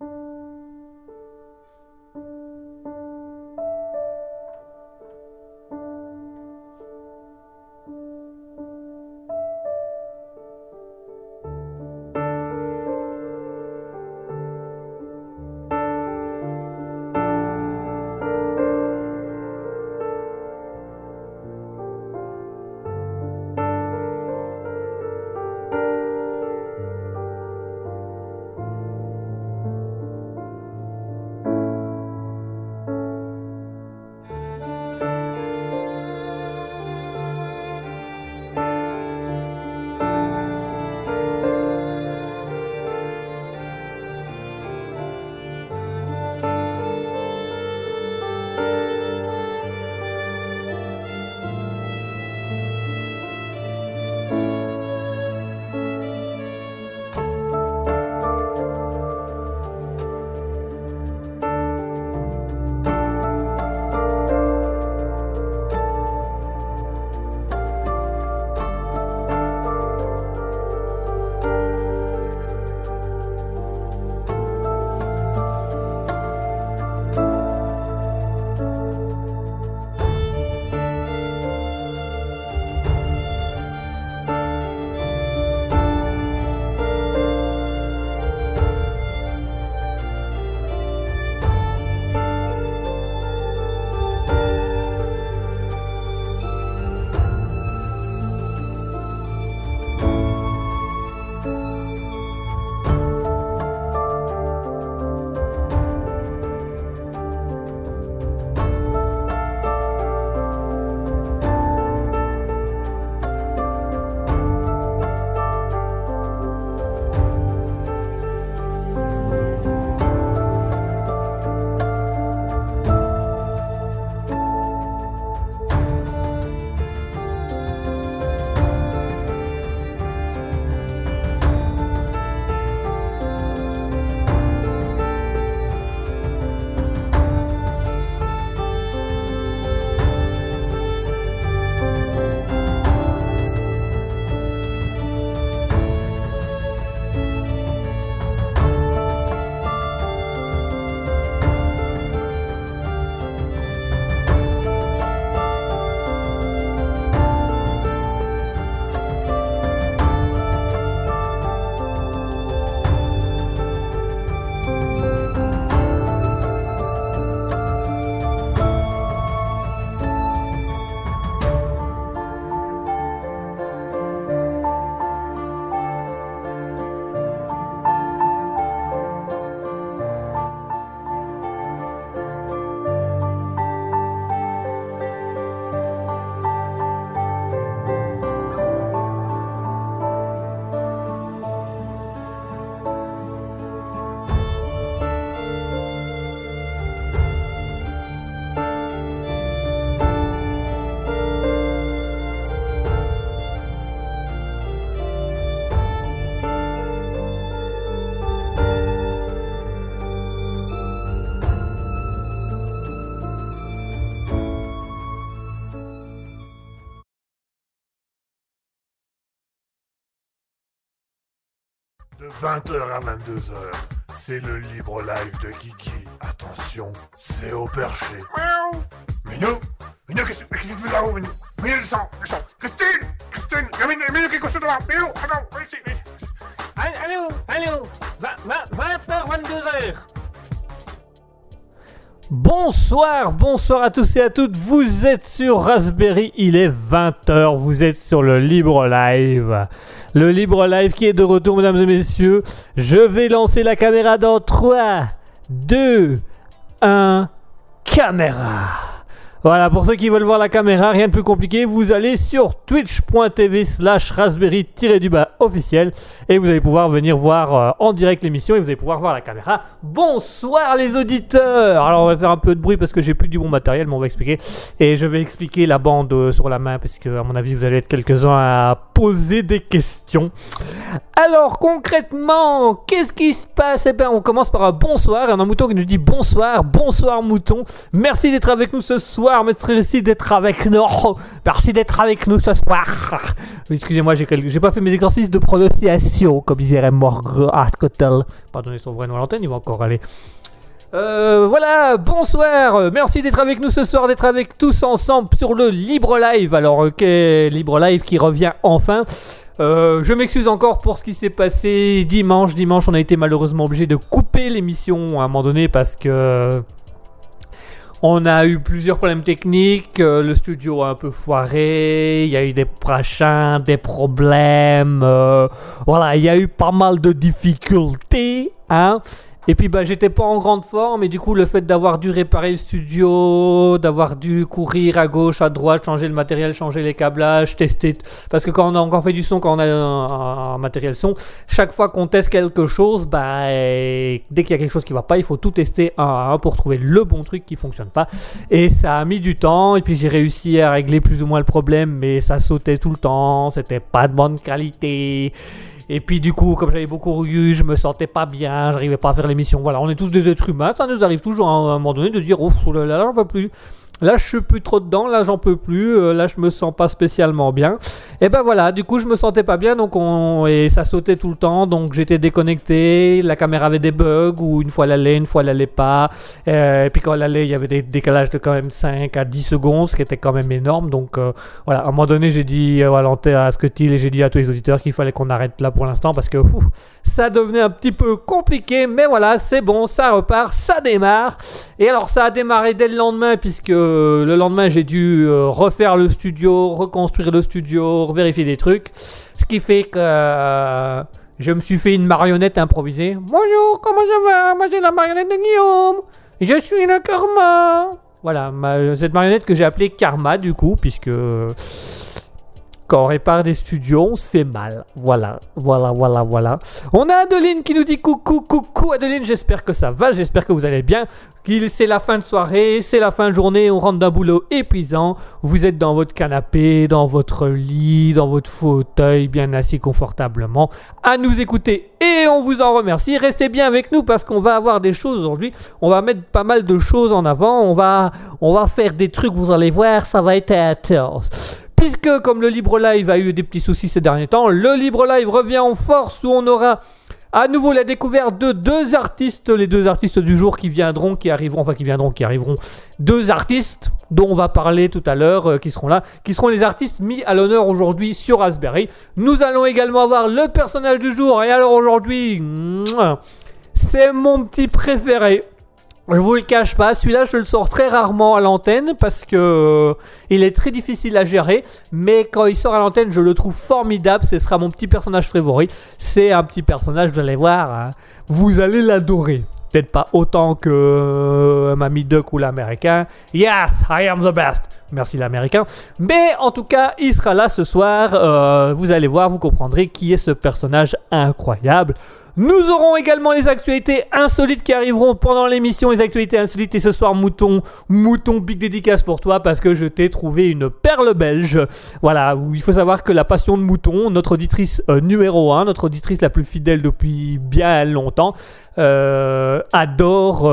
De 20h à 22h, c'est le libre live de Kiki. Attention, c'est au perché. Miaou Minou Minou, qu'est-ce que tu fais là-haut, Minou? Minou, descend, descend Christine Christine Il y a Minou, Minou qui est couché devant Minou, attends, viens ici, viens ici. Allô, allô 20h, 22h Bonsoir, bonsoir à tous et à toutes. Vous êtes sur Raspberry, il est 20h. Vous êtes sur le Libre Live. Le Libre Live qui est de retour, mesdames et messieurs. Je vais lancer la caméra dans 3, 2, 1, caméra. Voilà, pour ceux qui veulent voir la caméra, rien de plus compliqué, vous allez sur twitch.tv slash raspberry-du-bas officiel et vous allez pouvoir venir voir euh, en direct l'émission et vous allez pouvoir voir la caméra. Bonsoir les auditeurs Alors on va faire un peu de bruit parce que j'ai plus du bon matériel, mais on va expliquer. Et je vais expliquer la bande euh, sur la main parce que à mon avis vous allez être quelques-uns à poser des questions. Alors concrètement, qu'est-ce qui se passe? Eh bien on commence par un bonsoir, et a un mouton qui nous dit bonsoir, bonsoir mouton, merci d'être avec nous ce soir Merci d'être avec nous. Merci d'être avec nous ce soir. Excusez-moi, j'ai pas fait mes exercices de prononciation, comme dirait Morgan Ascotel. Pardonnez son vrai nom à l'antenne, il va encore aller. Euh, voilà, bonsoir, merci d'être avec nous ce soir, d'être avec tous ensemble sur le Libre Live. Alors, ok, Libre Live qui revient enfin. Euh, je m'excuse encore pour ce qui s'est passé dimanche. Dimanche, on a été malheureusement obligé de couper l'émission à un moment donné parce que on a eu plusieurs problèmes techniques. euh, le studio a un peu foiré. Il y a eu des prochains, des problèmes. euh, voilà, il y a eu pas mal de difficultés, hein. Et puis bah j'étais pas en grande forme et du coup le fait d'avoir dû réparer le studio, d'avoir dû courir à gauche, à droite, changer le matériel, changer les câblages, tester parce que quand on a encore fait du son, quand on a un, un matériel son, chaque fois qu'on teste quelque chose, bah dès qu'il y a quelque chose qui va pas, il faut tout tester un à un pour trouver le bon truc qui fonctionne pas. Et ça a mis du temps et puis j'ai réussi à régler plus ou moins le problème, mais ça sautait tout le temps, c'était pas de bonne qualité. Et puis du coup, comme j'avais beaucoup eu, je me sentais pas bien, j'arrivais pas à faire l'émission. Voilà, on est tous des êtres humains, ça nous arrive toujours à un moment donné de dire, oh là là, j'en peux plus. Là, je suis plus trop dedans, là, j'en peux plus, euh, là, je me sens pas spécialement bien. Et ben voilà, du coup, je me sentais pas bien, donc on... et ça sautait tout le temps, donc j'étais déconnecté, la caméra avait des bugs, ou une fois elle allait, une fois elle allait pas. Euh, et puis quand elle allait, il y avait des décalages de quand même 5 à 10 secondes, ce qui était quand même énorme. Donc euh, voilà, à un moment donné, j'ai dit euh, à à Scotty et j'ai dit à tous les auditeurs qu'il fallait qu'on arrête là pour l'instant parce que ouf, ça devenait un petit peu compliqué. Mais voilà, c'est bon, ça repart, ça démarre. Et alors ça a démarré dès le lendemain puisque euh, le lendemain j'ai dû euh, refaire le studio, reconstruire le studio, vérifier des trucs. Ce qui fait que euh, je me suis fait une marionnette improvisée. Bonjour, comment ça va? Moi c'est la marionnette de Guillaume. Je suis le karma. Voilà, cette marionnette que j'ai appelée Karma du coup, puisque quand on répare des studios, on se fait mal. Voilà, voilà, voilà, voilà. On a Adeline qui nous dit coucou, coucou Adeline, j'espère que ça va, j'espère que vous allez bien. C'est la fin de soirée, c'est la fin de journée, on rentre d'un boulot épuisant. Vous êtes dans votre canapé, dans votre lit, dans votre fauteuil, bien assis confortablement, à nous écouter et on vous en remercie. Restez bien avec nous parce qu'on va avoir des choses aujourd'hui. On va mettre pas mal de choses en avant. On va, on va faire des trucs, vous allez voir, ça va être intense. Puisque, comme le Libre Live a eu des petits soucis ces derniers temps, le Libre Live revient en force où on aura à nouveau la découverte de deux artistes, les deux artistes du jour qui viendront, qui arriveront, enfin qui viendront, qui arriveront, deux artistes dont on va parler tout à l'heure, euh, qui seront là, qui seront les artistes mis à l'honneur aujourd'hui sur Raspberry. Nous allons également avoir le personnage du jour, et alors aujourd'hui, c'est mon petit préféré. Je vous le cache pas, celui-là je le sors très rarement à l'antenne parce que euh, il est très difficile à gérer, mais quand il sort à l'antenne, je le trouve formidable. Ce sera mon petit personnage favori. C'est un petit personnage, vous allez voir, hein, vous allez l'adorer. Peut-être pas autant que euh, Mamie Duck ou l'américain. Yes, I am the best. Merci l'américain. Mais en tout cas, il sera là ce soir. Euh, vous allez voir, vous comprendrez qui est ce personnage incroyable. Nous aurons également les actualités insolites qui arriveront pendant l'émission. Les actualités insolites et ce soir, Mouton, Mouton, big dédicace pour toi parce que je t'ai trouvé une perle belge. Voilà, il faut savoir que la passion de Mouton, notre auditrice euh, numéro 1, notre auditrice la plus fidèle depuis bien longtemps, euh, adore...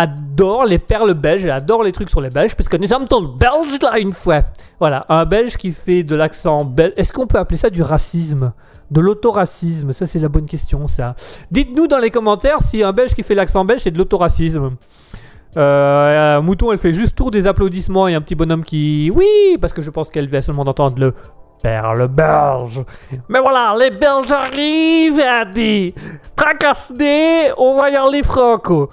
adore les perles belges, elle adore les trucs sur les belges, parce que nous sommes dans le belge là une fois. Voilà, un belge qui fait de l'accent belge. Est-ce qu'on peut appeler ça du racisme? De l'autoracisme? Ça, c'est la bonne question, ça. Dites-nous dans les commentaires si un belge qui fait l'accent belge, c'est de l'autoracisme. Euh, euh, Mouton, elle fait juste tour des applaudissements et un petit bonhomme qui. Oui, parce que je pense qu'elle vient seulement d'entendre le. Perle belge. Mais voilà, les Belges arrivent, a dit. Tracassés, on va y aller franco.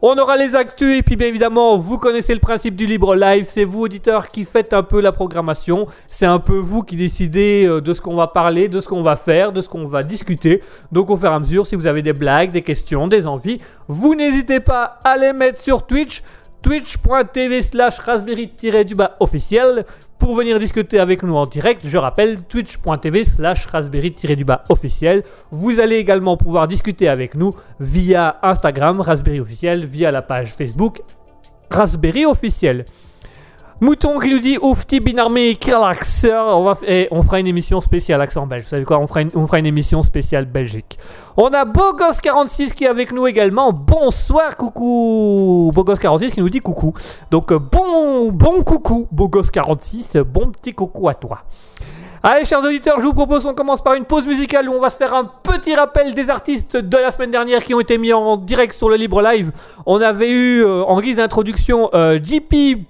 On aura les actus et puis bien évidemment, vous connaissez le principe du libre live. C'est vous, auditeurs, qui faites un peu la programmation. C'est un peu vous qui décidez euh, de ce qu'on va parler, de ce qu'on va faire, de ce qu'on va discuter. Donc au fur et à mesure, si vous avez des blagues, des questions, des envies, vous n'hésitez pas à les mettre sur Twitch. Twitch.tv slash raspberry-du-bas officiel pour venir discuter avec nous en direct, je rappelle twitch.tv slash raspberry-du-bas officiel. Vous allez également pouvoir discuter avec nous via Instagram, Raspberry officiel, via la page Facebook Raspberry officiel. Mouton qui nous dit Oufti Binarmé, accent on, et on fera une émission spéciale accent belge. Vous savez quoi on fera, une, on fera une émission spéciale Belgique. On a Bogos46 qui est avec nous également. Bonsoir, coucou. Bogos46 qui nous dit coucou. Donc, euh, bon, bon coucou, Bogos46. Bon petit coucou à toi. Allez, chers auditeurs, je vous propose qu'on commence par une pause musicale où on va se faire un petit rappel des artistes de la semaine dernière qui ont été mis en direct sur le Libre Live. On avait eu euh, en guise d'introduction euh, JP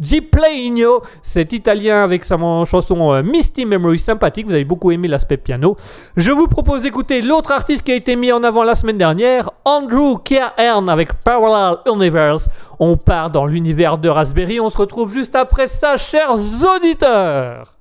Gipleino, cet italien avec sa chanson euh, Misty Memory sympathique, vous avez beaucoup aimé l'aspect piano. Je vous propose d'écouter l'autre artiste qui a été mis en avant la semaine dernière, Andrew Cairn avec Parallel Universe. On part dans l'univers de Raspberry, on se retrouve juste après ça, chers auditeurs.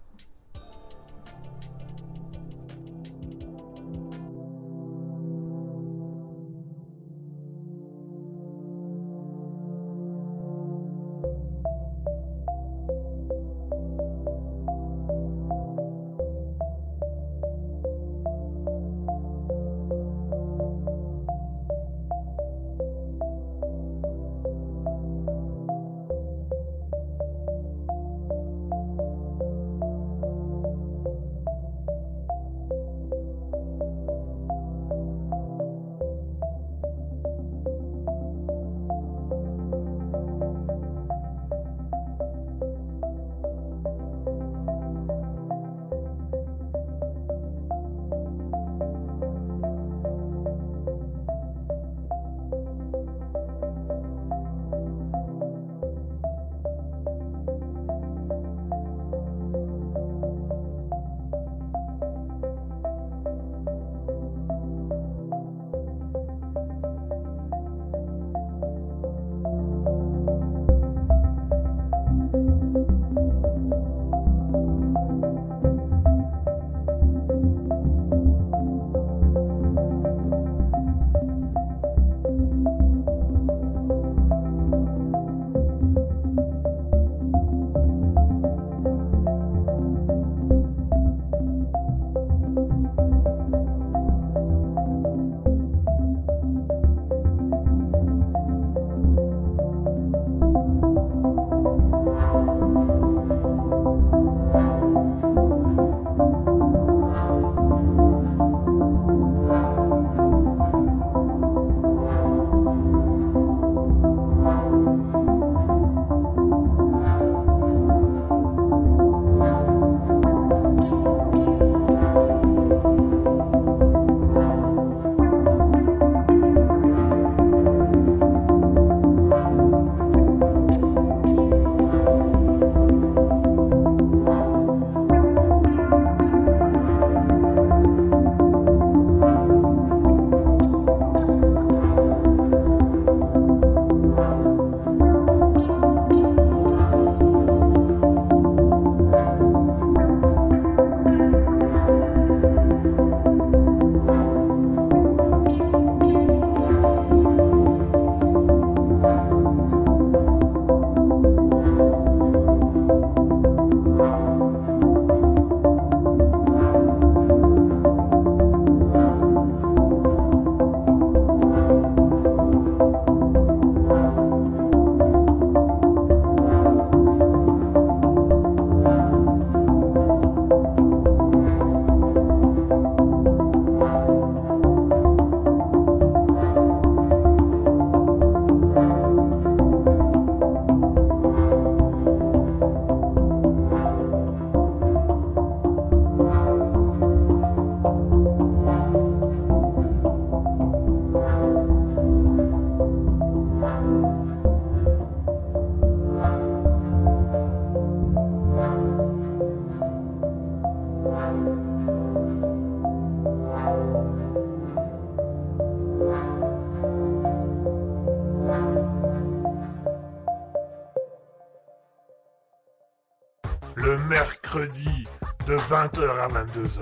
20h à 22h,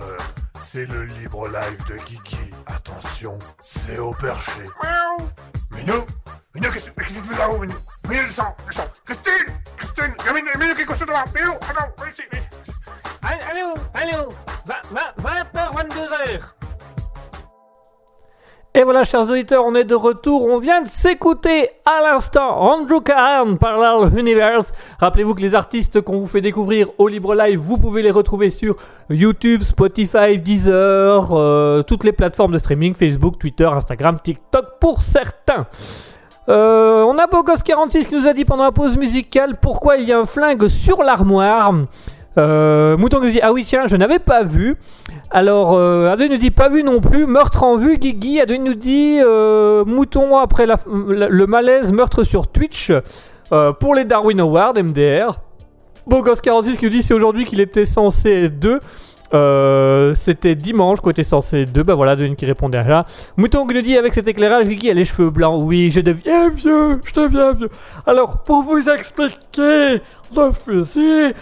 c'est le libre live de Kiki. Attention, c'est au perché. Voilà, chers auditeurs, on est de retour. On vient de s'écouter à l'instant Andrew Cahan, Parallel Universe. Rappelez-vous que les artistes qu'on vous fait découvrir au Libre Live, vous pouvez les retrouver sur YouTube, Spotify, Deezer, euh, toutes les plateformes de streaming, Facebook, Twitter, Instagram, TikTok pour certains. Euh, on a Bogos46 qui nous a dit pendant la pause musicale pourquoi il y a un flingue sur l'armoire? Euh, Mouton qui dit Ah oui, tiens, je n'avais pas vu. Alors, euh, Adeline nous dit Pas vu non plus. Meurtre en vue, Guigui. Adeline nous dit euh, Mouton après le malaise, meurtre sur Twitch. euh, pour les Darwin Awards, MDR. Bogos46 qui nous dit C'est aujourd'hui qu'il était censé être 2. Euh, c'était dimanche qu'on était censé 2. Bah voilà, Adeline qui répond derrière. Mouton qui nous dit Avec cet éclairage, Guigui a les cheveux blancs. Oui, je deviens vieux. Je deviens vieux. Alors, pour vous expliquer le fusil.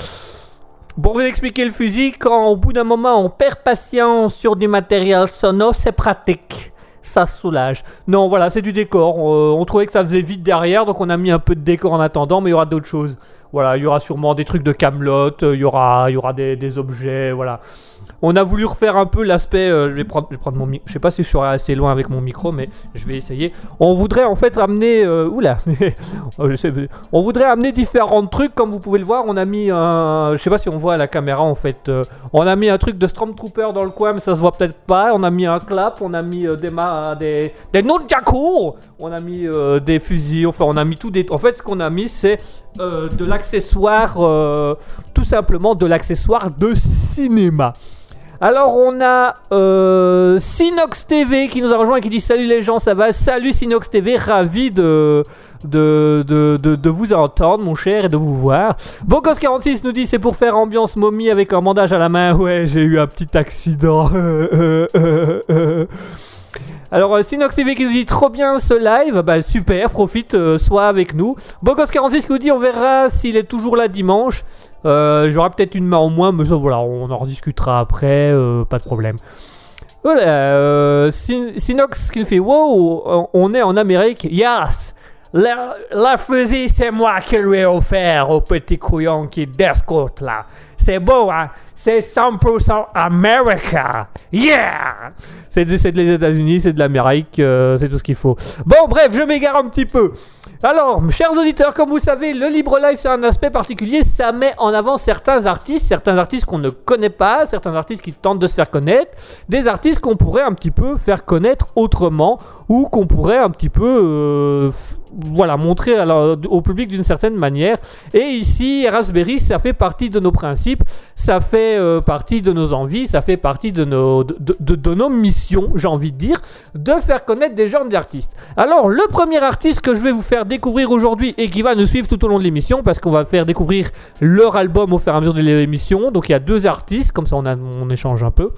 Pour vous expliquer le fusil, quand au bout d'un moment on perd patience sur du matériel sonore, c'est pratique. Ça soulage. Non, voilà, c'est du décor. Euh, on trouvait que ça faisait vite derrière, donc on a mis un peu de décor en attendant, mais il y aura d'autres choses. Voilà, il y aura sûrement des trucs de Camelot, il y aura, y aura des objets, voilà. On a voulu refaire un peu l'aspect. euh, je vais prendre, je vais prendre mon micro. Je sais pas si je serai assez loin avec mon micro, mais je vais essayer. On voudrait en fait ramener. euh, oula. Oh, on voudrait amener différents trucs, comme vous pouvez le voir. On a mis un. Je sais pas si on voit à la caméra en fait. euh, on a mis un truc de Stormtrooper dans le coin, mais ça se voit peut-être pas. On a mis un clap, on a mis des ma... des des on a mis des fusils. Enfin, on a mis tout des. En fait, ce qu'on a mis, c'est de l'accessoire, tout simplement de l'accessoire de cinéma. Alors on a euh, Sinox TV qui nous a rejoint et qui dit salut les gens ça va? Salut Sinox TV ravi de de, de, de, vous entendre mon cher et de vous voir. Bocos46 nous dit c'est pour faire ambiance momie avec un bandage à la main. Ouais j'ai eu un petit accident. Alors, euh, Sinox TV qui nous dit trop bien ce live, bah super, profite, euh, sois avec nous. Bogos46 qui nous dit on verra s'il est toujours là dimanche. Euh, J'aurai peut-être une main en moins, mais ça voilà, on en rediscutera après, euh, pas de problème. Voilà, euh, Sin- Sinox qui fait wow, on est en Amérique, yes! La, la fusil, c'est moi qui lui ai offert au petit couillon qui d'escoute là. C'est beau, hein? C'est 100% America! Yeah! C'est des États-Unis, c'est de l'Amérique, c'est tout ce qu'il faut. Bon, bref, je m'égare un petit peu. Alors, chers auditeurs, comme vous savez, le libre live, c'est un aspect particulier. Ça met en avant certains artistes, certains artistes qu'on ne connaît pas, certains artistes qui tentent de se faire connaître, des artistes qu'on pourrait un petit peu faire connaître autrement, ou qu'on pourrait un petit peu, euh, voilà, montrer la- au public d'une certaine manière. Et ici, Raspberry, ça fait partie de nos principes, ça fait euh, partie de nos envies, ça fait partie de nos, de- de- de nos missions, j'ai envie de dire, de faire connaître des genres d'artistes. Alors, le premier artiste que je vais vous faire découvrir aujourd'hui et qui va nous suivre tout au long de l'émission, parce qu'on va faire découvrir leur album au fur et à mesure de l'émission. Donc, il y a deux artistes, comme ça on, a- on échange un peu.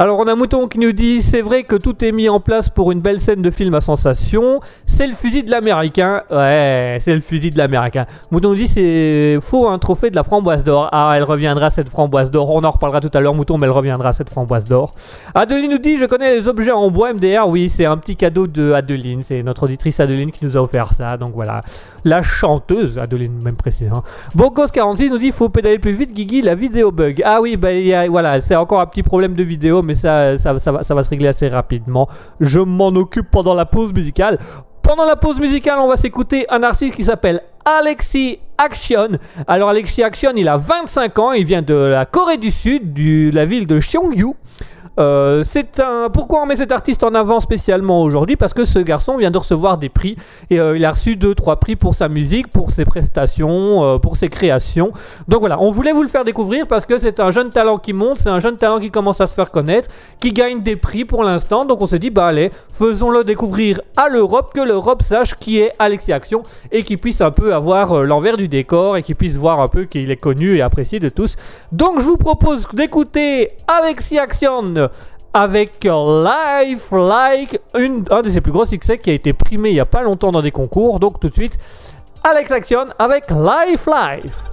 Alors on a Mouton qui nous dit c'est vrai que tout est mis en place pour une belle scène de film à sensation. C'est le fusil de l'américain. Ouais, c'est le fusil de l'américain. Mouton nous dit c'est faux un trophée de la framboise d'or. Ah, elle reviendra cette framboise d'or. On en reparlera tout à l'heure Mouton, mais elle reviendra cette framboise d'or. Adeline nous dit je connais les objets en bois MDR. Oui, c'est un petit cadeau de Adeline. C'est notre auditrice Adeline qui nous a offert ça. Donc voilà, la chanteuse Adeline même précisément. Bocos46 nous dit faut pédaler plus vite Guigui la vidéo bug. Ah oui, bah y a- voilà, c'est encore un petit problème de vidéo, mais ça, va, ça va se régler assez rapidement. Je m'en occupe pendant la pause musicale. Pendant la pause musicale, on va s'écouter un artiste qui s'appelle Alexis Action. Alors Alexis Action, il a 25 ans, il vient de la Corée du Sud, de la ville de Cheongju. Euh, c'est un. Pourquoi on met cet artiste en avant spécialement aujourd'hui? Parce que ce garçon vient de recevoir des prix et euh, il a reçu deux trois prix pour sa musique, pour ses prestations, euh, pour ses créations. Donc voilà, on voulait vous le faire découvrir parce que c'est un jeune talent qui monte, c'est un jeune talent qui commence à se faire connaître, qui gagne des prix pour l'instant. Donc on s'est dit bah allez, faisons-le découvrir à l'Europe, que l'Europe sache qui est Alexis Action et qu'il puisse un peu avoir l'envers du décor et qu'il puisse voir un peu qu'il est connu et apprécié de tous. Donc je vous propose d'écouter Alexis Action avec Life Like, un de ses plus gros succès qui a été primé il n'y a pas longtemps dans des concours. Donc tout de suite, Alex Action avec Life Life.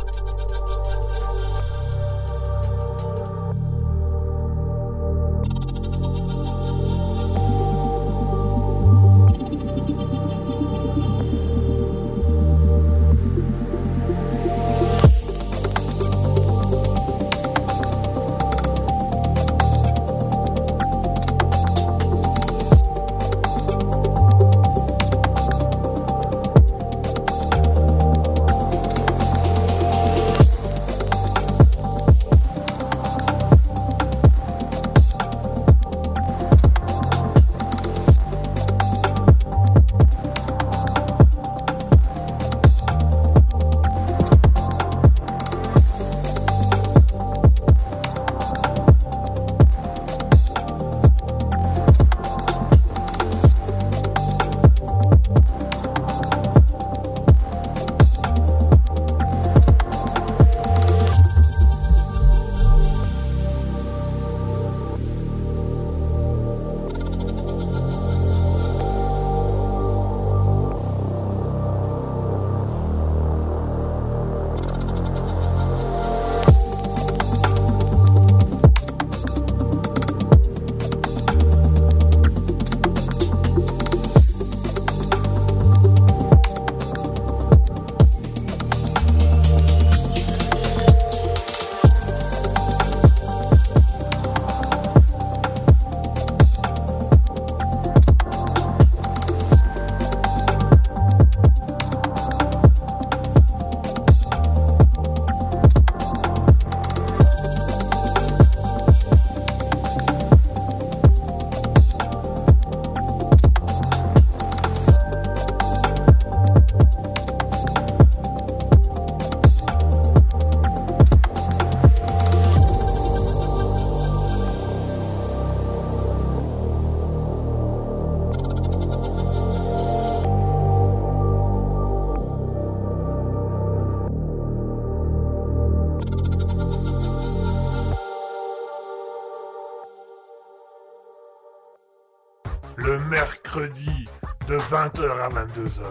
20h à 22h.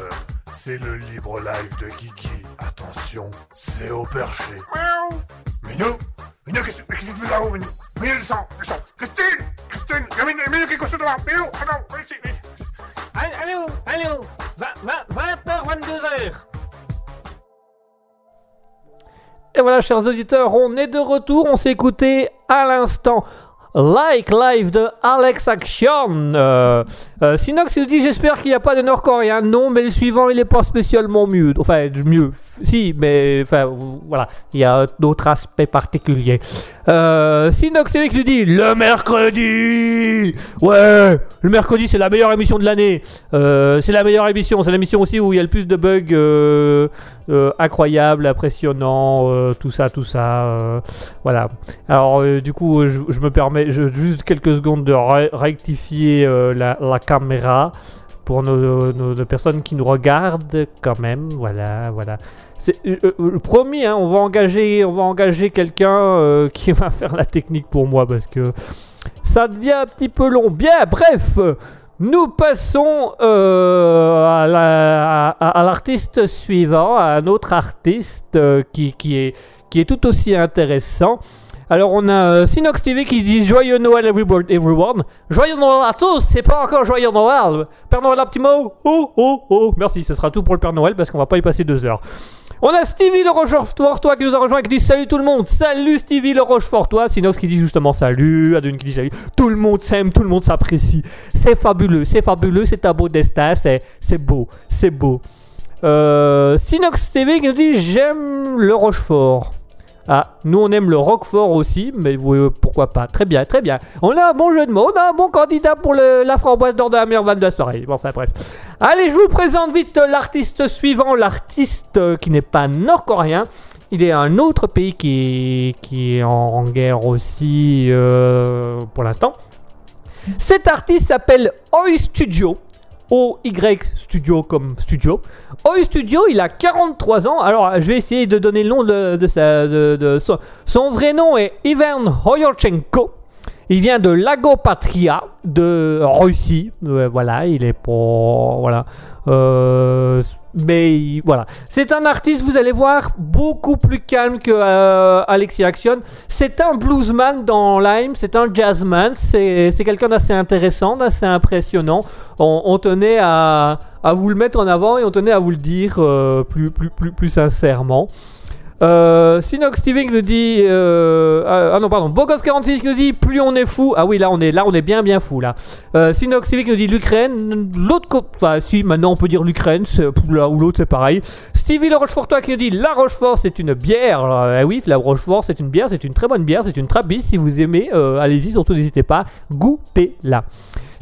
C'est le libre live de Kiki. Attention, c'est au perché. Miaou Minou Minou, qu'est-ce que tu fais là-haut, Minou Minou, descends, descends Christine Christine Minou, Minou, qu'est-ce que tu là Minou, attends, viens ici, viens ici. Allô, allô 20h, 22h Et voilà, chers auditeurs, on est de retour. On s'est écouté à l'instant Like Live de Alex Action. Euh, euh, Sinox nous dit J'espère qu'il n'y a pas de Nord-Coréen. Non, mais le suivant, il n'est pas spécialement mieux. Enfin, mieux. Si, mais enfin, voilà. Il y a d'autres aspects particuliers. Euh, Sinox TV qui nous dit Le mercredi Ouais Le mercredi, c'est la meilleure émission de l'année. Euh, c'est la meilleure émission. C'est l'émission aussi où il y a le plus de bugs. Euh, euh, incroyable, impressionnant, euh, tout ça, tout ça. euh, voilà. Alors, euh, du coup, je me permets juste quelques secondes de rectifier euh, la, caméra pour nos, personnes qui nous regardent quand même. Voilà, voilà. Euh, euh, promis, hein, on va engager, on va engager quelqu'un qui va faire la technique pour moi parce que ça devient un petit peu long. Bien, bref. Nous passons à la- à- à l'artiste suivant, à un autre artiste qui est tout aussi intéressant. Alors on a euh, Sinox TV qui dit Joyeux Noël everyone. Joyeux Noël à tous, c'est pas encore Joyeux Noël. Père Noël un petit mot Oh oh oh Merci, ce sera tout pour le Père Noël parce qu'on va pas y passer deux heures. On a Stevie le Rochefortois qui nous a rejoint et qui dit Salut tout le monde Salut Stevie le Rochefortois Sinox qui dit justement salut Adun qui dit salut Tout le monde s'aime, tout le monde s'apprécie C'est fabuleux, c'est fabuleux, c'est un beau destin, c'est c'est beau, c'est beau. Euh, Sinox TV qui nous dit J'aime le Rochefort. Ah, nous on aime le Roquefort aussi, mais euh, pourquoi pas. Très bien, très bien. On a un bon jeu de mots, on a un bon candidat pour la framboise d'or de la meilleure vanne de. Bon, enfin bref. Allez, je vous présente vite euh, l'artiste suivant, l'artiste euh, qui n'est pas nord-coréen. Il est un autre pays qui est, en, guerre aussi pour l'instant. Cet artiste s'appelle Oi Studio. O-Y Studio comme studio. Oi Studio, il a 43 ans. Alors, je vais essayer de donner le nom de, sa- son vrai nom est Ivan Hoyorchenko. Il vient de Lagopatria, de Russie. Euh, voilà, il est pour. Voilà. Euh, mais il- voilà. C'est un artiste, vous allez voir, beaucoup plus calme que euh, Alexis Action. C'est un bluesman dans Lime, c'est un jazzman, c'est c'est quelqu'un d'assez intéressant, d'assez impressionnant. On, on tenait à, à vous le mettre en avant et on tenait à vous le dire euh, plus, plus, plus, plus sincèrement. Euh, Sinox qui nous dit euh, ah, ah non pardon. Bogos46 qui nous dit plus on est fou. Ah oui là on est là on est bien bien fou là. Euh, Sinox qui nous dit l'Ukraine l'autre côté enfin si maintenant on peut dire l'Ukraine là ou l'autre c'est pareil. Stevie Le Rochefortois qui nous dit la Rochefort c'est une bière. Alors, eh oui la Rochefort c'est une bière c'est une très bonne bière c'est une trappiste si vous aimez euh, allez-y surtout n'hésitez pas goûtez-la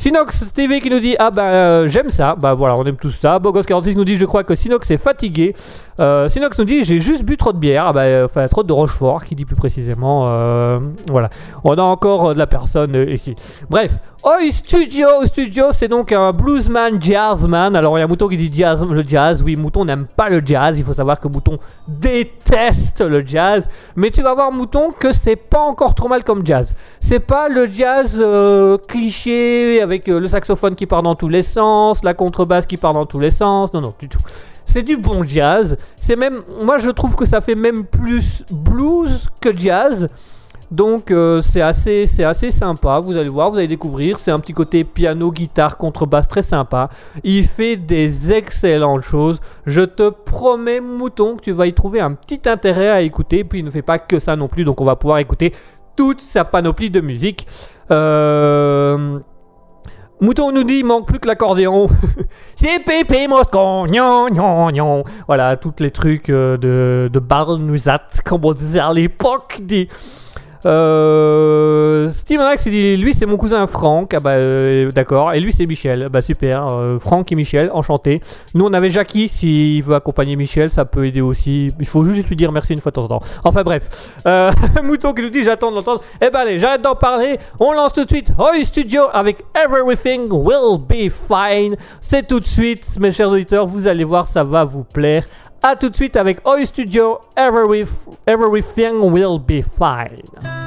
Sinox TV qui nous dit Ah bah euh, j'aime ça, bah voilà on aime tous ça. Bogos46 nous dit Je crois que Sinox est fatigué. Euh, Sinox nous dit J'ai juste bu trop de bière, ah bah, euh, enfin trop de Rochefort, qui dit plus précisément. euh, voilà, on a encore de la personne ici. Bref, Oi Studio, Studio c'est donc un bluesman, jazzman. Alors il y a Mouton qui dit jazz, le jazz. Oui, Mouton n'aime pas le jazz. Il faut savoir que Mouton déteste le jazz. Mais tu vas voir Mouton que c'est pas encore trop mal comme jazz. C'est pas le jazz euh, cliché avec euh, le saxophone qui part dans tous les sens, la contrebasse qui part dans tous les sens. Non, non, du tout. C'est du bon jazz. C'est même, moi je trouve que ça fait même plus blues que jazz. Donc euh, c'est assez, c'est assez sympa. Vous allez voir, vous allez découvrir. C'est un petit côté piano, guitare, contrebasse très sympa. Il fait des excellentes choses. Je te promets, mouton, que tu vas y trouver un petit intérêt à écouter. Puis il ne fait pas que ça non plus. Donc on va pouvoir écouter toute sa panoplie de musique. Euh... Mouton nous dit il manque plus que l'accordéon. C'est Pépé Moscon, gnon, gnon, gnon. Voilà, tous les trucs euh, de, de Barnuzat, comme on disait à l'époque. Des... Euh, Steven Axe, il dit lui c'est mon cousin Franck. Ah bah euh, d'accord. Et lui c'est Michel. Bah super. Euh, Franck et Michel, enchanté. Nous on avait Jackie. S'il veut accompagner Michel, ça peut aider aussi. Il faut juste lui dire merci une fois de temps en temps. Enfin bref. Euh, Mouton qui nous dit j'attends de l'entendre. Eh ben allez, j'arrête d'en parler. On lance tout de suite Hoy Studio avec Everything Will Be Fine. C'est tout de suite, mes chers auditeurs. Vous allez voir, ça va vous plaire. A tout de suite avec Oi Studio, Every- Everything Will Be Fine.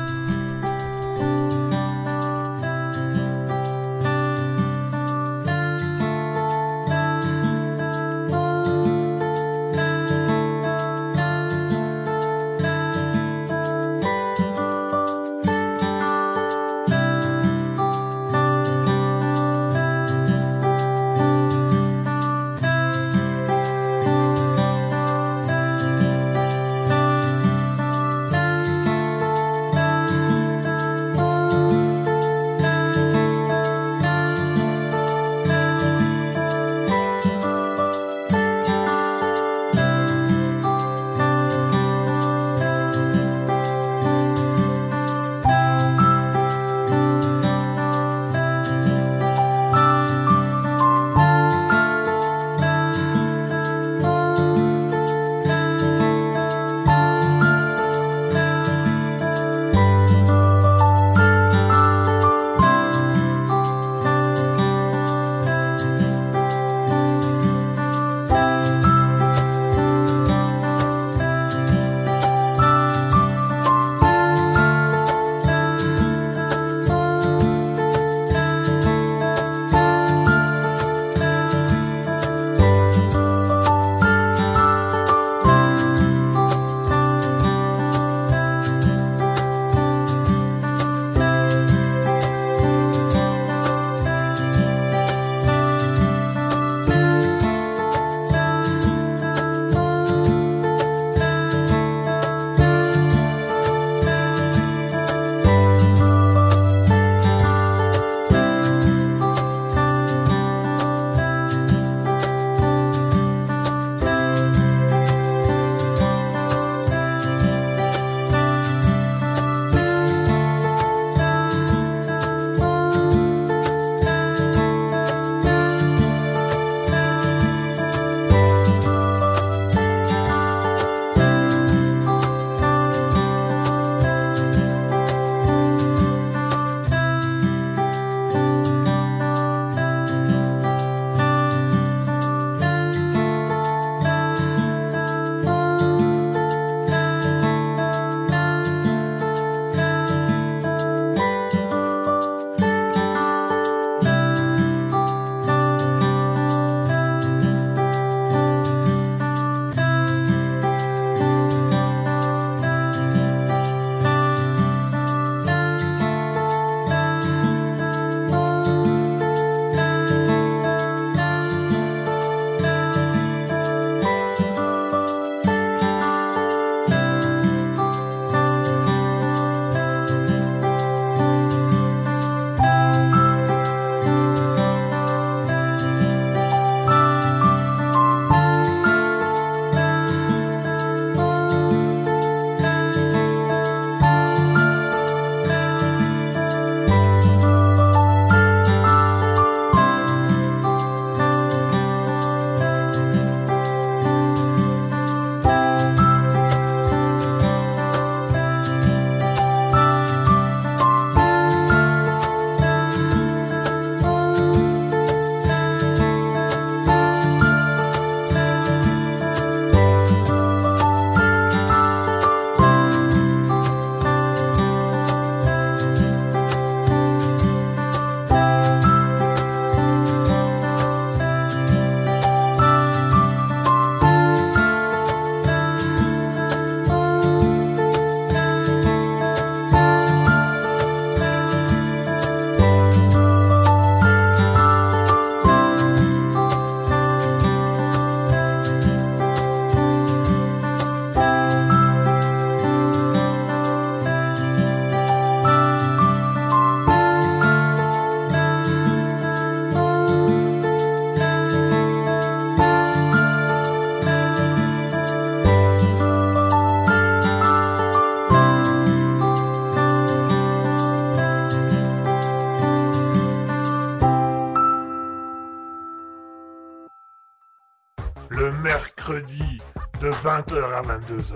22h.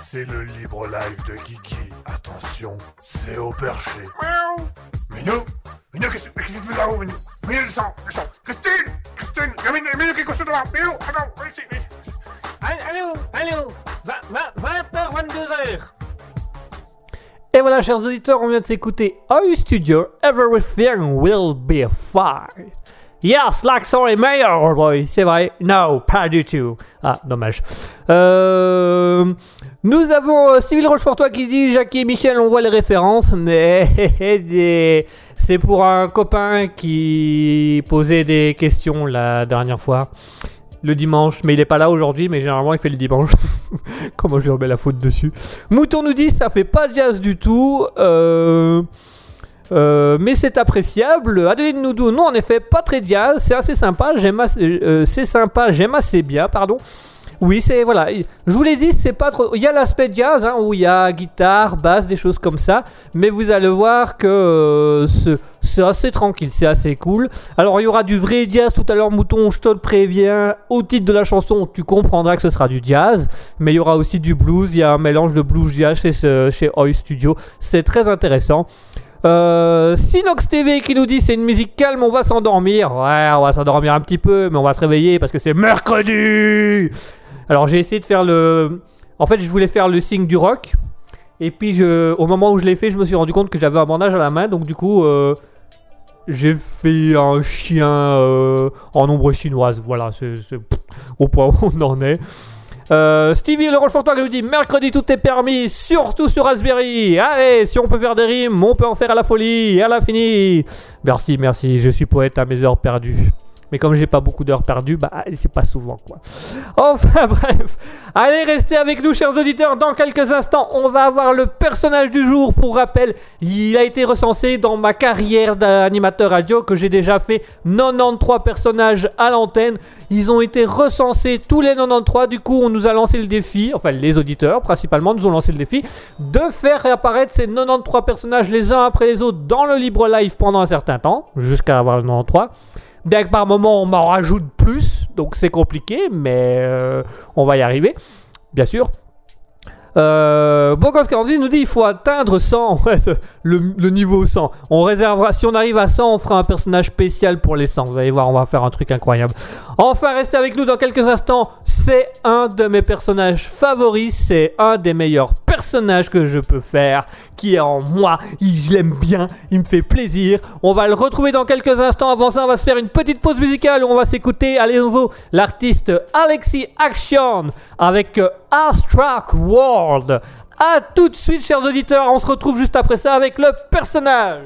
C'est le libre live de Kiki. Attention, c'est au perché. Miaou Minou Minou, qu'est-ce que tu fais? Là-haut, Minou? Minou, descends, descends Christine Christine Il y a Minou, Minou qui est couché devant Minou, attends, viens ici, viens ici. Allô, allô 20h, 22h Et voilà, chers auditeurs, on vient de s'écouter OU Studio, Everything Will Be Fine. Yes, like sorry, mayor boy, c'est vrai. No, pas du tout. Ah, dommage. Euh, nous avons euh, Civil Rochefortois qui dit Jackie et Michel, on voit les références, mais c'est pour un copain qui posait des questions la dernière fois. Le dimanche, mais il est pas là aujourd'hui, mais généralement il fait le dimanche. Comment je lui remets la faute dessus? Mouton nous dit ça fait pas jazz du tout. Euh, euh, mais c'est appréciable. Adeline Noudou, non, en effet, pas très jazz. C'est assez sympa. J'aime assez, euh, c'est sympa. J'aime assez bien, pardon. Oui, c'est voilà. Je vous l'ai dit, c'est pas trop. Il y a l'aspect jazz hein, où il y a guitare, basse, des choses comme ça. Mais vous allez voir que euh, ce- c'est assez tranquille, c'est assez cool. Alors il y aura du vrai jazz tout à l'heure, Mouton. Je te le préviens. Au titre de la chanson, tu comprendras que ce sera du jazz. Mais il y aura aussi du blues. Il y a un mélange de blues jazz chez, ce- Studio. C'est très intéressant. Euh, Sinox TV qui nous dit c'est une musique calme, on va s'endormir. Ouais, on va s'endormir un petit peu, mais on va se réveiller parce que c'est mercredi. Alors j'ai essayé de faire le. En fait, je voulais faire le signe du rock. Et puis, je... au moment où je l'ai fait, je me suis rendu compte que j'avais un bandage à la main. Donc, du coup, euh, j'ai fait un chien euh, en ombre chinoise. Voilà, au point où on en est. Euh, Stevie le Rochefortois qui nous dit mercredi tout est permis, surtout sur Raspberry. Allez, si on peut faire des rimes, on peut en faire à la folie, à l'infini. Merci, merci, je suis poète à mes heures perdues. Mais comme j'ai pas beaucoup d'heures perdues, bah c'est pas souvent quoi. Enfin bref, allez restez avec nous chers auditeurs. Dans quelques instants, on va avoir le personnage du jour. Pour rappel, il a été recensé dans ma carrière d'animateur radio que j'ai déjà fait 93 personnages à l'antenne. Ils ont été recensés tous les 93. Du coup, on nous a lancé le défi, enfin les auditeurs principalement nous ont lancé le défi de faire réapparaître ces 93 personnages les uns après les autres dans le libre live pendant un certain temps, jusqu'à avoir le 93. Bien que par moment on m'en rajoute plus, donc c'est compliqué, mais euh, on va y arriver, bien sûr. Euh, Bogos 46 nous dit il faut atteindre 100, ouais, ce- le, le niveau 100. On réservera, si on arrive à 100, on fera un personnage spécial pour les 100. Vous allez voir, on va faire un truc incroyable. Enfin, restez avec nous dans quelques instants. C'est un de mes personnages favoris, c'est un des meilleurs personnages que je peux faire, qui est en moi. Il l'aime bien, il me fait plaisir. On va le retrouver dans quelques instants. Avant ça, on va se faire une petite pause musicale où on va s'écouter à nouveau l'artiste Alexis Action avec euh, Astruck World. A tout de suite, chers auditeurs. On se retrouve juste après ça avec le personnage.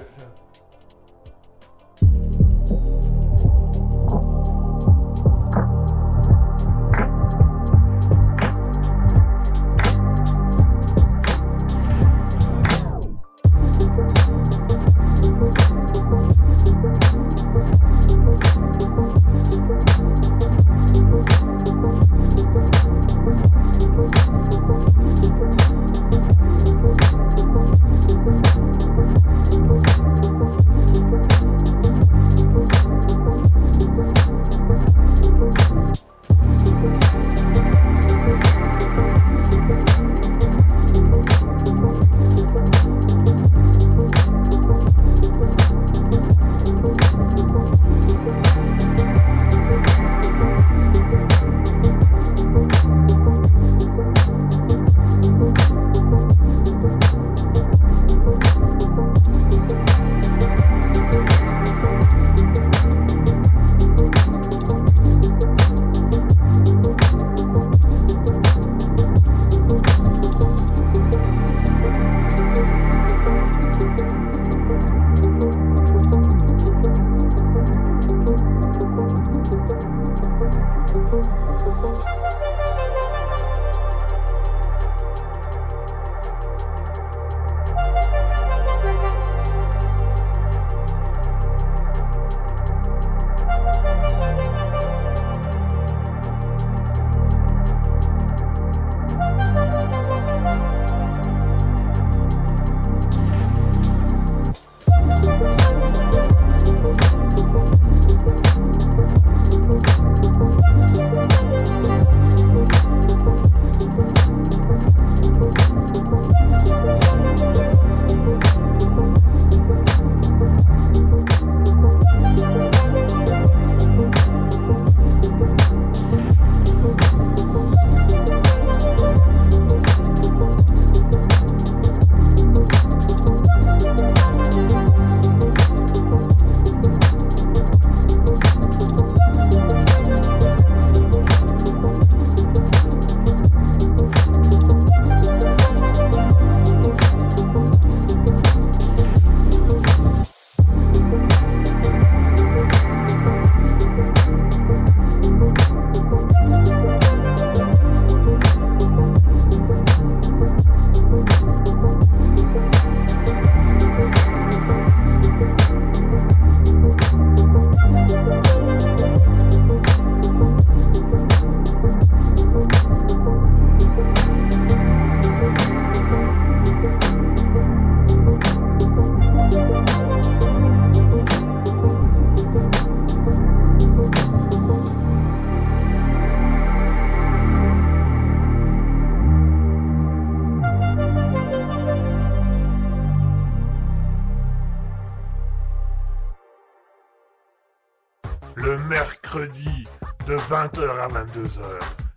22h.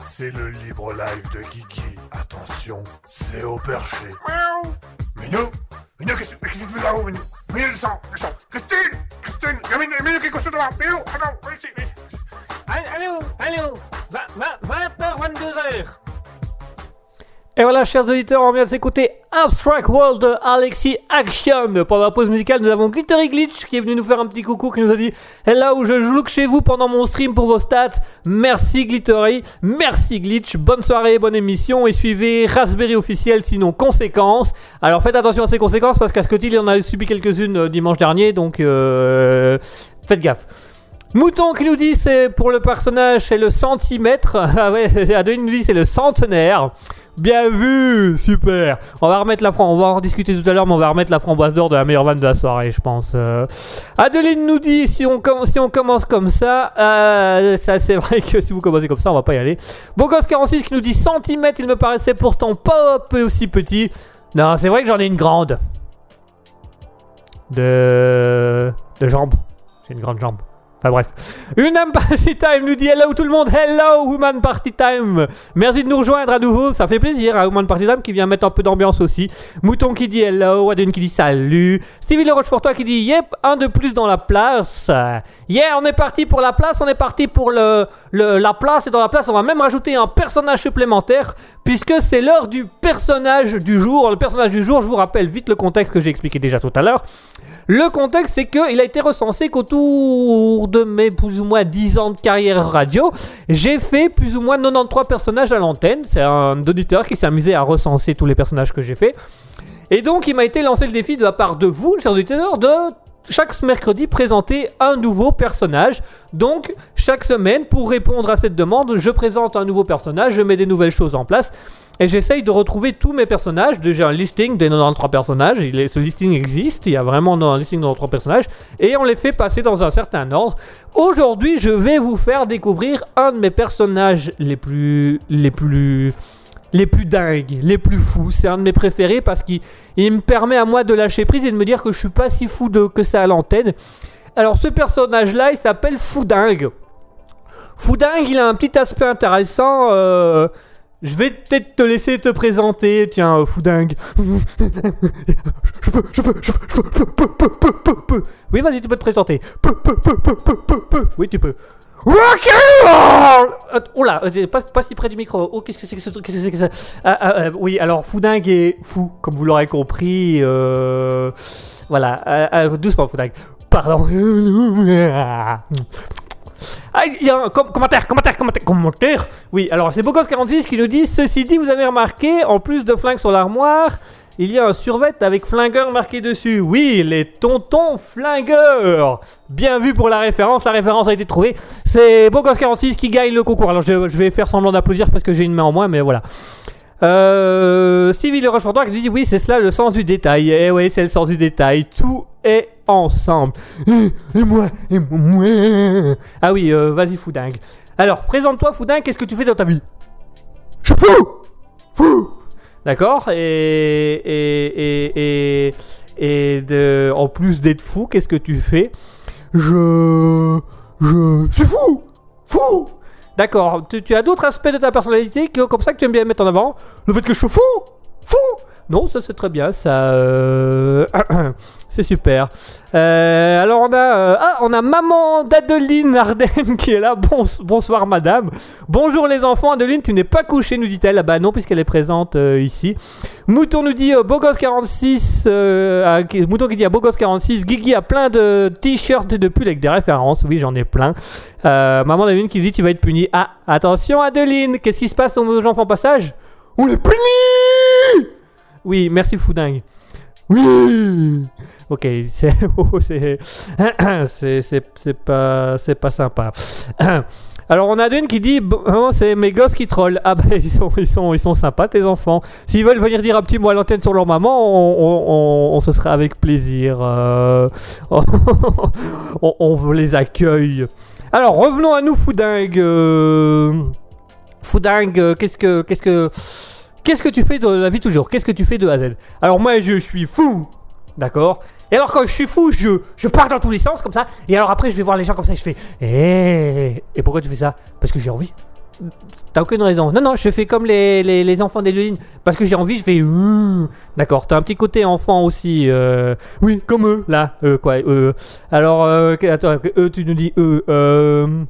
C'est le libre live de Kiki. Attention, c'est au perché. Miaou Minou Minou, qu'est-ce qu'est-ce que tu fais là-haut, Minou? Minou, descends, descends Christine Christine Il y a Minou, Minou qui est couché devant Minou, attends, viens ici, viens ici Allô, allô, 20h, 22h. Et voilà, chers auditeurs, on vient de s'écouter Abstract World de Alexis Action. Pendant la pause musicale, nous avons Glittery Glitch qui est venu nous faire un petit coucou, qui nous a dit Hello, je joue chez vous pendant mon stream pour vos stats. Merci Glittery, merci Glitch, bonne soirée, bonne émission et suivez Raspberry officiel, sinon conséquences. Alors faites attention à ces conséquences parce qu'à ce côté, il en a subi quelques-unes euh, dimanche dernier, donc euh, faites gaffe. Mouton qui nous dit c'est pour le personnage c'est le centimètre. Ah ouais, Adeline nous dit c'est le centenaire. Bien vu, super. On va remettre la framboise, on va en discuter tout à l'heure, mais on va remettre la framboise d'or de la meilleure vanne de la soirée, je pense. Euh, Adeline nous dit si on, si on commence comme ça, euh, ça c'est vrai que si vous commencez comme ça, on va pas y aller. Bogos46 qui nous dit centimètre, il me paraissait pourtant pas aussi petit. Non, c'est vrai que j'en ai une grande. De. de jambes. J'ai une grande jambe. Enfin bref. Une âme Party Time nous dit hello tout le monde, hello Woman Party Time. Merci de nous rejoindre à nouveau, ça fait plaisir. Hein, Woman Party Time qui vient mettre un peu d'ambiance aussi. Mouton qui dit hello, Wadun qui dit salut. Stevie Le Rochefortois qui dit yep, un de plus dans la place. Yeah, on est parti pour la place, on est parti pour le, la place et dans la place on va même rajouter un personnage supplémentaire puisque c'est l'heure du personnage du jour. Le personnage du jour, je vous rappelle vite le contexte que j'ai expliqué déjà tout à l'heure. Le contexte, c'est qu'il a été recensé qu'autour de mes plus ou moins 10 ans de carrière radio, j'ai fait plus ou moins 93 personnages à l'antenne. C'est un auditeur qui s'est amusé à recenser tous les personnages que j'ai fait. Et donc, il m'a été lancé le défi de la part de vous, chers auditeurs, de chaque mercredi présenter un nouveau personnage. Donc, chaque semaine, pour répondre à cette demande, je présente un nouveau personnage, je mets des nouvelles choses en place. Et j'essaye de retrouver tous mes personnages. Déjà un listing des 93 personnages. Ce listing existe. Il y a vraiment un listing de 93 personnages. Et on les fait passer dans un certain ordre. Aujourd'hui, je vais vous faire découvrir un de mes personnages les plus. les plus. Les plus dingues, les plus fous. C'est un de mes préférés parce qu'il il me permet à moi de lâcher prise et de me dire que je suis pas si fou que ça à l'antenne. Alors ce personnage-là, il s'appelle Foudingue. Foudingue, il a un petit aspect intéressant. euh, je vais peut-être te laisser te présenter, tiens, euh, Foudingue. je peux, je peux, je peux, je peux, peux, peux, peux, peux, peux, peux. Oui, vas-y, tu peux te présenter. Peu, peu, peu, peu, peu, peu, peu. Oui, tu peux. Rock'n'roll Euh, Oh euh, pas, si près du micro. Oh, qu'est-ce que c'est que ce truc Qu'est-ce que c'est que ça? Ah, ah, euh, Oui, alors Foudingue est fou, comme vous l'aurez compris. euh, Voilà, doucement, Foudingue. Pardon. Ah, il y a un com- commentaire, commentaire, commentaire, commentaire. Oui, alors c'est Bogos46 qui nous dit Ceci dit, vous avez remarqué, en plus de flingues sur l'armoire, il y a un survêt avec flingueur marqué dessus. Oui, les tontons flingueurs. Bien vu pour la référence, la référence a été trouvée. C'est Bogos46 qui gagne le concours. Alors je, vais faire semblant d'applaudir parce que j'ai une main en moins, mais voilà. Euh, Stevie Le Rochefortois qui dit oui, c'est cela le sens du détail. Eh oui, c'est le sens du détail. Tout est ensemble. Et, et moi, et moi. Ah oui, euh, vas-y, Foudingue. Alors, présente-toi, Foudingue, qu'est-ce que tu fais dans ta vie? Je suis fou Fou D'accord et, et, et, et, et de, en plus d'être fou, qu'est-ce que tu fais Je. Je. suis fou Fou D'accord, tu, tu as d'autres aspects de ta personnalité que, comme ça que tu aimes bien mettre en avant? Le fait que je suis fou Fou Non, ça c'est très bien, ça. euh, c'est super. Euh, alors on a. euh, ah, on a maman d'Adeline Arden qui est là. Bon- bonsoir madame. Bonjour les enfants, Adeline, tu n'es pas couchée, nous dit-elle. Ah bah non, puisqu'elle est présente ici. Mouton nous dit Bogos46. euh, ah, qui- Mouton qui dit à Bogos46. Guigui a plein de t-shirts de pulls avec des références. Oui, j'en ai plein. Maman d'Adeline qui dit Tu vas être puni. Ah, attention Adeline, qu'est-ce qui se passe aux enfants passage? On est puni Oui, merci Foudingue. Oui Ok, c'est. oh, c'est. c'est- pas, pas sympa. Alors on a d'une qui dit oh, c'est mes gosses qui trollent. Ah bah ils sont, ils sont, ils sont sympas tes enfants. S'ils veulent venir dire un petit mot à l'antenne sur leur maman, on, on, on- se sera avec plaisir. euh, on, les accueille. Alors revenons à nous Foudingue. Foudingue, qu'est-ce que, qu'est-ce que, qu'est-ce que tu fais de la vie toujours? Qu'est-ce que tu fais de A à Z? Alors moi je suis fou, d'accord? Et alors quand je suis fou, je, je pars dans tous les sens comme ça. Et alors après, je vais voir les gens comme ça et je fais Eh Et pourquoi tu fais ça? Parce que j'ai envie. T'as aucune raison. Non, non, je fais comme les, les, enfants d'Eline. Parce que j'ai envie, je fais. D'accord, t'as un petit côté enfant aussi. euh, Oui, comme eux, là. Euh, quoi, eux. Alors, euh, attends, eux, tu nous dis eux. Euh,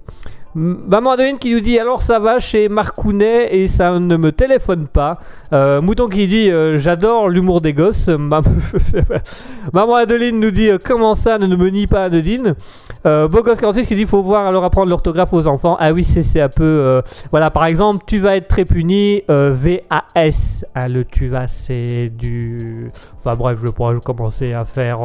Maman Adeline qui nous dit alors ça va chez Marcounet et ça ne me téléphone pas. Euh, Mouton qui dit euh, j'adore l'humour des gosses. Mam- Maman Adeline nous dit euh, comment ça ne me nie pas Adeline? Beau gosse 46 qui dit faut voir alors apprendre l'orthographe aux enfants. Ah oui c'est un peu voilà par exemple tu vas être très puni VAS. Ah, le tu vas c'est du enfin bref je pourrais commencer à faire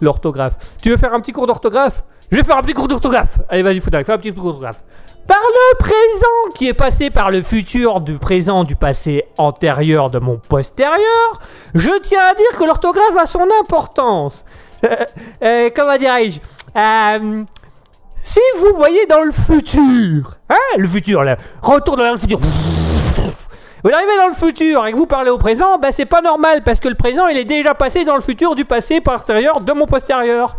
l'orthographe. Tu veux faire un petit cours d'orthographe? Je vais faire un petit cours d'orthographe. Allez, vas-y, Foudac, fais un petit cours d'orthographe. Par le présent qui est passé par le futur du présent du passé antérieur de mon postérieur, je tiens à dire que l'orthographe a son importance. Euh, euh, comment dirais-je? Euh, Si vous voyez dans le futur, hein, le futur, là, retour dans le futur. Vous arrivez dans le futur et que vous parlez au présent, bah c'est pas normal parce que le présent il est déjà passé dans le futur du passé postérieur de mon postérieur.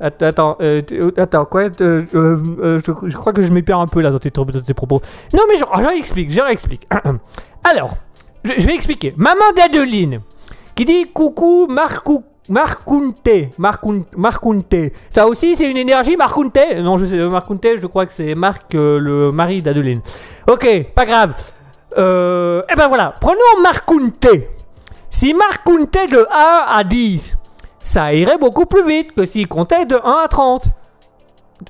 Attends, euh, euh, attends, quoi euh, je, crois que je m'épère un peu là dans tes, propos. Non, mais j'en j'en explique, j'en explique. Alors, je, vais expliquer. Maman d'Adeline, qui dit coucou Marcou. Marcunte, Marcun- Marcunte. Ça aussi, c'est une énergie, Marcunte. Non, je sais, Marcunte, je crois que c'est Marc, le mari d'Adeline. Ok, pas grave. Euh, eh ben voilà, prenons Marcunte. Si Marcunte de 1 à 10, ça irait beaucoup plus vite que s'il comptait de 1 à 30.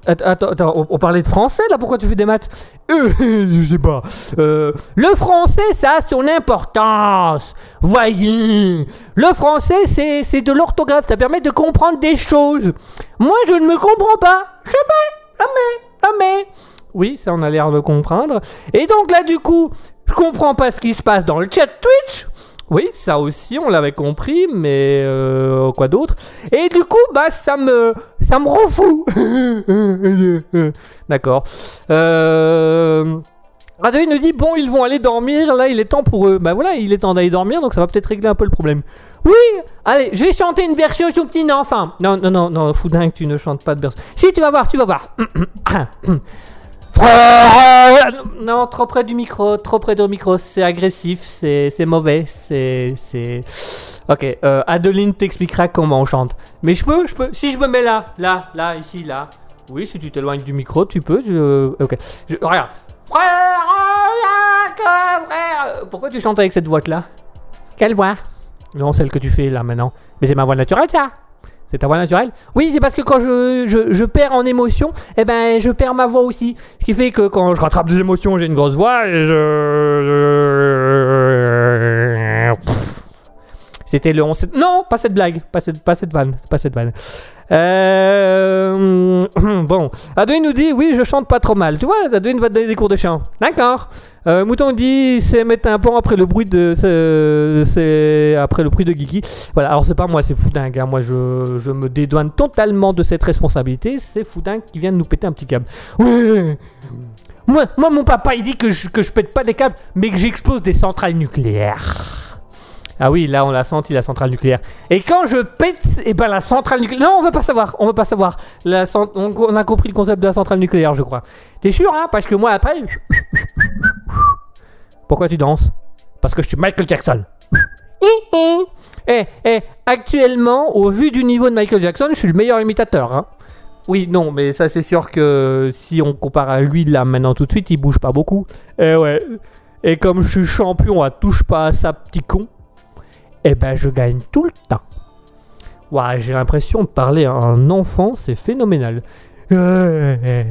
Att- Attends, attends, on, parlait de français là, pourquoi tu fais des maths? Euh, Je sais pas. Euh, le français, ça a son importance. Voyez, le français, c'est c'est de l'orthographe, ça permet de comprendre des choses. Moi, je ne me comprends pas. Jamais, jamais, jamais. Oui, ça, on a l'air de comprendre. Et donc là, du coup, je comprends pas ce qui se passe dans le chat Twitch. Oui, ça aussi, on l'avait compris, mais euh, quoi d'autre? Et du coup, bah, ça me, ça me rend. D'accord. Euh... Nous dit bon, ils vont aller dormir. Là, il est temps pour eux. Bah voilà, il est temps d'aller dormir, donc ça va peut-être régler un peu le problème. Oui, allez, je vais chanter une version petit enfant. Non, non, non, non, Foudin, tu ne chantes pas de version. Si, tu vas voir, tu vas voir. Frère Non, trop près du micro, trop près du micro, c'est agressif, c'est c'est mauvais, c'est... c'est... Ok, euh, Adeline t'expliquera comment on chante. Mais je peux, je peux, si je me mets là, là, là, ici, là. Oui, si tu t'éloignes du micro, tu peux. ok, je, regarde. Frère, frère. Pourquoi tu chantes avec cette voix-là? Quelle voix? Non, celle que tu fais là maintenant. Mais c'est ma voix naturelle, ça c'est ta voix naturelle Oui, c'est parce que quand je, perds en émotion, eh ben je perds ma voix aussi. Ce qui fait que quand je rattrape des émotions, j'ai une grosse voix et je. C'était le 11. Non, pas cette blague, pas cette, pas cette vanne, pas cette vanne. Euh, bon, Adwin nous dit oui, je chante pas trop mal. Tu vois, Adwin va te donner des cours de chant. D'accord. Euh, Mouton dit c'est mettre un pont après le bruit de c'est après le bruit de Guigui. Voilà. Alors c'est pas moi, c'est Foudingue. hein. Moi, je, je me dédouane totalement de cette responsabilité. C'est Foudingue qui vient de nous péter un petit câble. Ouais. Moi, moi, mon papa, il dit que je, que je pète pas des câbles, mais que j'explose des centrales nucléaires. Ah oui, là on l'a senti la centrale nucléaire. Et quand je pète, et ben la centrale nucléaire. Non, on veut pas savoir, on veut pas savoir. On, a compris le concept de la centrale nucléaire, je crois. T'es sûr, hein? Parce que moi après. Pourquoi tu danses? Parce que je suis Michael Jackson. Eh, eh, actuellement, au vu du niveau de Michael Jackson, je suis le meilleur imitateur, hein. Oui, non, mais ça c'est sûr que si on compare à lui là maintenant tout de suite, il bouge pas beaucoup. Eh ouais. Et comme je suis champion à touche pas à ça petit con, eh ben je gagne tout le temps. Ouah, j'ai l'impression de parler à un enfant, c'est phénoménal. Euh,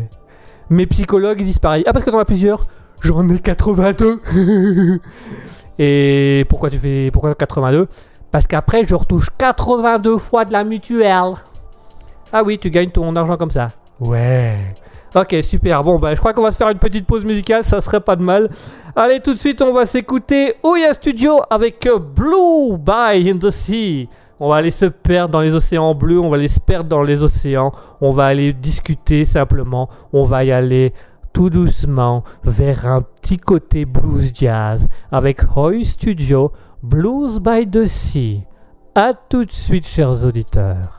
Mes psychologues pareil. Ah parce que t'en as plusieurs J'en ai 82 Et pourquoi tu fais pourquoi 82 Parce qu'après je retouche 82 fois de la mutuelle. Ah oui, tu gagnes ton argent comme ça. Ouais. Ok, super. Bon, bah, je crois qu'on va se faire une petite pause musicale, ça serait pas de mal. Allez, tout de suite, on va s'écouter Oya Studio avec euh, Blue by in the Sea. On va aller se perdre dans les océans bleus, on va aller se perdre dans les océans, on va aller discuter simplement, on va y aller tout doucement vers un petit côté blues jazz avec Hoy Studio, Blues by the Sea. A tout de suite, chers auditeurs.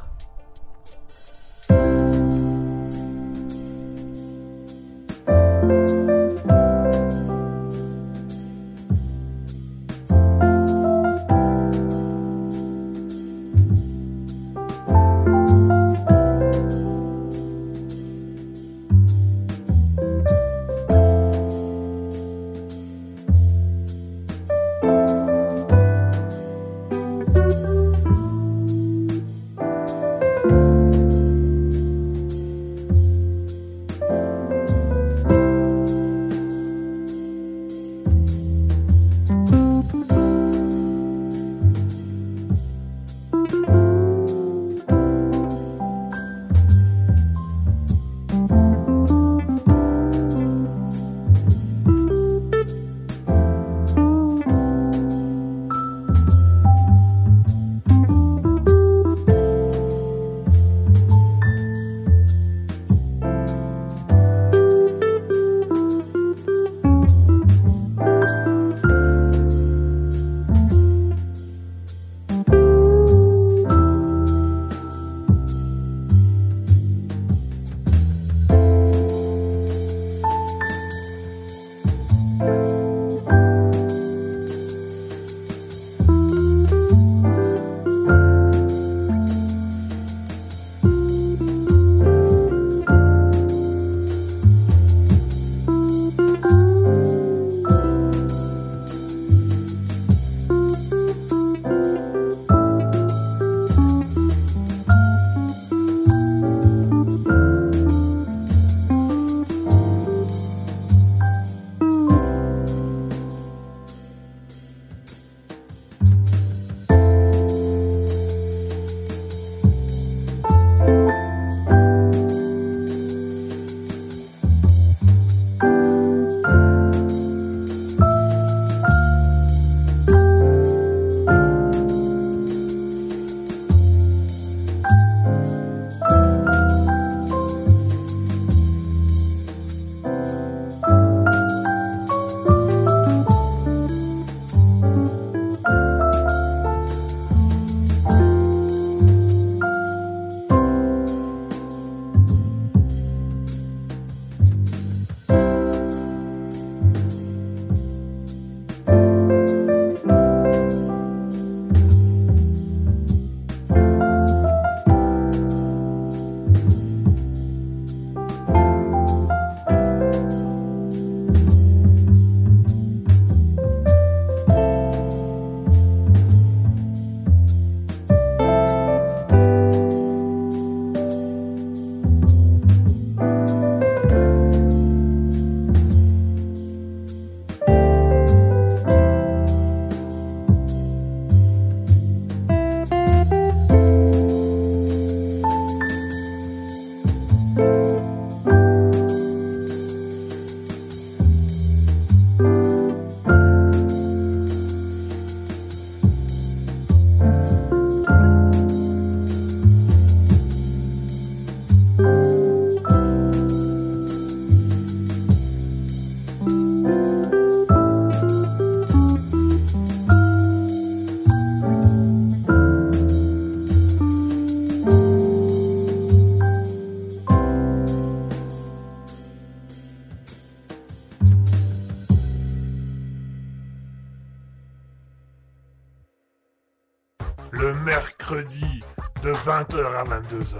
20h à 22h,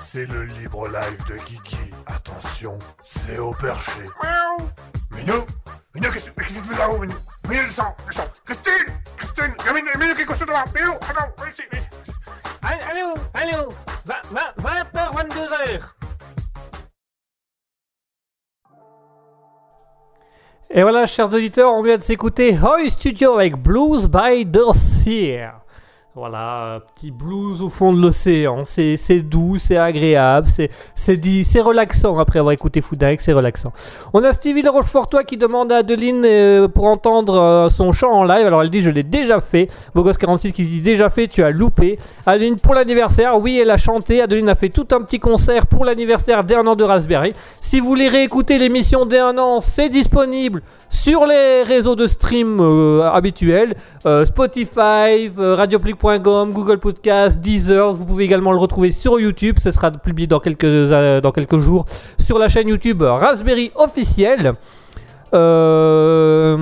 c'est le libre live de Kiki. Attention, c'est au perché. Miaou Minou Minou, qu'est-ce que tu fais là-haut, Minou? Minou, descends, descends Christine Christine Il y a Minou, Minou qui est couché devant Minou, attends, viens ici, viens ici Allô, allô, 20h, 22h. Et voilà, chers auditeurs, on vient de s'écouter Hoy Studio avec Blues by the. Voilà, euh, petit blues au fond de l'océan. C'est doux, c'est agréable, c'est relaxant après avoir écouté Foudingue, c'est relaxant. On a Stevie Le Rochefortois qui demande à Adeline euh, pour entendre euh, son chant en live. Alors elle dit je l'ai déjà fait. Bogos46 qui dit déjà fait, tu as loupé. Adeline pour l'anniversaire, oui elle a chanté. Adeline a fait tout un petit concert pour l'anniversaire d'un an de Raspberry. Si vous voulez réécouter l'émission dès un an, c'est disponible sur les réseaux de stream habituels, Spotify, radioplic.fr, Google Podcast, Deezer. Vous pouvez également le retrouver sur YouTube. Ce sera publié dans quelques, euh, dans quelques jours sur la chaîne YouTube Raspberry officielle. Euh,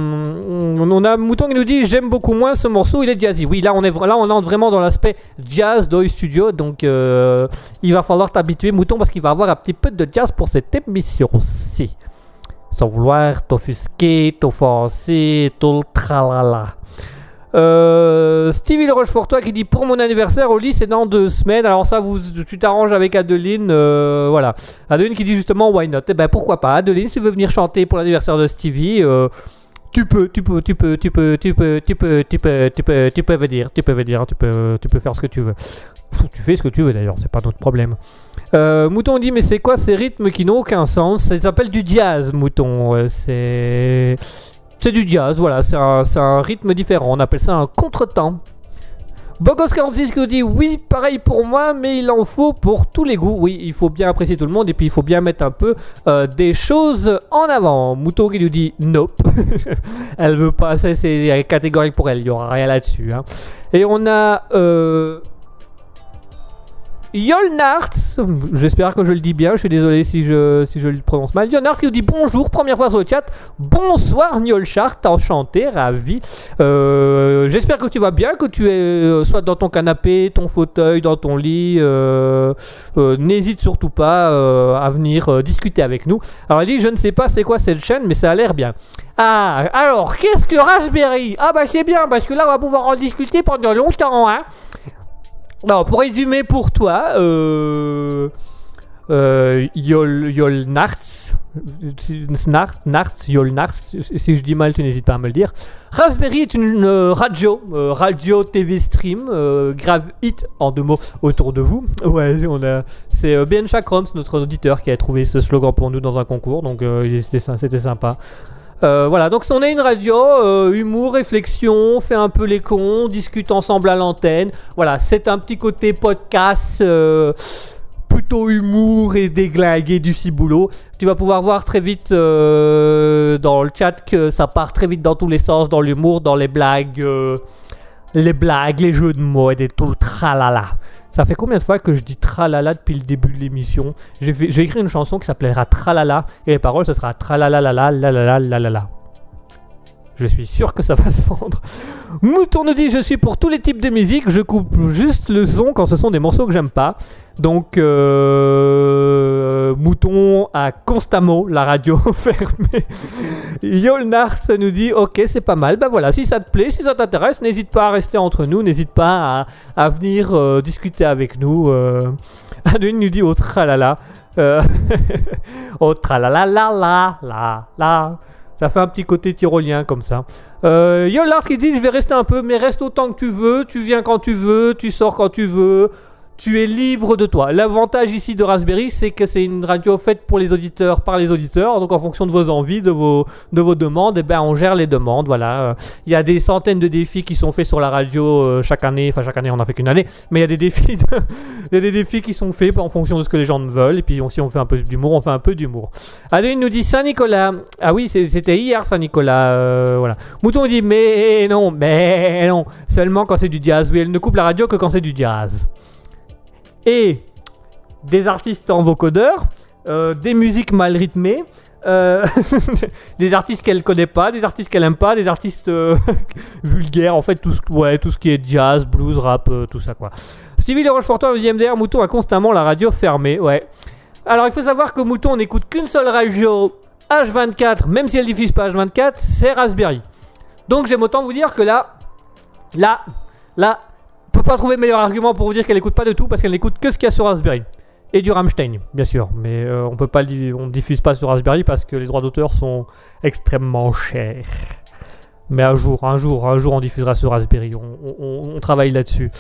on a Mouton qui nous dit j'aime beaucoup moins ce morceau, il est jazzy. Oui, là on est là on entre vraiment dans l'aspect jazz d'Oi Studio, donc euh, il va falloir t'habituer Mouton parce qu'il va avoir un petit peu de jazz pour cette émission aussi. Sans vouloir t'offusquer, t'offenser, tout le tralala. Euh, Stevie Le Rochefortois qui dit pour mon anniversaire au lit c'est dans deux semaines. Alors ça vous tu t'arranges avec Adeline, euh, voilà. Adeline qui dit justement why not? Eh ben pourquoi pas? Adeline si tu veux venir chanter pour l'anniversaire de Stevie, euh, tu peux, tu peux, tu peux, tu peux, tu peux, tu peux, tu peux, tu peux, tu peux tu peux tu peux, tu peux faire ce que tu veux. Tu fais ce que tu veux d'ailleurs, c'est pas notre problème. Mouton dit mais c'est quoi ces rythmes qui n'ont aucun sens? Ça s'appelle du jazz, Mouton. C'est c'est du jazz, voilà, c'est un, un rythme différent. On appelle ça un contretemps. Bogos46 qui nous dit oui, pareil pour moi, mais il en faut pour tous les goûts. Oui, il faut bien apprécier tout le monde et puis il faut bien mettre un peu euh, des choses en avant. Mouton qui nous dit nope. elle veut pas, c'est catégorique pour elle, il y aura rien là-dessus. hein. Et on a. Euh, Yolnart, j'espère que je le dis bien, je suis désolé si je, si je le prononce mal. Yolnart qui nous dit bonjour, première fois sur le chat. Bonsoir Nyolchart, enchanté, ravi. Euh, j'espère que tu vas bien, que tu es euh, soit dans ton canapé, ton fauteuil, dans ton lit. euh, N'hésite surtout pas à venir discuter avec nous. Alors il dit, je ne sais pas c'est quoi cette chaîne, mais ça a l'air bien. Ah, alors qu'est-ce que Raspberry? Ah bah c'est bien, parce que là on va pouvoir en discuter pendant longtemps, hein. Non, pour résumer pour toi, euh, euh, Yol, Yolnarts, si je dis mal, tu n'hésites pas à me le dire. Raspberry est une radio, euh, radio TV stream, euh, grave hit en deux mots autour de vous. Ouais, on a, c'est euh, Ben Chakroms, notre auditeur, qui a trouvé ce slogan pour nous dans un concours, donc c'était sympa. Euh, voilà, donc on est une radio, euh, humour, réflexion, on fait un peu les cons, on discute ensemble à l'antenne. Voilà, c'est un petit côté podcast, euh, plutôt humour et déglingué du ciboulot. Tu vas pouvoir voir très vite dans le chat que ça part très vite dans tous les sens, dans l'humour, dans les blagues, les blagues, les jeux de mots et tout tralala. Ça fait combien de fois que je dis tralala depuis le début de l'émission? J'ai écrit une chanson qui s'appellera Tralala et les paroles ce sera tralala la la la la la la la. Je suis sûr que ça va se vendre. Mouton nous dit je suis pour tous les types de musique, je coupe juste le son quand ce sont des morceaux que j'aime pas. Donc euh, Mouton a constamment la radio fermée. Yolnart nous dit ok c'est pas mal. Ben voilà si ça te plaît, si ça t'intéresse, n'hésite pas à rester entre nous, n'hésite pas à, venir euh, discuter avec nous. Euh, nous dit oh tralala. Euh, oh tralala la la la la. Ça fait un petit côté tyrolien comme ça. Euh, qui dit je vais rester un peu, mais reste autant que tu veux. Tu viens quand tu veux, tu sors quand tu veux. Tu es libre de toi. L'avantage ici de Raspberry, c'est que c'est une radio faite pour les auditeurs, par les auditeurs. Donc en fonction de vos envies, de vos, de vos demandes, eh ben, on gère les demandes. Voilà. Il y a des centaines de défis qui sont faits sur la radio euh, chaque année. Enfin chaque année, on n'en fait qu'une année. Mais il y a des défis, il y a des défis qui sont faits en fonction de ce que les gens veulent. Et puis si on fait un peu d'humour, on fait un peu d'humour. Allez, il nous dit Saint-Nicolas. Ah oui, c'était hier Saint-Nicolas. euh, voilà. Mouton dit mais non, mais non. Seulement quand c'est du jazz. Oui, elle ne coupe la radio que quand c'est du jazz. Et des artistes en vocodeur, euh, des musiques mal rythmées. euh, des artistes qu'elle connaît pas, des artistes qu'elle aime pas, des artistes euh, vulgaires, en fait tout ce, qui est jazz, blues, rap, tout ça quoi. Stevie Le Rochefortois me dit MDR, Mouton a constamment la radio fermée, ouais. Alors il faut savoir que Mouton n'écoute qu'une seule radio H24, même si elle diffuse pas H24, c'est Raspberry. Donc j'aime autant vous dire que là, là, là, peut pas trouver meilleur argument pour vous dire qu'elle écoute pas de tout parce qu'elle n'écoute que ce qu'il y a sur Raspberry. Et du Rammstein, bien sûr, mais euh, on peut pas diffuse pas sur Raspberry parce que les droits d'auteur sont extrêmement chers. Mais un jour, un jour, un jour, on diffusera sur Raspberry. On, travaille là-dessus.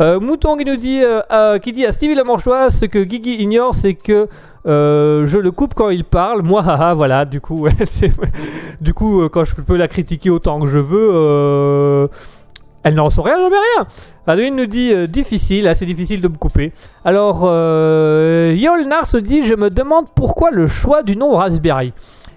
Euh, Mouton qui nous dit, euh, qui dit à Stevie Lamanchois, ce que Guigui ignore, c'est que je le coupe quand il parle. Moi, haha, voilà. Du coup, du coup, quand je peux la critiquer autant que je veux, elle n'en rien, jamais rien. Adeline nous dit euh, difficile, assez difficile de me couper. Alors, euh, Yolnar se dit, je me demande pourquoi le choix du nom Raspberry.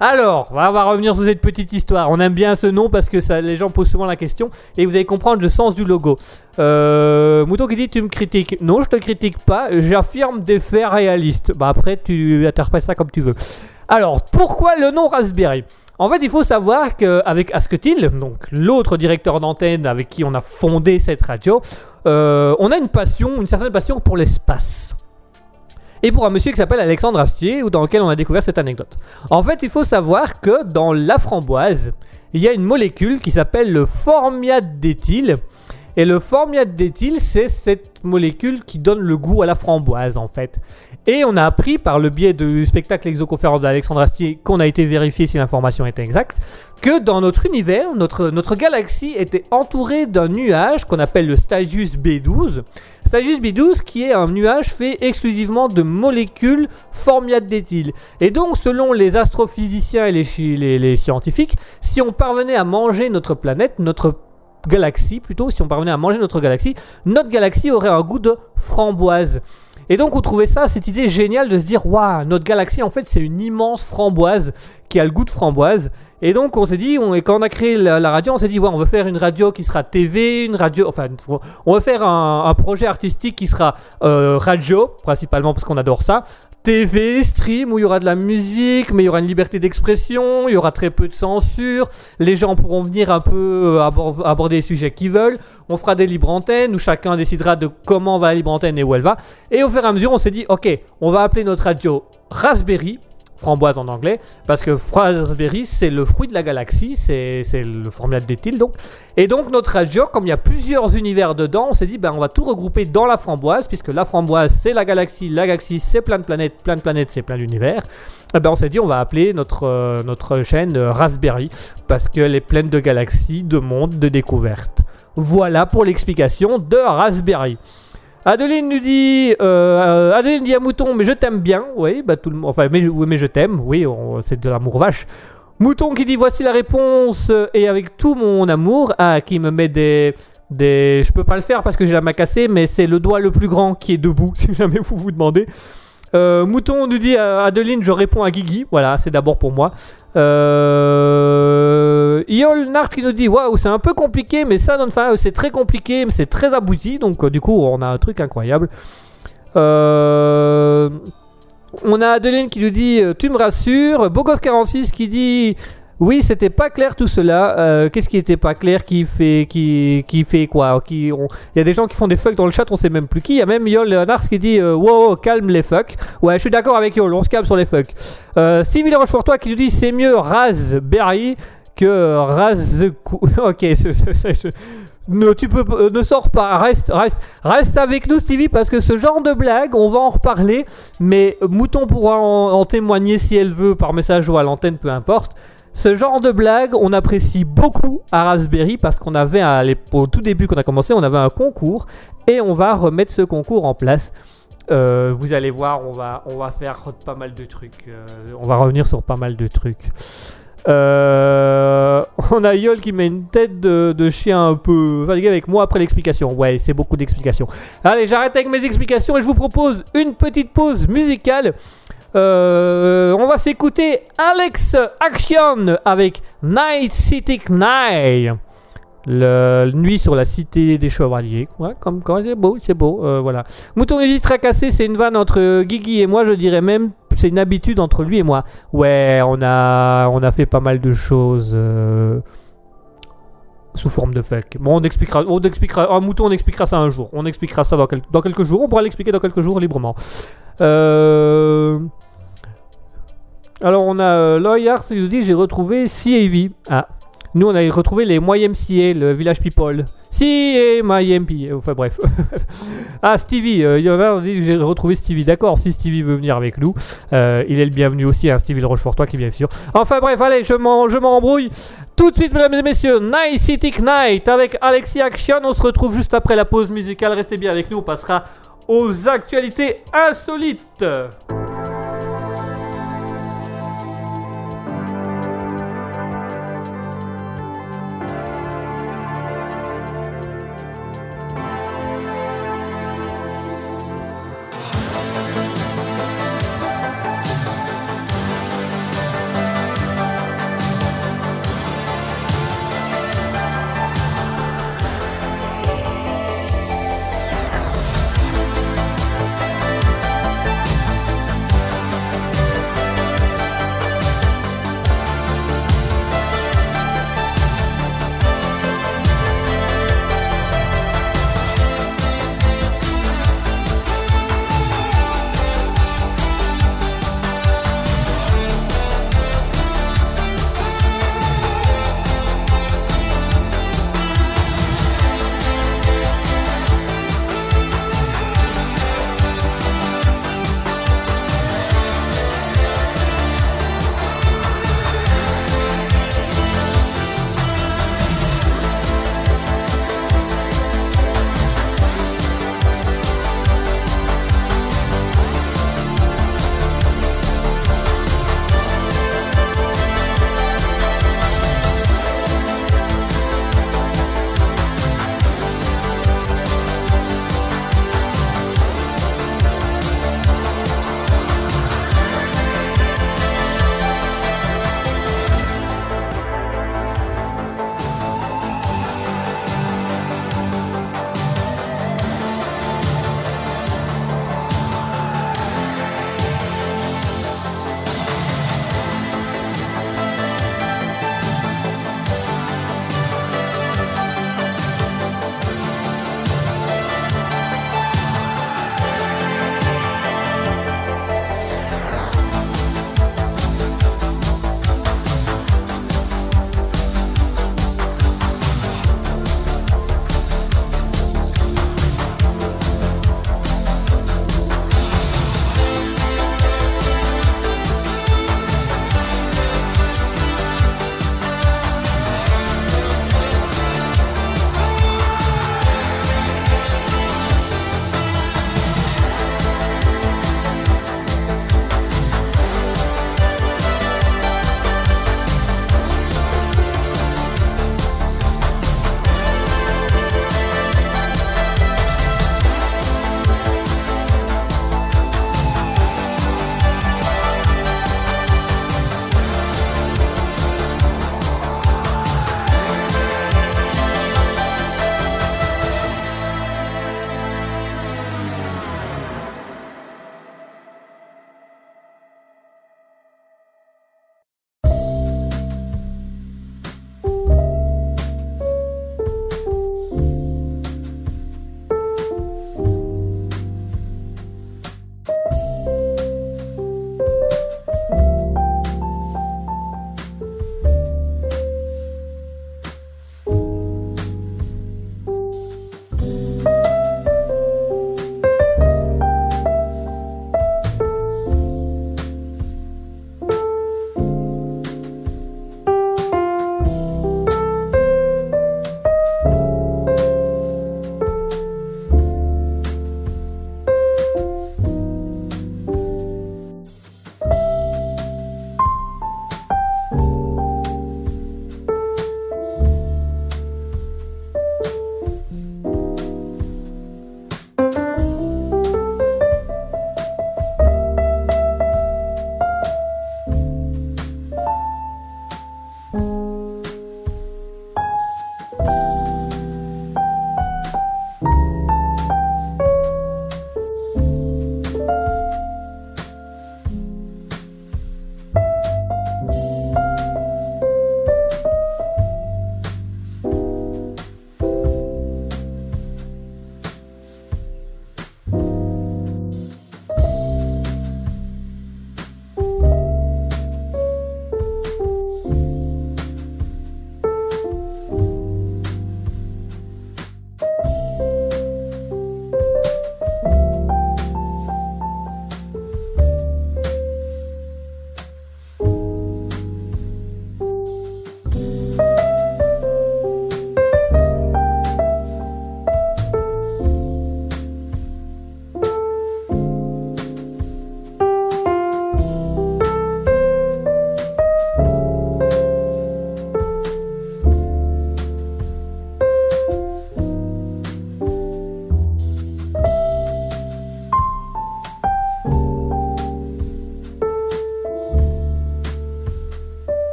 Alors, on va, on va revenir sur cette petite histoire. On aime bien ce nom parce que ça, les gens posent souvent la question et vous allez comprendre le sens du logo. Euh, Mouton qui dit tu me critiques. Non, je te critique pas. J'affirme des faits réalistes. Bah après, tu interprètes ça comme tu veux. Alors, pourquoi le nom Raspberry? En fait, il faut savoir qu'avec Asketil, donc l'autre directeur d'antenne avec qui on a fondé cette radio, euh, on a une passion, une certaine passion pour l'espace. Et pour un monsieur qui s'appelle Alexandre Astier, ou dans lequel on a découvert cette anecdote. En fait, il faut savoir que dans la framboise, il y a une molécule qui s'appelle le formiate d'éthyle. Et le formiate d'éthyle, c'est cette molécule qui donne le goût à la framboise, en fait. Et on a appris par le biais du spectacle Exoconférence d'Alexandre Astier, qu'on a été vérifié si l'information était exacte, que dans notre univers, notre, notre galaxie était entourée d'un nuage qu'on appelle le Stagius B12. Stagius B12 qui est un nuage fait exclusivement de molécules formiate d'éthyle. Et donc, selon les astrophysiciens et les, les- les scientifiques, si on parvenait à manger notre planète, notre galaxie plutôt, si on parvenait à manger notre galaxie, notre galaxie aurait un goût de framboise. Et donc on trouvait ça, cette idée géniale de se dire, waouh, notre galaxie en fait c'est une immense framboise qui a le goût de framboise. Et donc on s'est dit, on- et quand on a créé la, radio, on s'est dit, ouais, on veut faire une radio qui sera TV, une radio, enfin, on veut faire un, un projet artistique qui sera euh, radio, principalement parce qu'on adore ça. TV, stream, où il y aura de la musique, mais il y aura une liberté d'expression, il y aura très peu de censure, les gens pourront venir un peu euh, abor- aborder les sujets qu'ils veulent, on fera des libres antennes où chacun décidera de comment va la libre antenne et où elle va. Et au fur et à mesure, on s'est dit, ok, on va appeler notre radio Raspberry, framboise en anglais, parce que Raspberry, c'est le fruit de la galaxie, c'est le formulaire d'éthyle donc. Et donc notre radio, comme il y a plusieurs univers dedans, on s'est dit, ben, on va tout regrouper dans la framboise, puisque la framboise, c'est la galaxie, la galaxie, c'est plein de planètes, plein de planètes, c'est plein d'univers. Eh ben, on s'est dit, on va appeler notre, euh, notre chaîne euh, Raspberry, parce qu'elle est pleine de galaxies, de mondes, de découvertes. Voilà pour l'explication de Raspberry. Adeline nous dit, euh, euh, Adeline dit à Mouton, mais je t'aime bien, oui, bah tout le enfin, mais, je t'aime, oui, c'est de l'amour vache. Mouton qui dit, voici la réponse, euh, et avec tout mon amour, ah, qui me met des, des, je peux pas le faire parce que j'ai la main cassée, mais c'est le doigt le plus grand qui est debout, si jamais vous vous demandez. Euh, Mouton nous dit, à Adeline, je réponds à Guigui, voilà, c'est d'abord pour moi. Euh, Nart qui nous dit waouh c'est un peu compliqué mais ça enfin c'est très compliqué mais c'est très abouti donc euh, du coup on a un truc incroyable. Euh, on a Adeline qui nous dit euh, tu me rassures. Bogos46 qui dit oui c'était pas clair tout cela. Euh, Qu'est-ce qui était pas clair qui fait qui, fait quoi? Il y a des gens qui font des fucks dans le chat on sait même plus qui. Il y a même Yol Nart qui dit euh, wow calme les fucks. Ouais je suis d'accord avec Yol on se calme sur les fucks. Euh, Stevie Rochefortois qui nous dit c'est mieux Raspberry que Raz. ok, ne, tu peux, ne sors pas, reste, reste, reste avec nous Stevie parce que ce genre de blague, on va en reparler, mais Mouton pourra en, en témoigner si elle veut par message ou à l'antenne, peu importe. Ce genre de blague, on apprécie beaucoup à Raspberry parce qu'on avait au tout début quand on a commencé, on avait un concours et on va remettre ce concours en place. Euh, vous allez voir, on va, on va faire pas mal de trucs. euh, on va revenir sur pas mal de trucs. Euh, on a Yol qui met une tête de, de chien un peu fatigué avec moi après l'explication. Ouais, c'est beaucoup d'explications. Allez, j'arrête avec mes explications et je vous propose une petite pause musicale. Euh, on va s'écouter Alex Action avec Night City Night. Le nuit sur la cité des chevaliers. Ouais, comme quand c'est beau, c'est beau. euh, voilà. Mouton tracassé, c'est une vanne entre Guigui et moi, je dirais même. C'est une habitude entre lui et moi. Ouais, on a, on a fait pas mal de choses euh, sous forme de fake. Bon, on expliquera, on expliquera, un mouton, on expliquera ça un jour. On expliquera ça dans, quel- dans quelques jours. On pourra l'expliquer dans quelques jours librement. Euh, Alors, on a euh, Loy Hart qui nous dit j'ai retrouvé CAV. Ah, nous on a retrouvé les YMCA, le Village People. Si MyMP. Enfin bref. ah Stevie, euh, Yover dit j'ai retrouvé Stevie. D'accord, si Stevie veut venir avec nous, euh, il est le bienvenu aussi. Hein, Stevie de Rochefortois qui est bien sûr. Enfin bref, allez, je m'embrouille. Tout de suite, mesdames et messieurs, Night City Night avec Alexis Action. On se retrouve juste après la pause musicale. Restez bien avec nous. On passera aux actualités insolites.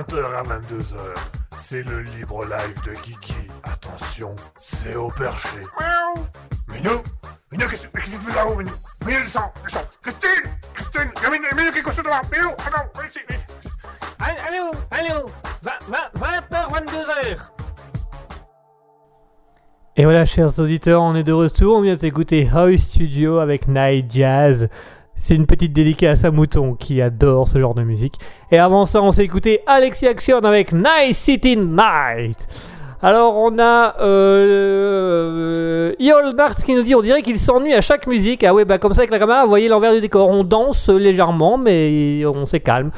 20h à 22h. C'est le libre live de Kiki. Attention, c'est au perché. Miaou Minou Minou, qu'est-ce que tu fais là-haut, Minou Minou, descends, descends Christine Christine Minou, Minou, qu'est-ce que tu là Minou, attends, viens ici, viens ici. Allô, allô 20h, 22h Et voilà, chers auditeurs, on est de retour. On vient de s'écouter House Studio avec Night Jazz. C'est une petite dédicace à Mouton qui adore ce genre de musique. Et avant ça, on s'est écouté Alexis Action avec Night City Night. Alors on a euh, Yol Dart qui nous dit on dirait qu'il s'ennuie à chaque musique. Ah ouais bah comme ça avec la caméra vous voyez l'envers du décor. On danse légèrement mais on s'est calme.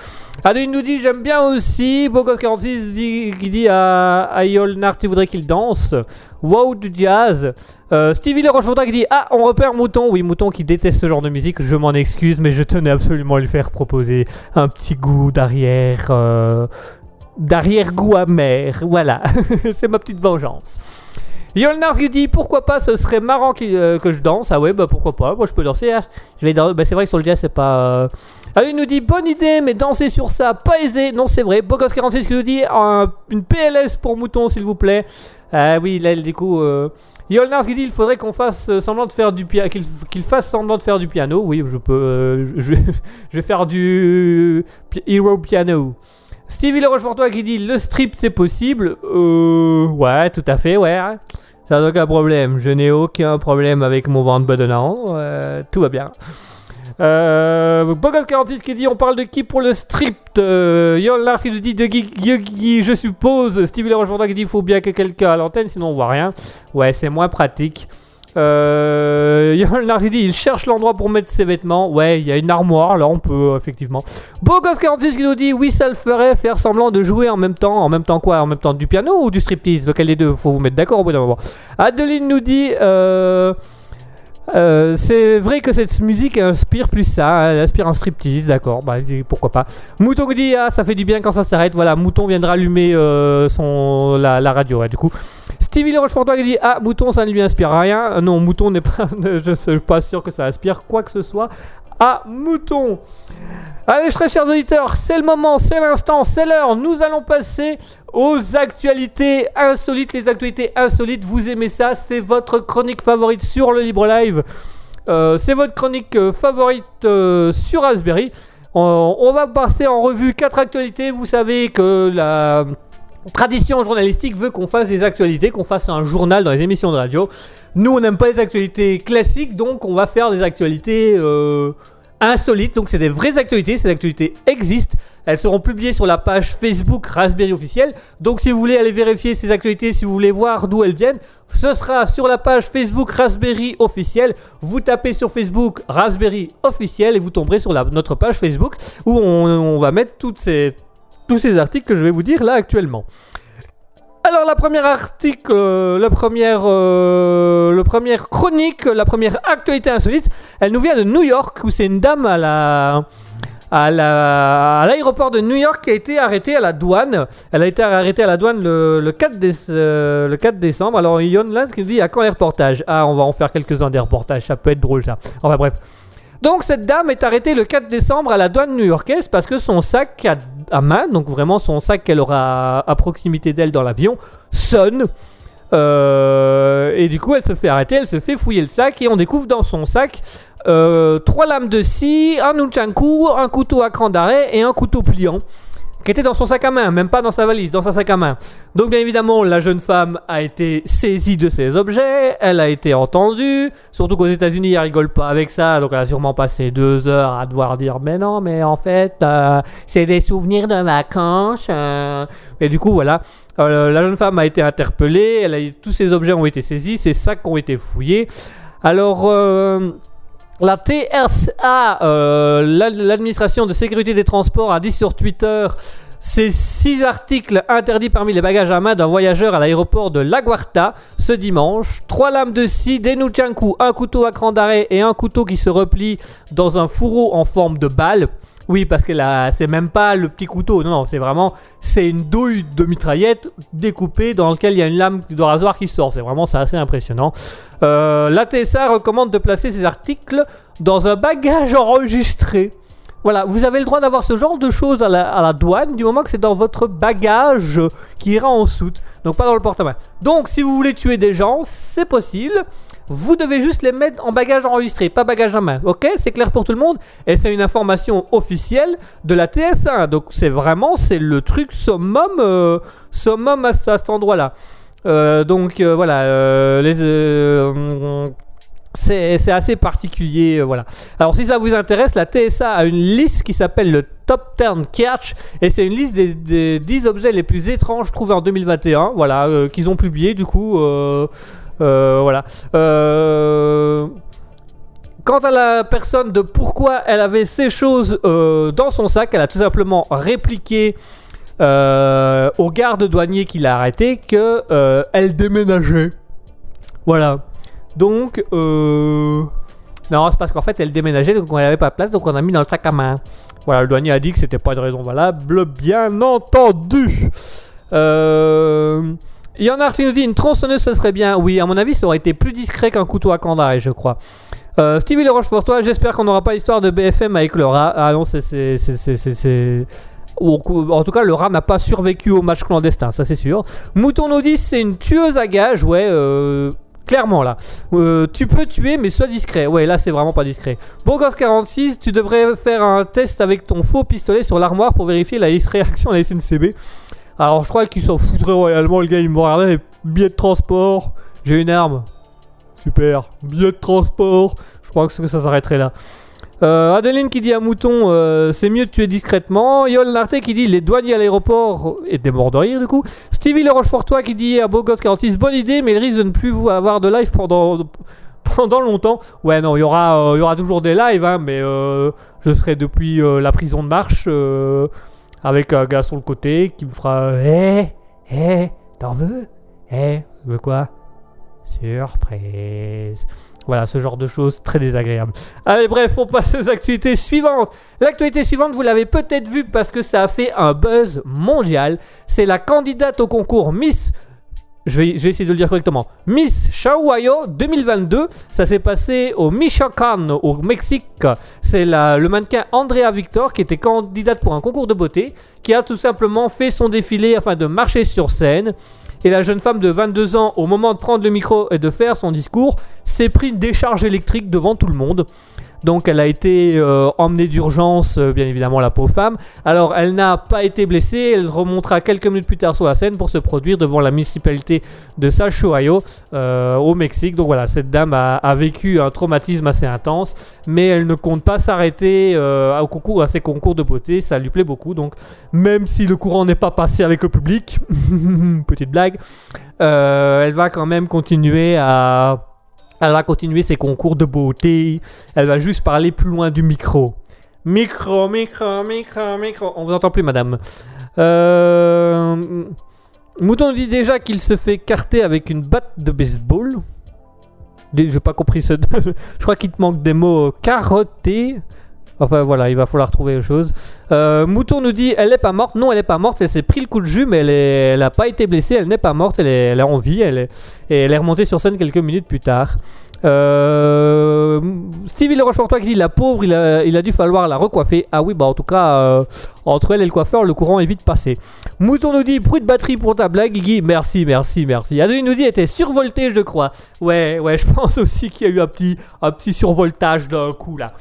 Adeline nous dit j'aime bien aussi. Bogos46 dit, qui dit à, à Yol Nart tu voudrais qu'il danse? Wow du jazz. Euh, Stevie Le Rochefortin qui dit Ah, on repère Mouton. Oui, Mouton qui déteste ce genre de musique. Je m'en excuse, mais je tenais absolument à lui faire proposer un petit goût d'arrière. euh, d'arrière-goût amer. Voilà, c'est ma petite vengeance. Yolnars qui dit pourquoi pas, ce serait marrant euh, que je danse. Ah ouais, bah pourquoi pas, moi je peux danser. hein. Je vais dan- bah, c'est vrai que sur le jazz c'est pas. euh, Ah, il nous dit bonne idée, mais danser sur ça, pas aisé. Non, c'est vrai. Bogos46 qui nous dit un- une PLS pour mouton, s'il vous plaît. Ah oui, là, du coup. Euh... Yolnars qui dit il faudrait qu'on fasse euh, semblant de faire du piano, qu'il fasse semblant de faire du piano. Oui, je peux. euh, je, vais faire du hero piano. Stevie Le Rochefortois qui dit le strip c'est possible. Euh, ouais, tout à fait, ouais. Ça n'a aucun problème. Je n'ai aucun problème avec mon ventre bedonnant. Euh, tout va bien. Euh, Bogos46 qui dit on parle de qui pour le strip euh, qui nous dit de Guy, je suppose? Stevie Le Rochefortois qui dit il faut bien que quelqu'un à l'antenne sinon on voit rien. Ouais, c'est moins pratique. Euh, qui dit il cherche l'endroit pour mettre ses vêtements. Ouais, il y a une armoire là, on peut euh, effectivement. Bogos46 qui nous dit oui ça le ferait faire semblant de jouer en même temps. En même temps quoi? En même temps du piano ou du striptease? Lequel des deux? Faut vous mettre d'accord au bout d'un moment. Adeline nous dit euh, euh, c'est vrai que cette musique inspire plus ça elle inspire un striptease d'accord bah pourquoi pas. Mouton qui dit ah ça fait du bien quand ça s'arrête voilà Mouton viendra allumer euh, son la, radio du coup. Stevie Rochefortois qui dit ah Mouton ça ne lui inspire rien. Non Mouton n'est pas je ne suis pas sûr que ça inspire quoi que ce soit Mouton Allez, chers auditeurs, c'est le moment, c'est l'instant, c'est l'heure. Nous allons passer aux actualités insolites. Les actualités insolites, vous aimez ça C'est votre chronique favorite sur le Libre Live. Euh, c'est votre chronique euh, favorite euh, sur Raspberry. On, on va passer en revue quatre actualités. Vous savez que la tradition journalistique veut qu'on fasse des actualités, qu'on fasse un journal dans les émissions de radio. Nous, on n'aime pas les actualités classiques, donc on va faire des actualités euh, insolites. Donc, c'est des vraies actualités. Ces actualités existent. Elles seront publiées sur la page Facebook Raspberry officielle. Donc, si vous voulez aller vérifier ces actualités, si vous voulez voir d'où elles viennent, ce sera sur la page Facebook Raspberry officielle. Vous tapez sur Facebook Raspberry officielle et vous tomberez sur la- notre page Facebook où on, va mettre tous ces articles que je vais vous dire là actuellement. Alors la première article, euh, la première, euh, le première chronique, la première actualité insolite, elle nous vient de New York où c'est une dame à la à la- l'aéroport de New York qui a été arrêtée à la douane. Elle a été arrêtée à la douane le, le 4, déce- euh, le 4 décembre. Alors Yon Lance qui nous dit à quand les reportages? Ah, on va en faire quelques-uns des reportages, ça peut être drôle ça. Enfin bref. Donc cette dame est arrêtée le 4 décembre à la douane new-yorkaise parce que son sac à, à main, donc vraiment son sac qu'elle aura à, proximité d'elle dans l'avion, sonne. Euh, et du coup, elle se fait arrêter, elle se fait fouiller le sac et on découvre dans son sac euh, trois lames de scie, un nunchaku, un couteau à cran d'arrêt et un couteau pliant qui était dans son sac à main, même pas dans sa valise, dans sa sac à main. Donc bien évidemment, la jeune femme a été saisie de ces objets, elle a été entendue, surtout qu'aux États-Unis, elle rigole pas avec ça, donc elle a sûrement passé deux heures à devoir dire mais non, mais en fait, euh, c'est des souvenirs de vacances. euh. Et du coup, voilà, Euh, la jeune femme a été interpellée, tous ces objets ont été saisis, ces sacs ont été fouillés. Alors. La TSA, euh, l'ad- l'administration de sécurité des transports, a dit sur Twitter ces six articles interdits parmi les bagages à main d'un voyageur à l'aéroport de LaGuardia ce dimanche. Trois lames de scie, des nunchaku, un couteau à cran d'arrêt et un couteau qui se replie dans un fourreau en forme de balle. Oui, parce que là, c'est même pas le petit couteau, non, non, c'est vraiment, c'est une douille de mitraillette découpée dans laquelle il y a une lame de rasoir qui sort. C'est vraiment, c'est assez impressionnant. Euh, la TSA recommande de placer ces articles dans un bagage enregistré Voilà, vous avez le droit d'avoir ce genre de choses à la, douane du moment que c'est dans votre bagage qui ira en soute. Donc pas dans le porte-main. Donc si vous voulez tuer des gens, c'est possible. Vous devez juste les mettre en bagage enregistré, pas bagage à main. Ok, c'est clair pour tout le monde. Et c'est une information officielle de la TS1. Donc c'est vraiment c'est le truc summum, euh, summum à, ce- à cet endroit-là. Euh, donc euh, voilà, les, c'est assez particulier. euh, voilà. Alors si ça vous intéresse, la TSA a une liste qui s'appelle le Top 10 Catch et c'est une liste des, des 10 objets les plus étranges trouvés en 2021. Voilà, euh, qu'ils ont publié du coup. euh, voilà. Quant à la personne de pourquoi elle avait ces choses dans son sac, elle a tout simplement répliqué au garde douanier qui l'a arrêté que elle déménageait. Voilà. Donc, euh... non, c'est parce qu'en fait elle déménageait donc on n'avait pas de place donc on a mis dans le sac à main. Voilà, le douanier a dit que c'était pas de raison valable, bien entendu. Euh... Il y qui nous dit une tronçonneuse, ça serait bien. Oui, à mon avis, ça aurait été plus discret qu'un couteau à candaille, je crois. Euh, Stevie Le Rochefortois, j'espère qu'on n'aura pas l'histoire de BFM avec le rat. Ah non, c'est. En tout cas, le rat n'a pas survécu au match clandestin, ça c'est sûr. Mouton nous dit c'est une tueuse à gages, ouais, euh, clairement là. Euh, tu peux tuer, mais sois discret. Ouais, là c'est vraiment pas discret. Bourgos46, tu devrais faire un test avec ton faux pistolet sur l'armoire pour vérifier la réaction à la SNCB. Alors je crois qu'il s'en foutrait royalement, le gars il me regardait, billet de transport, j'ai une arme. Super, billet de transport. Je crois que ça s'arrêterait là. Euh, Adeline qui dit à Mouton, euh, c'est mieux de tuer discrètement. Yol Narté qui dit les douaniers à l'aéroport et des morts de du coup. Stevie Le Rochefortois qui dit à Bogos46, bonne idée, mais il risque de ne plus avoir de live pendant, pendant longtemps. Ouais, non, il y aura, euh, toujours des lives, hein, mais je serai depuis la prison de marche avec un gars sur le côté qui me fera Hé, hé, t'en veux? Hé, veux quoi? Surprise. Voilà, ce genre de choses très désagréables. Allez, bref, on passe aux actualités suivantes. L'actualité suivante, vous l'avez peut-être vue parce que ça a fait un buzz mondial. C'est la candidate au concours Miss. Je vais, essayer de le dire correctement. Miss Shahuayo 2022. Ça s'est passé au Michoacán, au Mexique. C'est le mannequin Andrea Victor qui était candidate pour un concours de beauté, qui a tout simplement fait son défilé afin de marcher sur scène. Et la jeune femme de 22 ans, au moment de prendre le micro et de faire son discours, s'est pris une décharge électrique devant tout le monde. Donc elle a été euh, emmenée d'urgence, euh, bien évidemment, la pauvre femme. Alors elle n'a pas été blessée, elle remontera quelques minutes plus tard sur la scène pour se produire devant la municipalité de Sachuayo euh, au Mexique. Donc voilà, cette dame a, a vécu un traumatisme assez intense, mais elle ne compte pas s'arrêter au concours, à ses concours de beauté, ça lui plaît beaucoup. Donc même si le courant n'est pas passé avec le public, petite blague, elle va quand même continuer à elle va continuer ses concours de beauté. Elle va juste parler plus loin du micro. Micro, micro, micro, micro. On vous entend plus, madame. Euh... Mouton dit déjà qu'il se fait carter avec une batte de baseball. J'ai pas compris ce. Je crois qu'il te manque des mots carotté. Enfin voilà, il va falloir trouver autre chose. Euh, Mouton nous dit elle est pas morte. Non, elle est pas morte. Elle s'est pris le coup de jus, mais elle, est, elle a pas été blessée. Elle n'est pas morte. Elle est, en vie. Elle est, et elle est remontée sur scène quelques minutes plus tard. Euh, Stevie Le Rochefortois qui dit la pauvre, il a, dû falloir la recoiffer. Ah oui, bah en tout cas, euh, entre elle et le coiffeur, le courant est vite passé. Mouton nous dit bruit de batterie pour ta blague, Guigui. Merci, merci, merci. Adeline nous dit était survolté, je crois. Ouais, ouais, je pense aussi qu'il y a eu un petit, un petit survoltage d'un coup là.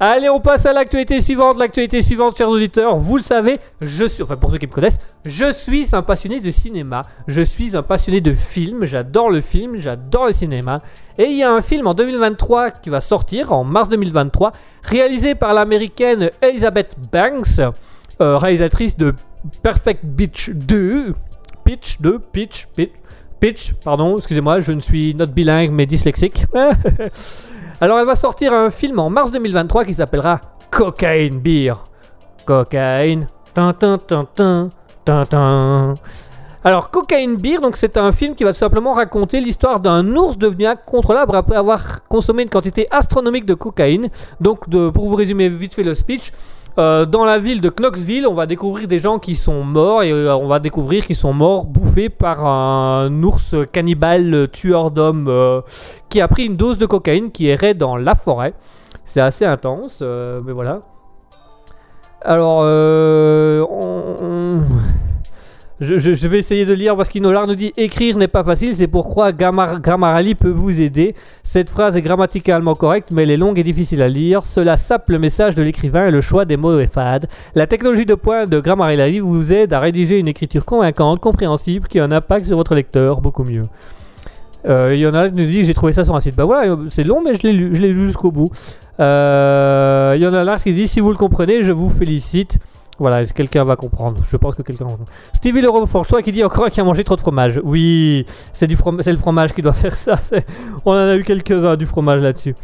Allez, on passe à l'actualité suivante. L'actualité suivante, chers auditeurs, vous le savez, je suis, enfin pour ceux qui me connaissent, je suis un passionné de cinéma. Je suis un passionné de film. J'adore le film, j'adore le cinéma. Et il y a un film en 2023 qui va sortir, en mars 2023, réalisé par l'américaine Elizabeth Banks, euh, réalisatrice de Perfect Beach 2. Pitch 2, Pitch, Pitch, Pitch, pardon, excusez-moi, je ne suis not bilingue mais dyslexique. Alors elle va sortir un film en mars 2023 qui s'appellera Cocaine Beer. Cocaine. Tin, tin, tin, tin. Alors Cocaine Beer, donc c'est un film qui va tout simplement raconter l'histoire d'un ours devenu incontrôlable après avoir consommé une quantité astronomique de cocaïne. Donc pour vous résumer vite fait le speech, euh, dans la ville de Knoxville, on va découvrir des gens qui sont morts et euh, on va découvrir qu'ils sont morts bouffés par un ours cannibale tueur d'hommes euh, qui a pris une dose de cocaïne qui errait dans la forêt. C'est assez intense, mais voilà. Alors, on- Je, vais essayer de lire parce qu'Inolar nous dit écrire n'est pas facile, c'est pourquoi Grammar- Grammarly peut vous aider. Cette phrase est grammaticalement correcte, mais elle est longue et difficile à lire. Cela sape le message de l'écrivain et le choix des mots est fade. La technologie de pointe de Grammarly vous aide à rédiger une écriture convaincante, compréhensible, qui a un impact sur votre lecteur beaucoup mieux. Euh, Il y en a qui nous dit j'ai trouvé ça sur un site. Bah voilà, c'est long, mais je l'ai lu, jusqu'au bout. Euh, Il y en a là qui dit si vous le comprenez, je vous félicite. Voilà, est-ce que quelqu'un va comprendre? Je pense que quelqu'un va comprendre. Stevie Leroy Forçois qui dit encore qu'il a mangé trop de fromage. Oui, c'est du from- c'est le fromage qui doit faire ça. On en a eu quelques-uns du fromage là-dessus.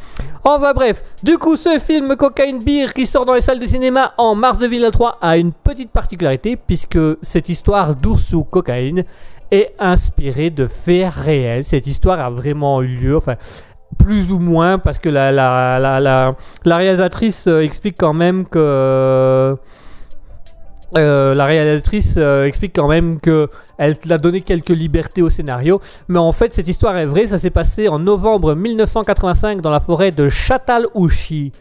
Enfin bref, du coup, ce film Cocaine Beer qui sort dans les salles de cinéma en mars 2003 a une petite particularité puisque cette histoire d'ours sous cocaïne est inspirée de faits réels. Cette histoire a vraiment eu lieu. Enfin, plus ou moins parce que la, la, la, la, réalisatrice euh, explique quand même que euh, la réalisatrice euh, explique quand même que elle a donné quelques libertés au scénario, mais en fait cette histoire est vraie. Ça s'est passé en novembre 1985 dans la forêt de Chatal-Ushi.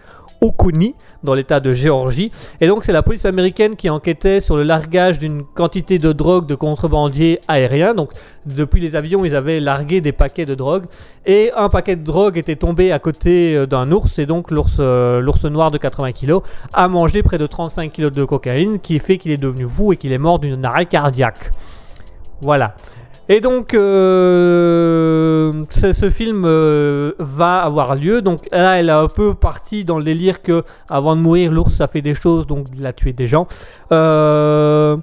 Okuni, dans l'état de Géorgie. Et donc, c'est la police américaine qui enquêtait sur le largage d'une quantité de drogue de contrebandiers aériens. Donc, depuis les avions, ils avaient largué des paquets de drogue. Et un paquet de drogue était tombé à côté euh, d'un ours. Et donc, l'ours euh, noir de 80 kg a mangé près de 35 kg de cocaïne, qui fait qu'il est devenu fou et qu'il est mort d'une arrêt cardiaque. Voilà. Et donc, euh, ce, film euh, va avoir lieu. Donc là, elle est un peu partie dans le délire que, avant de mourir, l'ours ça fait des choses, donc il a tué des gens. Euh,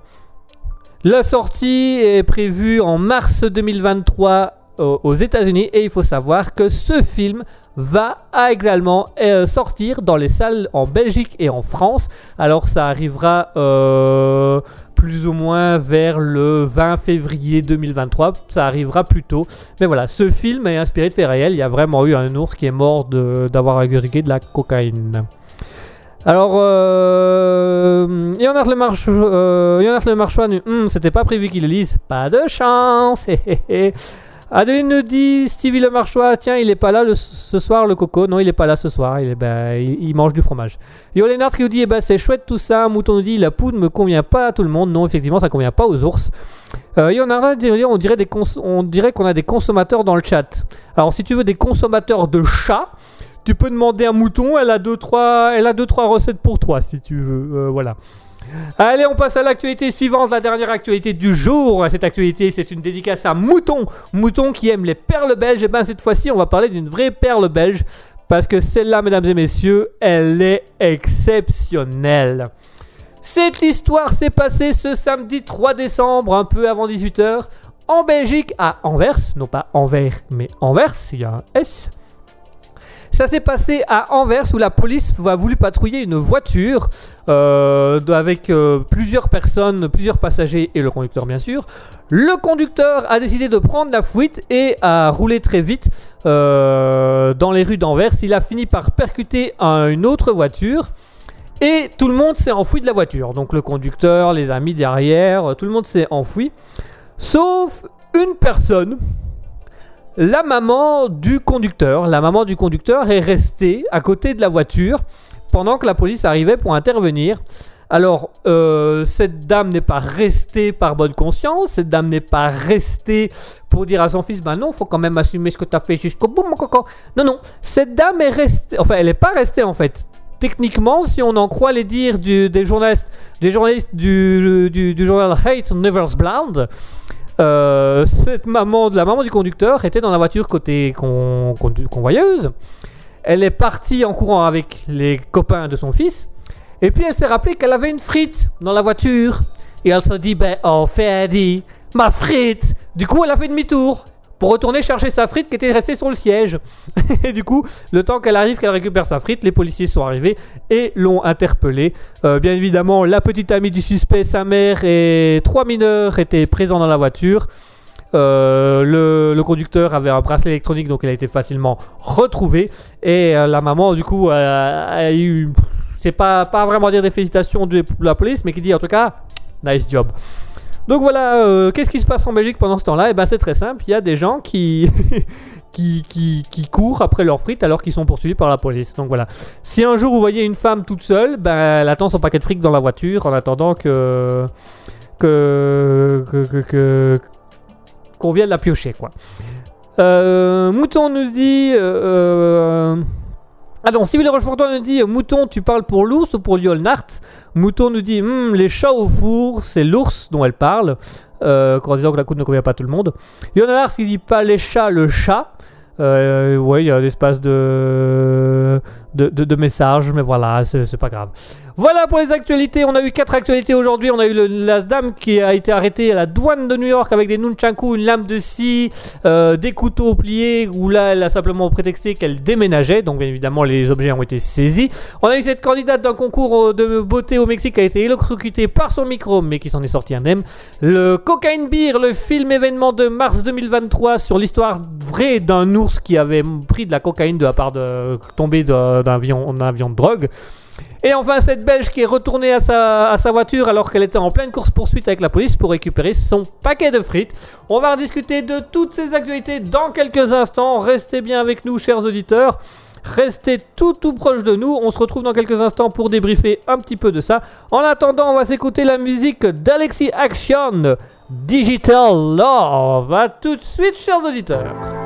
la sortie est prévue en mars 2023 aux États-Unis et il faut savoir que ce film va également euh, sortir dans les salles en Belgique et en France. Alors ça arrivera euh, plus ou moins vers le 20 février 2023. Ça arrivera plus tôt. Mais voilà, ce film est inspiré de faits réels. Il y a vraiment eu un ours qui est mort d'avoir ingurgité de la cocaïne. Alors, euh, le March, euh, le hmm, c'était pas prévu qu'il le lise. Pas de chance. Adeline nous dit Stevie le Marchois, tiens, il est pas là le- ce soir, le coco. Non, il est pas là ce soir. Il, est, ben, il, mange du fromage. Yo Léonard qui nous dit, eh ben, c'est chouette tout ça. Mouton nous dit, la poudre me convient pas à tout le monde. Non, effectivement, ça convient pas aux ours. Euh, dit, on dirait on dirait qu'on a des consommateurs dans le chat. Alors, si tu veux des consommateurs de chats, tu peux demander à Mouton. Elle a deux trois, elle a deux trois recettes pour toi, si tu veux. Euh, voilà. Allez, on passe à l'actualité suivante, la dernière actualité du jour. Cette actualité, c'est une dédicace à Mouton. Mouton qui aime les perles belges. Et ben cette fois-ci, on va parler d'une vraie perle belge. Parce que celle-là, mesdames et messieurs, elle est exceptionnelle. Cette histoire s'est passée ce samedi 3 décembre, un peu avant 18h, en Belgique, à Anvers. Non pas Anvers, mais Anvers, il y a un S. Ça s'est passé à Anvers où la police a voulu patrouiller une voiture euh, avec euh, plusieurs personnes, plusieurs passagers et le conducteur bien sûr. Le conducteur a décidé de prendre la fuite et a roulé très vite euh, dans les rues d'Anvers. Il a fini par percuter un- une autre voiture et tout le monde s'est enfoui de la voiture. Donc le conducteur, les amis derrière, tout le monde s'est enfoui. Sauf une personne la maman du conducteur, la maman du conducteur est restée à côté de la voiture pendant que la police arrivait pour intervenir. Alors, euh, cette dame n'est pas restée par bonne conscience, cette dame n'est pas restée pour dire à son fils, bah non, faut quand même assumer ce que tu as fait jusqu'au bout, mon coco. Non, non, cette dame est restée, enfin, elle n'est pas restée en fait. Techniquement, si on en croit les dires des journalistes, des journalistes du, du- journal Hate Never Blind, euh, cette maman, la maman du conducteur était dans la voiture côté con- con- convoyeuse. Elle est partie en courant avec les copains de son fils. Et puis elle s'est rappelée qu'elle avait une frite dans la voiture. Et elle se dit, ben, oh, Ferdi, ma frite Du coup, elle a fait demi-tour pour retourner chercher sa frite qui était restée sur le siège. et du coup, le temps qu'elle arrive, qu'elle récupère sa frite, les policiers sont arrivés et l'ont interpellée. Euh, bien évidemment, la petite amie du suspect, sa mère et trois mineurs étaient présents dans la voiture. Euh, le, conducteur avait un bracelet électronique, donc elle a été facilement retrouvée. Et euh, la maman, du coup, a, a eu, c'est pas, pas vraiment dire des félicitations de la police, mais qui dit en tout cas, nice job. Donc voilà, euh, qu'est-ce qui se passe en Belgique pendant ce temps-là? Et ben c'est très simple, il y a des gens qui qui, qui, courent après leurs frites alors qu'ils sont poursuivis par la police. Donc voilà. Si un jour vous voyez une femme toute seule, ben, elle attend son paquet de fric dans la voiture en attendant que. que. que. qu'on vienne la piocher, quoi. Euh, Mouton nous dit. euh, ah non, Civil Rochefortois nous dit Mouton, tu parles pour l'ours ou pour Yolnart? Mouton nous dit Hmm, les chats au four, c'est l'ours dont elle parle. Euh, en disant que la coude ne convient pas à tout le monde. Yolnart qui dit pas les chats, le chat. Euh, ouais, il y a un espace de, de, de, de messages, mais voilà, c'est pas grave. Voilà pour les actualités. On a eu quatre actualités aujourd'hui. On a eu le- la dame qui a été arrêtée à la douane de New York avec des nunchaku, une lame de scie, euh, des couteaux pliés. Où là, elle a simplement prétexté qu'elle déménageait. Donc, bien évidemment, les objets ont été saisis. On a eu cette candidate d'un concours euh, de beauté au Mexique qui a été électrocutée par son micro, mais qui s'en est sorti un M. Le Cocaine Beer, le film événement de mars 2023 sur l'histoire vraie d'un ours qui avait pris de la cocaïne de la part de tomber d'un d'un avion, de drogue. Et enfin, cette Belge qui est retournée à sa, à sa voiture alors qu'elle était en pleine course-poursuite avec la police pour récupérer son paquet de frites. On va discuter de toutes ces actualités dans quelques instants. Restez bien avec nous, chers auditeurs. Restez tout tout proche de nous. On se retrouve dans quelques instants pour débriefer un petit peu de ça. En attendant, on va s'écouter la musique d'Alexis Action, Digital Love. À tout de suite, chers auditeurs.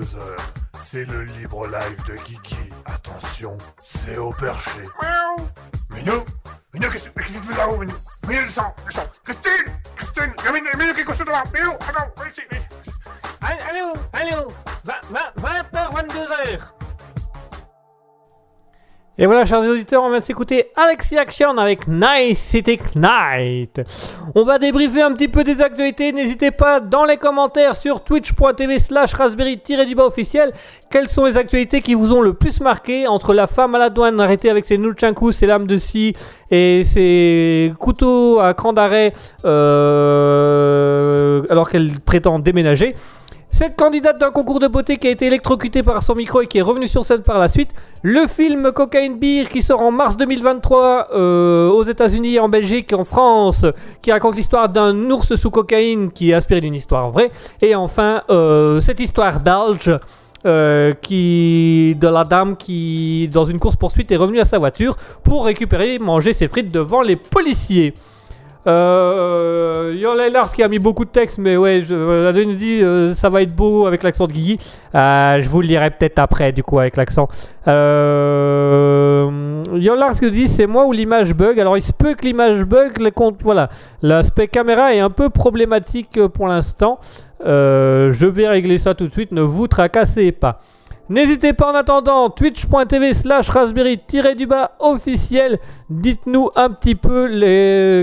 22h, c'est le libre live de Kiki. Attention, c'est au perché. Et voilà, chers auditeurs, on vient de s'écouter Alexi Action avec Nice City Night. On va débriefer un petit peu des actualités. N'hésitez pas dans les commentaires sur twitch.tv slash raspberry-du-bas officiel. Quelles sont les actualités qui vous ont le plus marqué entre la femme à la douane arrêtée avec ses nunchakus, ses lames de scie et ses couteaux à cran d'arrêt euh, alors qu'elle prétend déménager? Cette candidate d'un concours de beauté qui a été électrocutée par son micro et qui est revenue sur scène par la suite. Le film Cocaine Beer qui sort en mars 2023 euh, aux États-Unis, en Belgique, en France, qui raconte l'histoire d'un ours sous cocaïne qui est inspiré d'une histoire vraie. Et enfin, euh, cette histoire belge. euh, qui de la dame qui dans une course poursuite est revenue à sa voiture pour récupérer manger ses frites devant les policiers. Euh, Lars qui a mis beaucoup de texte, mais ouais, je, euh, elle nous dit euh, ça va être beau avec l'accent de Guigui. Euh, je vous le lirai peut-être après, du coup, avec l'accent. Euh, Yola Lars qui dit c'est moi ou l'image bug? Alors il se peut que l'image bug, les comptes, voilà, l'aspect caméra est un peu problématique euh, pour l'instant. Je vais régler ça tout de suite, ne vous tracassez pas. N'hésitez pas en attendant, twitch.tv slash raspberry-du-bas officiel. Dites-nous un petit peu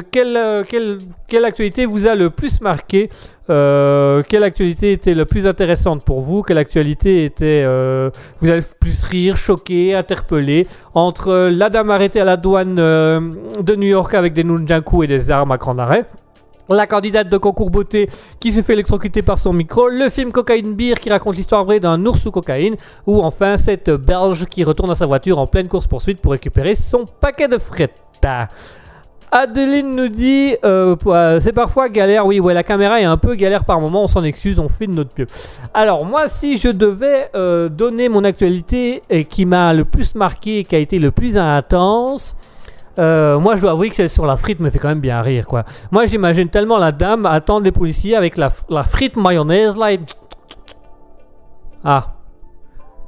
quelle, actualité vous a le plus marqué, euh, quelle actualité était la plus intéressante pour vous, quelle actualité était euh, vous avez le plus rire, choqué, interpellé, entre la dame arrêtée à la douane euh, de New York avec des nunjaku et des armes à grand arrêt. La candidate de concours beauté qui s'est fait électrocuter par son micro, le film Cocaine Beer qui raconte l'histoire vraie d'un ours sous cocaïne, ou enfin cette Belge qui retourne à sa voiture en pleine course poursuite pour récupérer son paquet de frites. Adeline nous dit euh, c'est parfois galère, oui, ouais, la caméra est un peu galère par moment, on s'en excuse, on fait de notre mieux. Alors moi, si je devais euh, donner mon actualité qui m'a le plus marqué, et qui a été le plus intense, euh, moi, je dois avouer que celle sur la frite me fait quand même bien rire, quoi. Moi, j'imagine tellement la dame attendre les policiers avec la, la frite mayonnaise, là. Ah.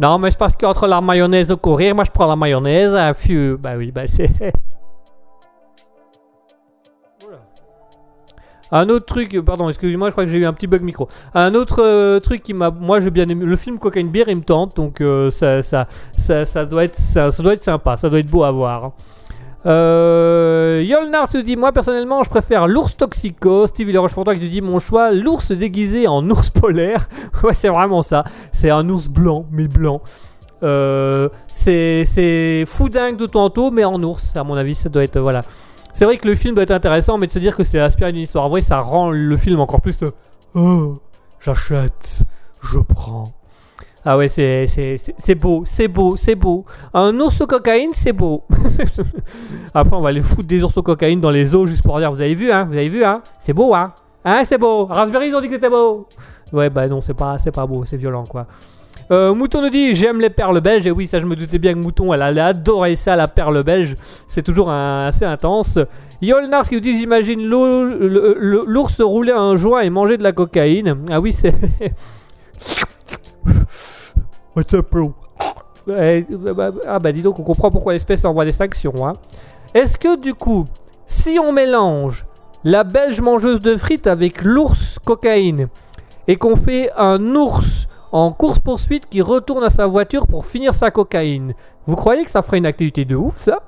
Non, mais c'est parce qu'entre la mayonnaise et courir, moi, je prends la mayonnaise. Un fiu. Bah oui, bah c'est... Un autre truc, pardon, excusez-moi, je crois que j'ai eu un petit bug micro. Un autre euh, truc qui m'a, moi j'ai bien aimé, le film Cocaine Beer, il me tente, donc euh, ça, ça, ça, doit être, ça doit être sympa, ça doit être beau à voir. Euh, Yolnar te dit Moi personnellement, je préfère l'ours toxico. Steve Le Rochefortois qui te dit Mon choix, l'ours déguisé en ours polaire. ouais, c'est vraiment ça. C'est un ours blanc, mais blanc. Euh, c'est c'est fou dingue de tantôt, mais en ours. À mon avis, ça doit être. Voilà. C'est vrai que le film doit être intéressant, mais de se dire que c'est inspiré d'une histoire vraie, ça rend le film encore plus de Oh, j'achète, je prends. Ah ouais, c'est beau, c'est beau, c'est beau. Un ours au cocaïne, c'est beau. Après, on va aller foutre des ours au cocaïne dans les eaux juste pour dire Vous avez vu, hein Vous avez vu, hein C'est beau, hein Hein, c'est beau. Raspberry, ils ont dit que c'était beau. Ouais, bah non, c'est pas, pas beau, c'est violent, quoi. Euh, Mouton nous dit j'aime les perles belges et oui ça je me doutais bien que Mouton elle allait adorer ça la perle belge c'est toujours assez intense Yolnars qui nous dit j'imagine l'ours rouler un joint et manger de la cocaïne ah oui c'est What's up bro ah bah dis donc on comprend pourquoi l'espèce envoie des sanctions hein. Est-ce que du coup si on mélange la belge mangeuse de frites avec l'ours cocaïne et qu'on fait un ours en course poursuite qui retourne à sa voiture pour finir sa cocaïne. Vous croyez que ça ferait une activité de ouf ça?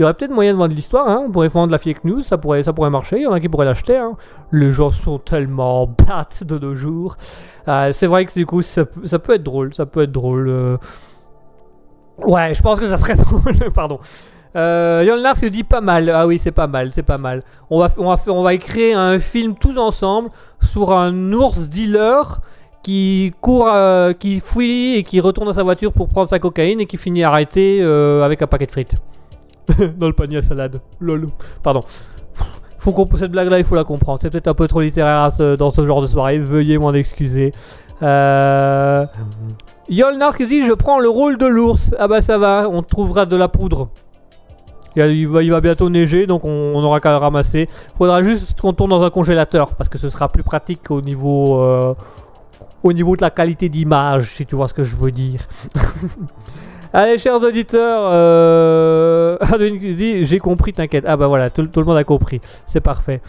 Il y aurait peut-être moyen de vendre l'histoire, hein on pourrait vendre la fake news, ça pourrait, ça pourrait marcher, il y en a qui pourraient l'acheter. Hein. Les gens sont tellement battes de nos jours. Euh, c'est vrai que du coup ça, peut- être drôle, ça peut être drôle. euh. Ouais, je pense que ça serait drôle, pardon. Euh, Yolnar se dit pas mal. Ah oui, c'est pas mal, c'est pas mal. On va, on va, on va écrire un film tous ensemble sur un ours dealer qui court, euh, qui fouille et qui retourne à sa voiture pour prendre sa cocaïne et qui finit arrêté avec un paquet de frites dans le panier à salade. Lol. Pardon. Faut cette blague-là, il faut la comprendre. C'est peut-être un peu trop littéraire ce- dans ce genre de soirée. Veuillez m'en excuser. Euh... Yolnar qui dit je prends le rôle de l'ours. Ah bah ça va, on trouvera de la poudre. Il, va, il va bientôt neiger, donc on, on aura qu'à le ramasser. Faudra juste qu'on tourne dans un congélateur parce que ce sera plus pratique au niveau, euh, au niveau de la qualité d'image, si tu vois ce que je veux dire. Allez, chers auditeurs, euh... J'ai compris, t'inquiète. Ah bah voilà, tout, le monde a compris, c'est parfait.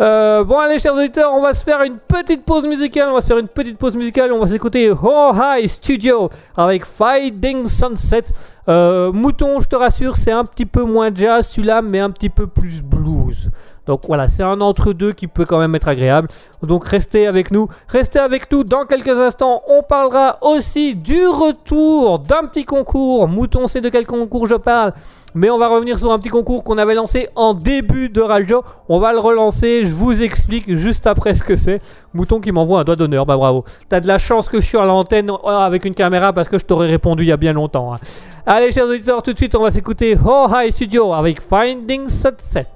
Euh, bon allez chers auditeurs, on va se faire une petite pause musicale, on va se faire une petite pause musicale, on va s'écouter Oh High Studio avec Finding Sunset. Euh, Mouton, je te rassure, c'est un petit peu moins jazz celui-là, mais un petit peu plus blues. Donc voilà, c'est un entre-deux qui peut quand même être agréable. Donc restez avec nous, restez avec nous. Dans quelques instants, on parlera aussi du retour d'un petit concours. Mouton sait de quel concours je parle? Mais on va revenir sur un petit concours qu'on avait lancé en début de radio. On va le relancer. Je vous explique juste après ce que c'est. Mouton qui m'envoie un doigt d'honneur. Bah bravo. T'as de la chance que je suis à l'antenne euh, avec une caméra parce que je t'aurais répondu il y a bien longtemps. hein. Allez, chers auditeurs, tout de suite, on va s'écouter Oh High Studio avec Finding Sunset.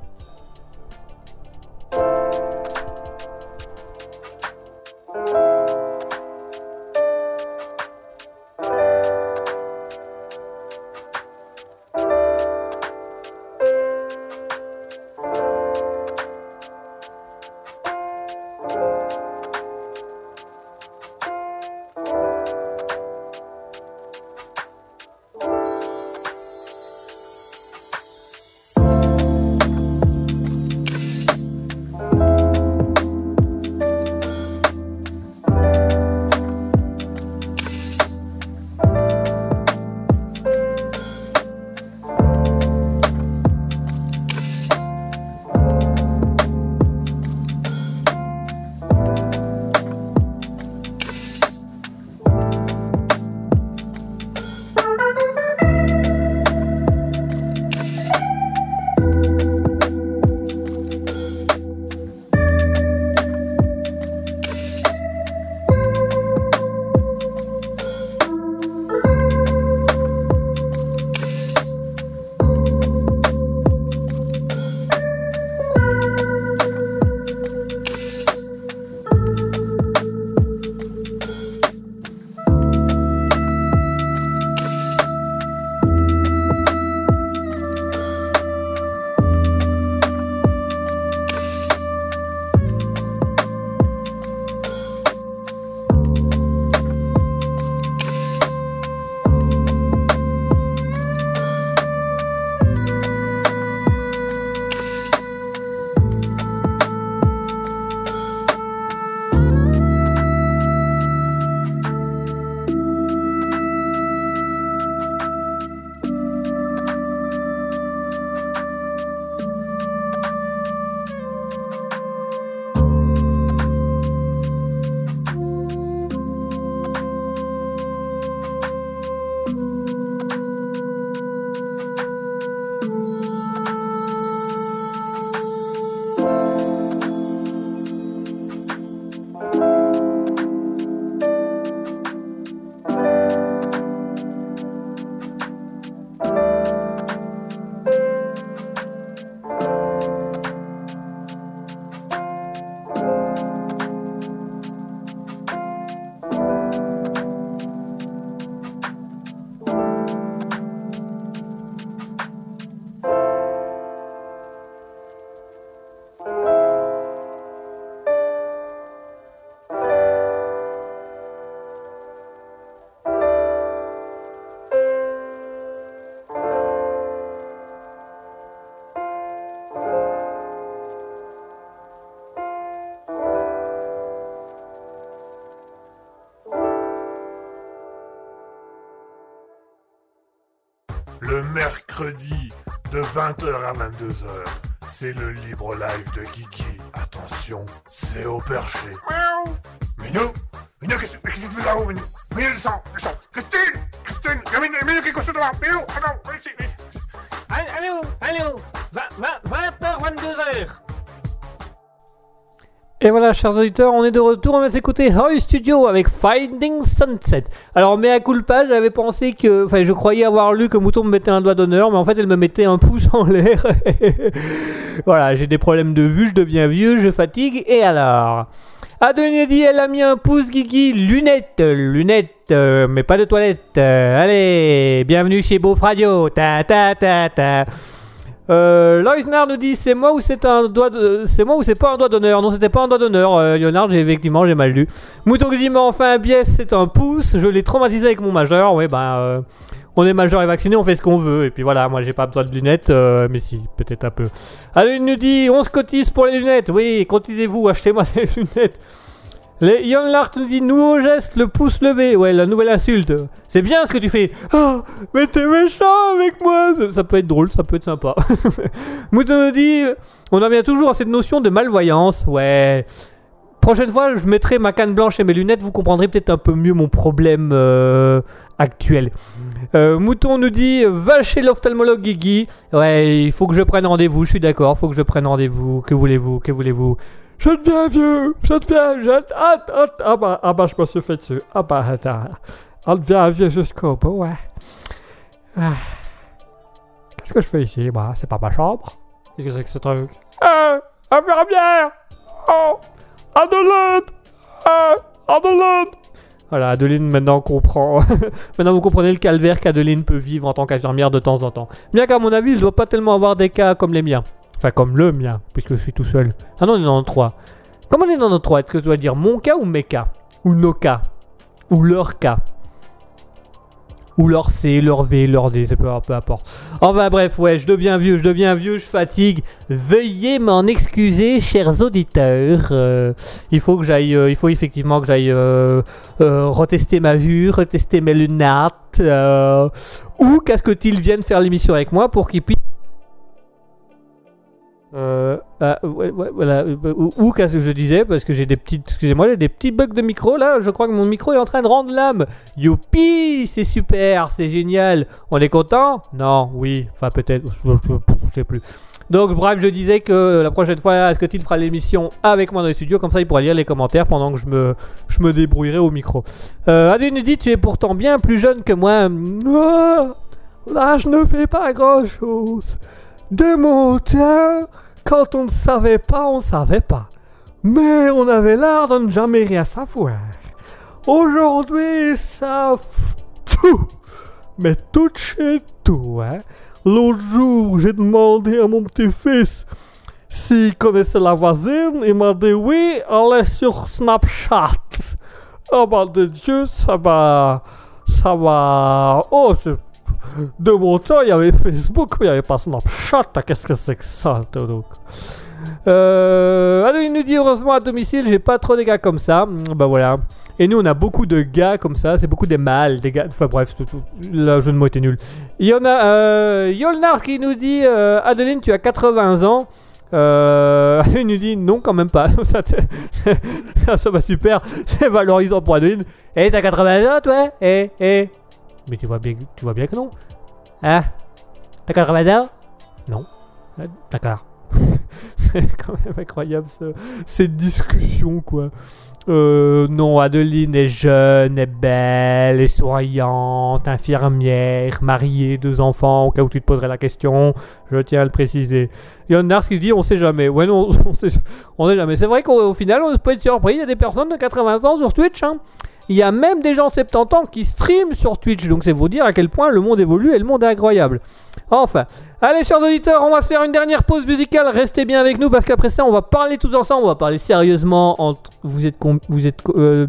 De 20h à 22h, c'est le libre live de Kiki. Attention, c'est au perché. Minou Minou, qu'est-ce que qu'est-ce que tu fais là-haut, Minou Minou, descends, descends Et voilà, chers auditeurs, on est de retour. On va s'écouter Hoy Studio avec Finding Sunset. Alors, mais à culpa, j'avais pensé que. Enfin, je croyais avoir lu que Mouton me mettait un doigt d'honneur, mais en fait, elle me mettait un pouce en l'air. voilà, j'ai des problèmes de vue, je deviens vieux, je fatigue. Et alors? Adeline dit, elle a mis un pouce, Guigui. Lunettes, lunettes, mais pas de toilette. Allez, bienvenue chez Beauf Radio. Ta ta ta ta. Euh, nous dit c'est moi ou c'est un doigt c'est moi ou c'est pas un doigt d'honneur? Non c'était pas un doigt d'honneur euh, Leonard j'ai effectivement j'ai mal lu Mouton qui dit mais enfin biais c'est un pouce je l'ai traumatisé avec mon majeur ouais bah euh, on est majeur et vacciné, on fait ce qu'on veut. Et puis voilà, moi j'ai pas besoin de lunettes, euh, mais si, peut-être un peu. Il nous dit, on se cotise pour les lunettes. Oui, cotisez-vous, achetez-moi des lunettes. Young Lart nous dit nouveau geste, le pouce levé. Ouais, la nouvelle insulte. C'est bien ce que tu fais. Oh, mais t'es méchant avec moi. Ça, peut être drôle, ça peut être sympa. Mouton nous dit on en vient toujours à cette notion de malvoyance. Ouais. Prochaine fois, je mettrai ma canne blanche et mes lunettes. Vous comprendrez peut-être un peu mieux mon problème euh, actuel. Euh, Mouton nous dit va chez l'ophtalmologue Guigui. Ouais, il faut que je prenne rendez-vous. Je suis d'accord. Faut que je prenne rendez-vous. Que voulez-vous Que voulez-vous? Je deviens vieux, je deviens jeune. Ah, ah, ah, bah, ah bah, je me suis fait dessus. Ah bah, attends. On devient vieux jusqu'au bout. Ah. Qu'est-ce que je fais ici, moi? C'est pas ma chambre? Qu'est-ce que c'est ce truc? Ah Infirmière Oh Adeline Ah Adeline voilà, Adeline maintenant comprend. maintenant vous comprenez le calvaire qu'Adeline peut vivre en tant qu'infirmière de temps en temps. Bien qu'à mon avis, il ne doit pas tellement avoir des cas comme les miens. Enfin, comme le mien, puisque je suis tout seul. Ah non, on est dans le 3. Comment on est dans le 3 Est-ce que je dois dire mon cas ou mes cas Ou nos cas Ou leur cas ou leur C, leur V, leur D, c'est peu, peu importe. Enfin bref, ouais, je deviens vieux, je deviens vieux, je fatigue. Veuillez m'en excuser, chers auditeurs. Euh, il faut que j'aille, euh, il faut effectivement que j'aille euh, retester ma vue, retester mes lunettes. ou qu'est-ce que qu'ils viennent faire l'émission avec moi pour qu'ils puissent euh, ah, voilà, euh, ou, qu'est-ce que je disais parce que j'ai des petites, excusez-moi, j'ai des petits bugs de micro là. Je crois que mon micro est en train de rendre l'âme. Youpi, c'est super, c'est génial. On est content? Non, oui, enfin peut-être, je, sais plus. Donc bref, je disais que la prochaine fois, tu fera l'émission avec moi dans les studios? Comme ça, il pourra lire les commentaires pendant que je me, je me débrouillerai au micro. Euh, Adeline dit, tu es pourtant bien plus jeune que moi. Ah, là, je ne fais pas grand-chose. De mon temps, quand on ne savait pas, on ne savait pas. Mais on avait l'air de ne jamais rien savoir. Aujourd'hui, ils savent tout. Mais tout chez tout, hein. L'autre jour, j'ai demandé à mon petit-fils s'il connaissait la voisine. Il m'a dit oui, elle est sur Snapchat. Oh, bah de Dieu, ça va... Ça va... Oh, c'est de mon temps, il y avait Facebook, mais il n'y avait pas Snapchat. Ah, Qu'est-ce que c'est que ça, donc euh, nous dit heureusement à domicile, j'ai pas trop des gars comme ça. Mm, Bah voilà. Et nous on a beaucoup de gars comme ça, c'est beaucoup des mâles, des gars. Enfin bref, tout- tout- le jeu de mots était nul. Il y en a euh, Yolnar qui nous dit euh, Adeline, tu as 80 ans. Euh, nous dit non quand même pas. ça, va super, c'est valorisant pour Adeline. Eh t'as 80 ans toi? Eh eh mais tu vois bien, tu vois bien que non. Hein? 80 ans Non. D'accord. C'est quand même incroyable ce- cette discussion quoi. Euh, non, Adeline est jeune, est belle, est souriante, infirmière, mariée, deux enfants, au cas où tu te poserais la question, je tiens à le préciser. Il y en a qui dit on sait jamais. Ouais, non, on sait, on sait jamais. C'est vrai qu'au au final, on peut être surpris, il y a des personnes de 80 ans sur Twitch, hein. Il y a même des gens de 70 ans qui streament sur Twitch, donc c'est vous dire à quel point le monde évolue et le monde est incroyable. Enfin, allez chers auditeurs, on va se faire une dernière pause musicale, restez bien avec nous parce qu'après ça on va parler tous ensemble, on va parler sérieusement entre... Vous êtes... Vous êtes euh,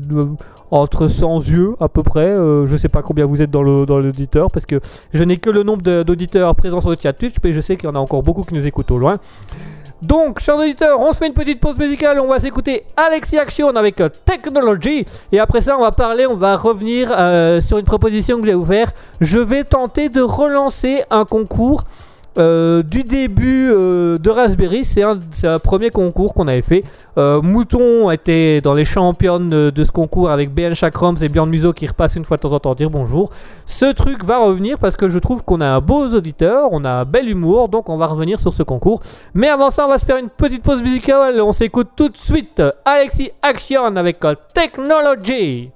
entre 100 yeux à peu près, euh, je sais pas combien vous êtes dans le dans l'auditeur parce que je n'ai que le nombre d'auditeurs présents sur le chat Twitch, mais je sais qu'il y en a encore beaucoup qui nous écoutent au loin. Donc, chers auditeurs, on se fait une petite pause musicale. On va s'écouter Alexis Action avec euh, Technology. Et après ça, on va parler, on va revenir euh, sur une proposition que vous faire. Je vais tenter de relancer un concours euh, du début euh, de Raspberry. C'est un, premier concours qu'on avait fait. Euh, Mouton était dans les championnes de, ce concours avec BN Chakroms et Bjorn Muso qui repasse une fois de temps en temps dire bonjour. Ce truc va revenir parce que je trouve qu'on a un beau auditeur, on a un bel humour, donc on va revenir sur ce concours. Mais avant ça, on va se faire une petite pause musicale. On s'écoute tout de suite Alexis Action avec Technology.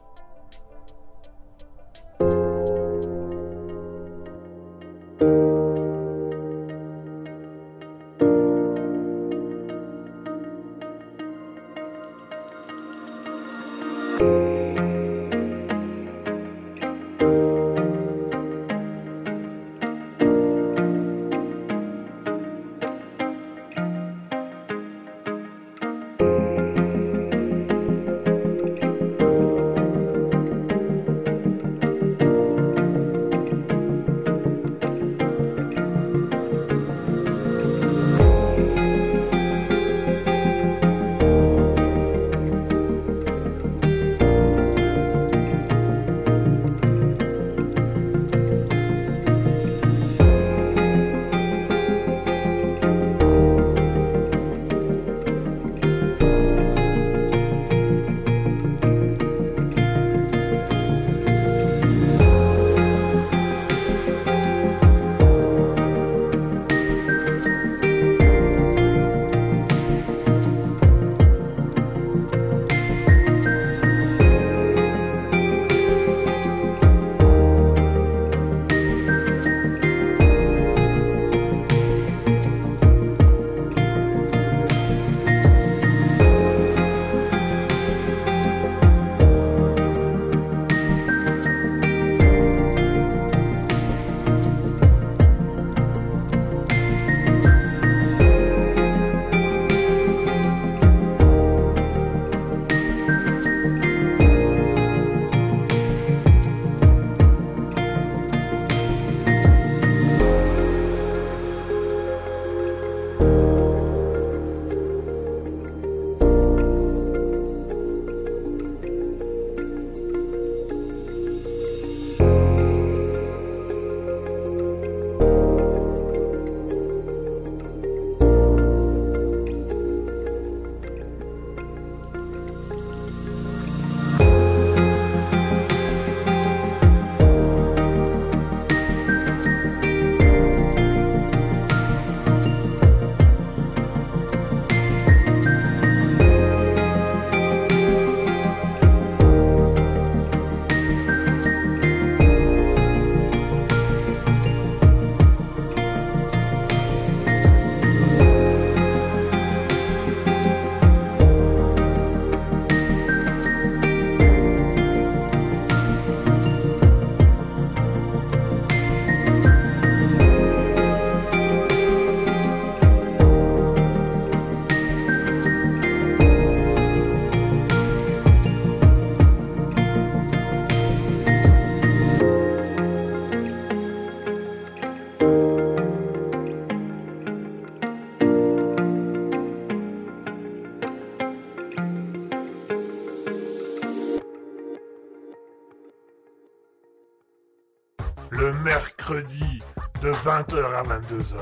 20h à 22h,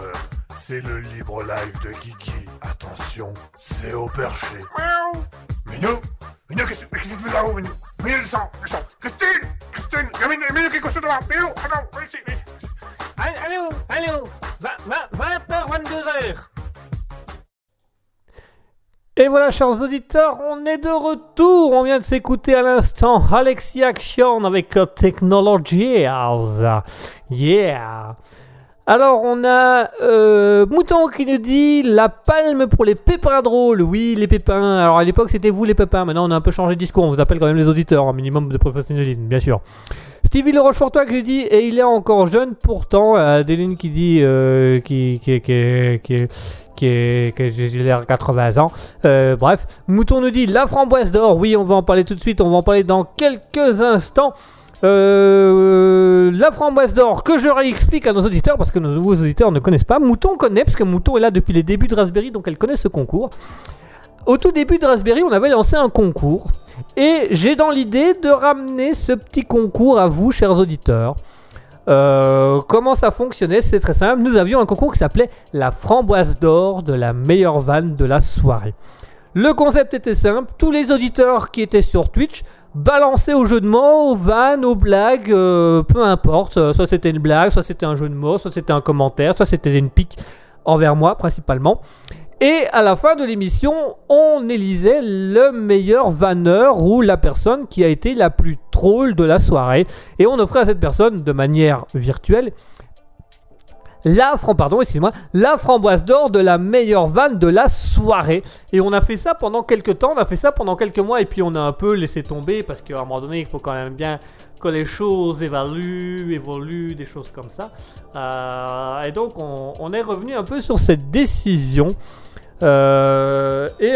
c'est le libre live de Kiki. Attention, c'est au perché. Miaou Minou Minou, qu'est-ce que tu fais là-haut, Minou Minou, descends, descends Christine Christine Il y a Minou, Minou qui est couché devant Minou, attends, viens ici, viens ici. Allô, allô, 20h, 22h. Et voilà, chers auditeurs, on est de retour. On vient de s'écouter à l'instant Alexia Action avec Technologies. Yeah. Alors, on a euh, Mouton qui nous dit la palme pour les pépins drôles. Oui, les pépins. Alors, à l'époque, c'était vous les pépins. Maintenant, on a un peu changé de discours. On vous appelle quand même les auditeurs, un minimum de professionnalisme, bien sûr. Stevie Le Rochefortois qui nous dit et il est encore jeune pourtant. Adeline qui dit euh, qui, qui, qui, qui, qui est, j'ai l'air 80 ans. Euh, bref, Mouton nous dit la framboise d'or. Oui, on va en parler tout de suite. On va en parler dans quelques instants. Euh, la framboise d'or que je réexplique à nos auditeurs parce que nos nouveaux auditeurs ne connaissent pas. Mouton connaît parce que Mouton est là depuis les débuts de Raspberry donc elle connaît ce concours. Au tout début de Raspberry, on avait lancé un concours et j'ai dans l'idée de ramener ce petit concours à vous, chers auditeurs. Euh, comment ça fonctionnait C'est très simple. Nous avions un concours qui s'appelait la framboise d'or de la meilleure vanne de la soirée. Le concept était simple. Tous les auditeurs qui étaient sur Twitch balançaient au jeu de mots, aux vannes, aux blagues, euh, peu importe. Euh, Soit c'était une blague, soit c'était un jeu de mots, soit c'était un commentaire, soit c'était une pique envers moi principalement. Et à la fin de l'émission, on élisait le meilleur vanneur ou la personne qui a été la plus troll de la soirée. Et on offrait à cette personne de manière virtuelle la, fram- pardon, excusez-moi, la framboise d'or de la meilleure vanne de la soirée. Et on a fait ça pendant quelques temps, on a fait ça pendant quelques mois et puis on a un peu laissé tomber parce qu'à un moment donné, il faut quand même bien que les choses évaluent, évoluent, des choses comme ça. Euh, et donc on, on est revenu un peu sur cette décision. Euh, et,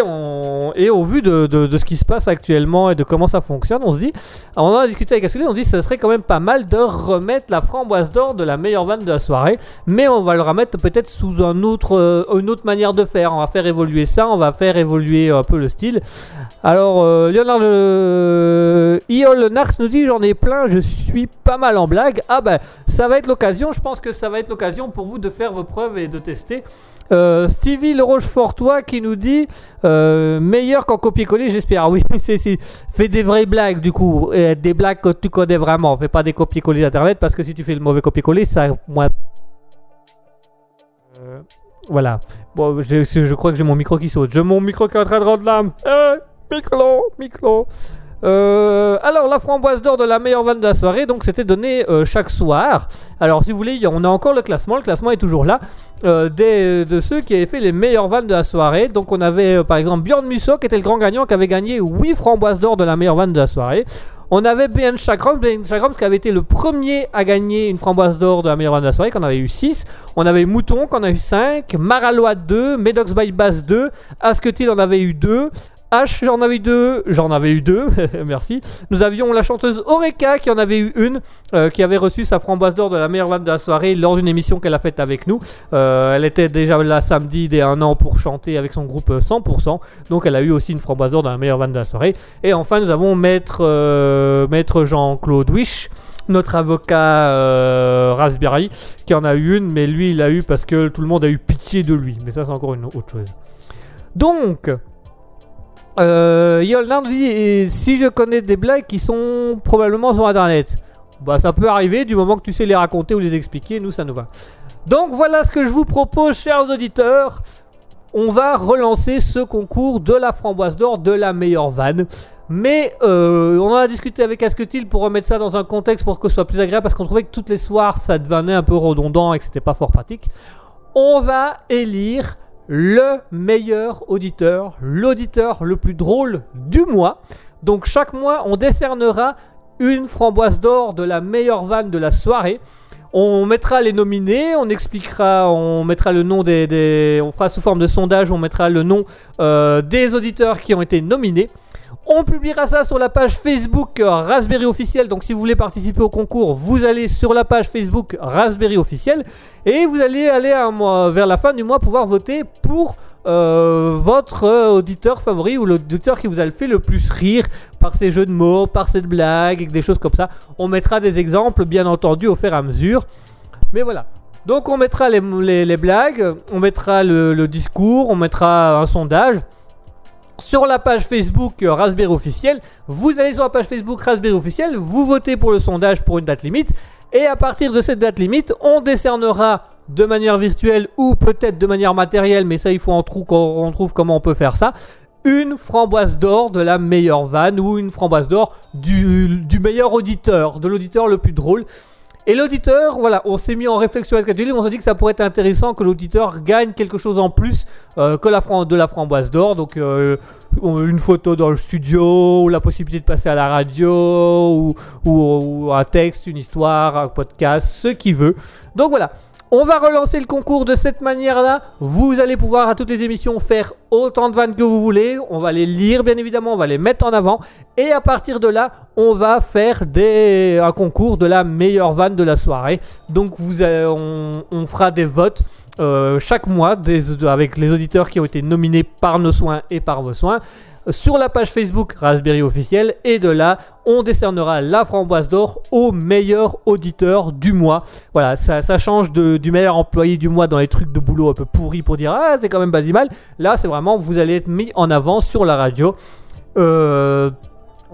et au vu de, de- ce qui se passe actuellement et de comment ça fonctionne, on se dit, on en a discuté avec Asculé, on dit que ce serait quand même pas mal de remettre la framboise d'or de la meilleure vanne de la soirée, mais on va le remettre peut-être sous euh, une autre manière de faire. On va faire évoluer ça, on va faire évoluer un peu le style. Alors, euh, Leonard euh, Iol Nars nous dit J'en ai plein, je suis pas mal en blague. Ah ben, ça va être l'occasion, je pense que ça va être l'occasion pour vous de faire vos preuves et de tester. Stevie Le Rochefortois qui nous dit euh, meilleur qu'en copier-coller, j'espère. Oui, c'est, fais des vraies blagues du coup, des blagues que tu connais vraiment. Fais pas des copier-coller d'internet parce que si tu fais le mauvais copier-coller, ça. Moi... Euh, voilà. Bon, je, crois que j'ai mon micro qui saute. J'ai mon micro qui est en train de rendre l'âme. Euh, micro, micro. Euh, alors, la framboise d'or de la meilleure vanne de la soirée, donc c'était donné euh, chaque soir. Alors, si vous voulez, on a encore le classement. Le classement est toujours là. euh, des, de ceux qui avaient fait les meilleures vannes de la soirée. Donc, on avait par exemple Bjorn Musso qui était le grand gagnant, qui avait gagné 8 framboises d'or de la meilleure vanne de la soirée. On avait BN Chakrams qui avait été le premier à gagner une framboise d'or de la meilleure vanne de la soirée, qu'on avait eu 6. On avait Mouton, qu'on a eu 5. Maralois 2. Medox by Bass 2. Asketil en avait eu 2. H, j'en avais eu deux, j'en avais eu deux, merci. Nous avions la chanteuse Oreka qui en avait eu une, euh, qui avait reçu sa framboise d'or de la meilleure vanne de la soirée lors d'une émission qu'elle a faite avec nous. Euh, elle était déjà là samedi dès un an pour chanter avec son groupe euh, 100%, donc elle a eu aussi une framboise d'or de la meilleure vanne de la soirée. Et enfin, nous avons Maître, euh, Jean-Claude Wish. Notre avocat euh, Raspberry qui en a eu une, mais lui il a eu parce que tout le monde a eu pitié de lui. Mais ça, c'est encore une autre chose. Donc, euh, Yolnard dit si je connais des blagues qui sont probablement sur internet. Bah, ça peut arriver du moment que tu sais les raconter ou les expliquer, nous ça nous va. Donc, voilà ce que je vous propose, chers auditeurs. On va relancer ce concours de la framboise d'or de la meilleure vanne. Mais euh, on en a discuté avec Asketil pour remettre ça dans un contexte pour que ce soit plus agréable parce qu'on trouvait que toutes les soirs ça devenait un peu redondant et que c'était pas fort pratique. On va élire le meilleur auditeur, l'auditeur le plus drôle du mois. Donc chaque mois, on décernera une framboise d'or de la meilleure vanne de la soirée. On mettra les nominés, on expliquera, on mettra le nom des, on fera sous forme de sondage, on mettra le nom euh, des auditeurs qui ont été nominés. On publiera ça sur la page Facebook Raspberry officiel. Donc si vous voulez participer au concours, vous allez sur la page Facebook Raspberry officiel et vous allez aller vers la fin du mois pouvoir voter pour euh, votre euh, auditeur favori ou l'auditeur qui vous a fait le plus rire par ses jeux de mots, par ses blagues et des choses comme ça. On mettra des exemples bien entendu au fur et à mesure. Mais voilà. Donc on mettra les, blagues, on mettra le discours, on mettra un sondage. Sur la page Facebook euh, Raspberry officiel, vous allez sur la page Facebook Raspberry officiel, vous votez pour le sondage pour une date limite, et à partir de cette date limite, on décernera de manière virtuelle ou peut-être de manière matérielle, mais ça il faut en qu'on trouve comment on peut faire ça, une framboise d'or de la meilleure vanne ou une framboise d'or du meilleur auditeur, de l'auditeur le plus drôle. Et l'auditeur, voilà, on s'est mis en réflexion avec Catherine, on s'est dit que ça pourrait être intéressant que l'auditeur gagne quelque chose en plus euh, que la de la framboise d'or. Donc euh, une photo dans le studio, ou la possibilité de passer à la radio, ou- ou un texte, une histoire, un podcast, ce qu'il veut. Donc voilà. On va relancer le concours de cette manière-là. Vous allez pouvoir à toutes les émissions faire autant de vannes que vous voulez. On va les lire bien évidemment, on va les mettre en avant. Et à partir de là, on va faire un concours de la meilleure vanne de la soirée. Donc euh, on, fera des votes euh, chaque mois avec les auditeurs qui ont été nominés par nos soins et par vos soins sur la page Facebook Raspberry officiel et de là on décernera la framboise d'or au meilleur auditeur du mois. Voilà, ça, change du meilleur employé du mois dans les trucs de boulot un peu pourris pour dire ah c'est quand même pas si mal. Là c'est vraiment vous allez être mis en avant sur la radio. Euh,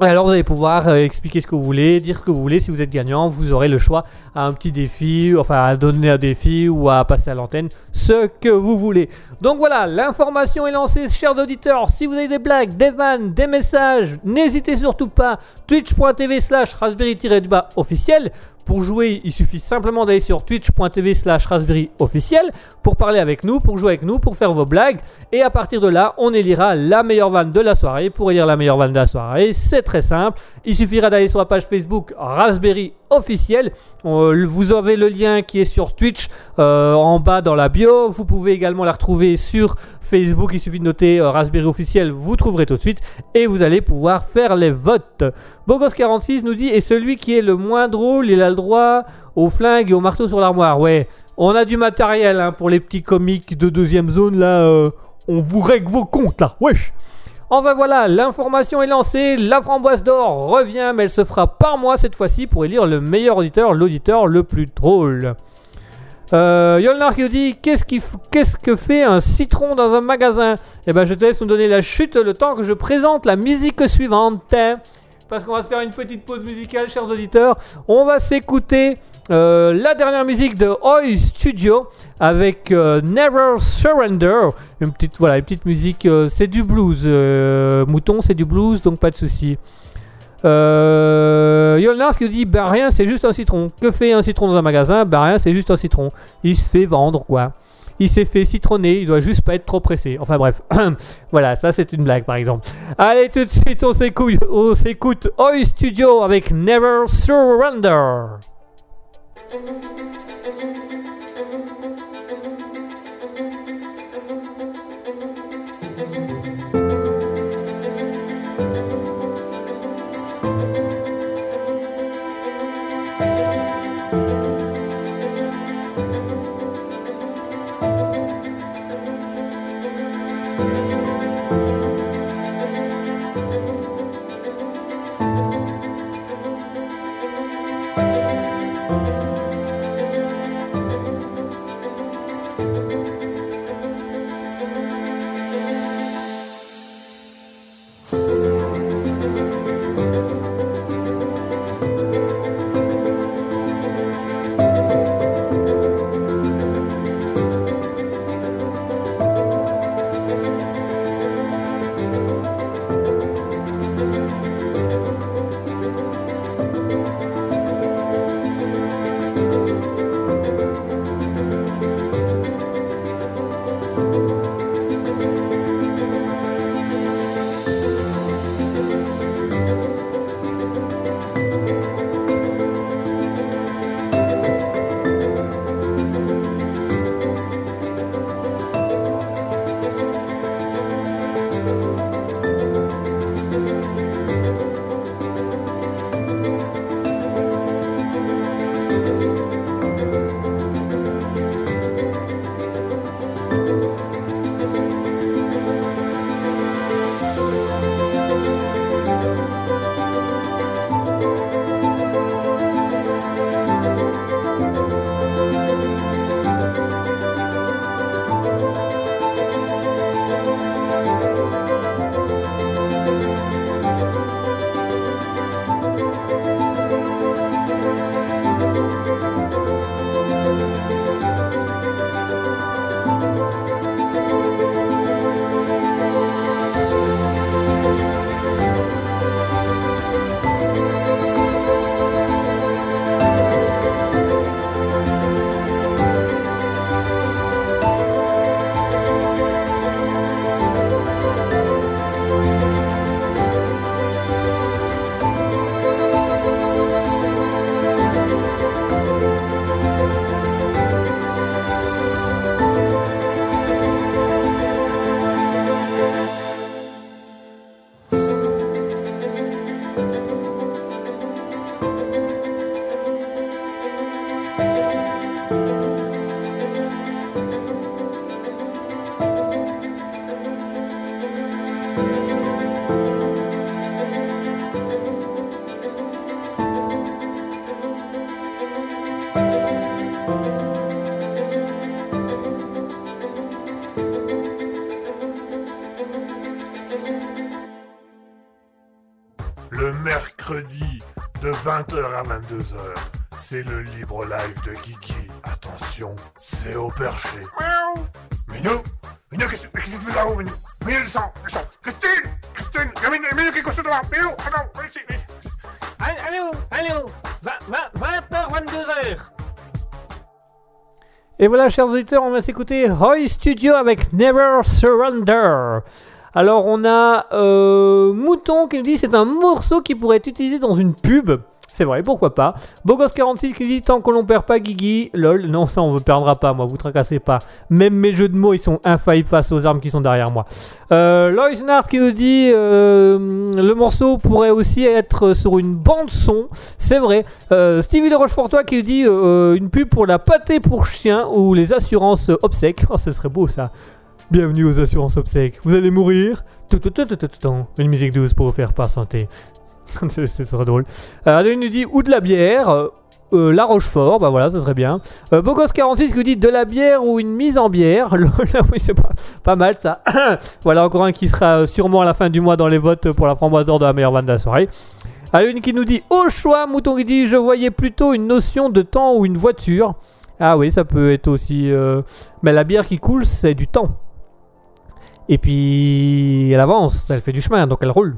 alors vous allez pouvoir euh, expliquer ce que vous voulez, dire ce que vous voulez. Si vous êtes gagnant, vous aurez le choix à un petit défi, enfin à donner un défi ou à passer à l'antenne, ce que vous voulez. Donc voilà, l'information est lancée, chers auditeurs. Si vous avez des blagues, des vannes, des messages, n'hésitez surtout pas. Twitch.tv slash raspberry-du-bas officiel. Pour jouer, il suffit simplement d'aller sur twitch.tv slash raspberry officiel pour parler avec nous, pour jouer avec nous, pour faire vos blagues. Et à partir de là, on élira la meilleure vanne de la soirée. Pour élire la meilleure vanne de la soirée, c'est très simple. Il suffira d'aller sur la page Facebook Raspberry officiel. Euh, vous avez le lien qui est sur Twitch euh, en bas dans la bio. Vous pouvez également la retrouver sur Facebook. Il suffit de noter euh, Raspberry officiel. Vous trouverez tout de suite et vous allez pouvoir faire les votes. Bogos46 nous dit Et celui qui est le moins drôle, il a le droit au flingue et au marteau sur l'armoire. Ouais, on a du matériel hein, pour les petits comiques de deuxième zone là. on vous règle vos comptes là. Wesh. Enfin voilà, l'information est lancée, la framboise d'or revient, mais elle se fera par mois cette fois-ci pour élire le meilleur auditeur, l'auditeur le plus drôle. Euh, Yolnar qui nous dit qu'est-ce, qu'est-ce que fait un citron dans un magasin? Eh ben je te laisse nous donner la chute le temps que je présente la musique suivante. Parce qu'on va se faire une petite pause musicale, chers auditeurs. On va s'écouter euh, la dernière musique de Oi Studio avec euh, Never Surrender. Une petite, voilà, une petite musique. euh, c'est du blues. Mouton, c'est du blues, donc pas de souci. Euh, Yolnars qui dit Bah rien, c'est juste un citron. Que fait un citron dans un magasin? Bah rien, c'est juste un citron. Il se fait vendre, quoi. Il s'est fait citronner, il doit juste pas être trop pressé. Enfin bref, voilà, ça c'est une blague par exemple. Allez, tout de suite, on s'écoute, on s'écoute Oi Studio avec Never Surrender. 20h à 22h. C'est le libre live de Kiki. Attention, c'est au perché. Miaou Minou Minou, qu'est-ce que tu fais là-haut, Minou Minou, descends, descends Christine Christine Minou, Minou, qu'est-ce que tu fais là Minou, attends, viens ici, viens ici. Allô, allô 20h, 22h Et voilà, chers auditeurs, on va s'écouter Roy Studio avec Never Surrender. Alors, on a euh, Mouton qui nous dit c'est un morceau qui pourrait être utilisé dans une pub. C'est vrai, pourquoi pas. Bogos46 qui dit tant que l'on perd pas Guigui, lol, non, ça on ne perdra pas, moi, vous tracassez pas. Même mes jeux de mots, ils sont infaillibles face aux armes qui sont derrière moi. Euh, Lois qui nous dit euh, le morceau pourrait aussi être sur une bande son, c'est vrai. Euh, Stevie de Rochefortois qui nous dit euh, une pub pour la pâtée pour chien ou les assurances obsèques. Oh, ce serait beau ça. Bienvenue aux assurances obsèques. Vous allez mourir. Une musique douce pour vous faire patienter. Ce serait drôle. Euh, Adeline nous dit ou de la bière. euh, euh, la Rochefort, bah voilà, ça serait bien. Euh, Bogos46 qui nous dit de la bière ou une mise en bière? Lol, oui, c'est pas, pas mal ça. voilà, encore un qui sera sûrement à la fin du mois dans les votes pour la framboise d'or de la meilleure vanne de la soirée. Adeline qui nous dit au choix, Mouton qui dit je voyais plutôt une notion de temps ou une voiture. Ah oui, ça peut être aussi. Mais la bière qui coule, c'est du temps. Et puis, elle avance, elle fait du chemin, donc elle roule.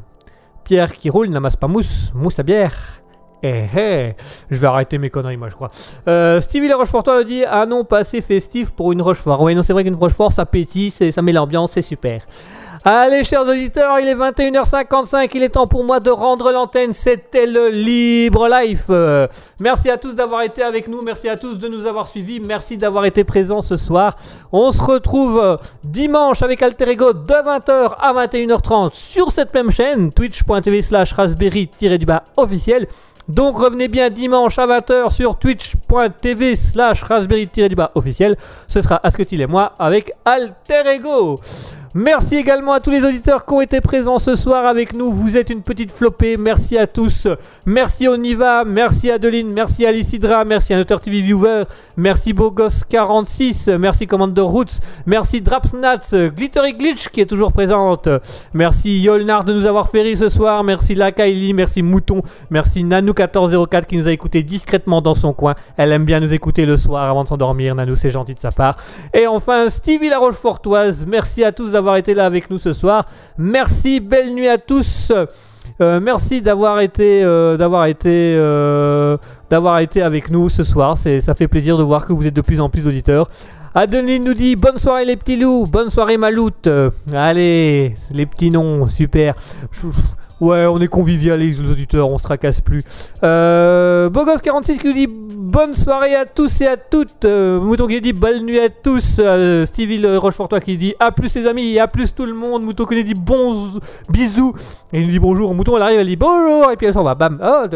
Pierre qui roule n'amasse pas mousse, mousse à bière. Eh eh, je vais arrêter mes conneries, moi, je crois. Euh, Stevie le Rochefortois nous dit Ah non, pas assez festif pour une Rochefort. Oui, non, c'est vrai qu'une Rochefort, ça pétille, ça met l'ambiance, c'est super. Allez, chers auditeurs, il est 21h55, il est temps pour moi de rendre l'antenne. C'était le Libre Life. Merci à tous d'avoir été avec nous, merci à tous de nous avoir suivis, merci d'avoir été présents ce soir. On se retrouve euh, dimanche avec Alter Ego de 20h à 21h30 sur cette même chaîne, twitch.tv slash raspberry-du-bas officiel. Donc revenez bien dimanche à 20h sur twitch.tv slash raspberry-du-bas officiel. Ce sera Asketil et moi avec Alter Ego. Merci également à tous les auditeurs qui ont été présents ce soir avec nous. Vous êtes une petite flopée. Merci à tous. Merci Oniva. Merci Adeline. Merci Alicidra. Merci à Noteur TV Viewer. Merci Bogos46. Merci Commander Roots. Merci Drapsnat. Glittery Glitch qui est toujours présente. Merci Yolnar de nous avoir fait rire ce soir. Merci Lakaili. Merci Mouton. Merci Nanou1404 qui nous a écouté discrètement dans son coin. Elle aime bien nous écouter le soir avant de s'endormir. Nanou, c'est gentil de sa part. Et enfin, Stevie la Rochefortoise. Merci à tous d'avoir été là avec nous ce soir. Merci, belle nuit à tous. Euh, merci d'avoir été, euh, d'avoir été, euh, d'avoir été avec nous ce soir. C'est, ça fait plaisir de voir que vous êtes de plus en plus d'auditeurs. Adeline nous dit bonne soirée les petits loups, bonne soirée Maloute. Allez, les petits noms, super. Ouais, on est convivial les auditeurs, on se tracasse plus. Euh, Bogos46 qui nous dit bonne soirée à tous et à toutes. Euh, Mouton qui dit bonne nuit à tous. Euh, Stevie le Rochefortois qui dit à plus les amis, à plus tout le monde. Mouton qui nous dit bon bisous. Et il nous dit bonjour. Mouton elle arrive, elle dit bonjour. Et puis elle s'en va, bam. Oh,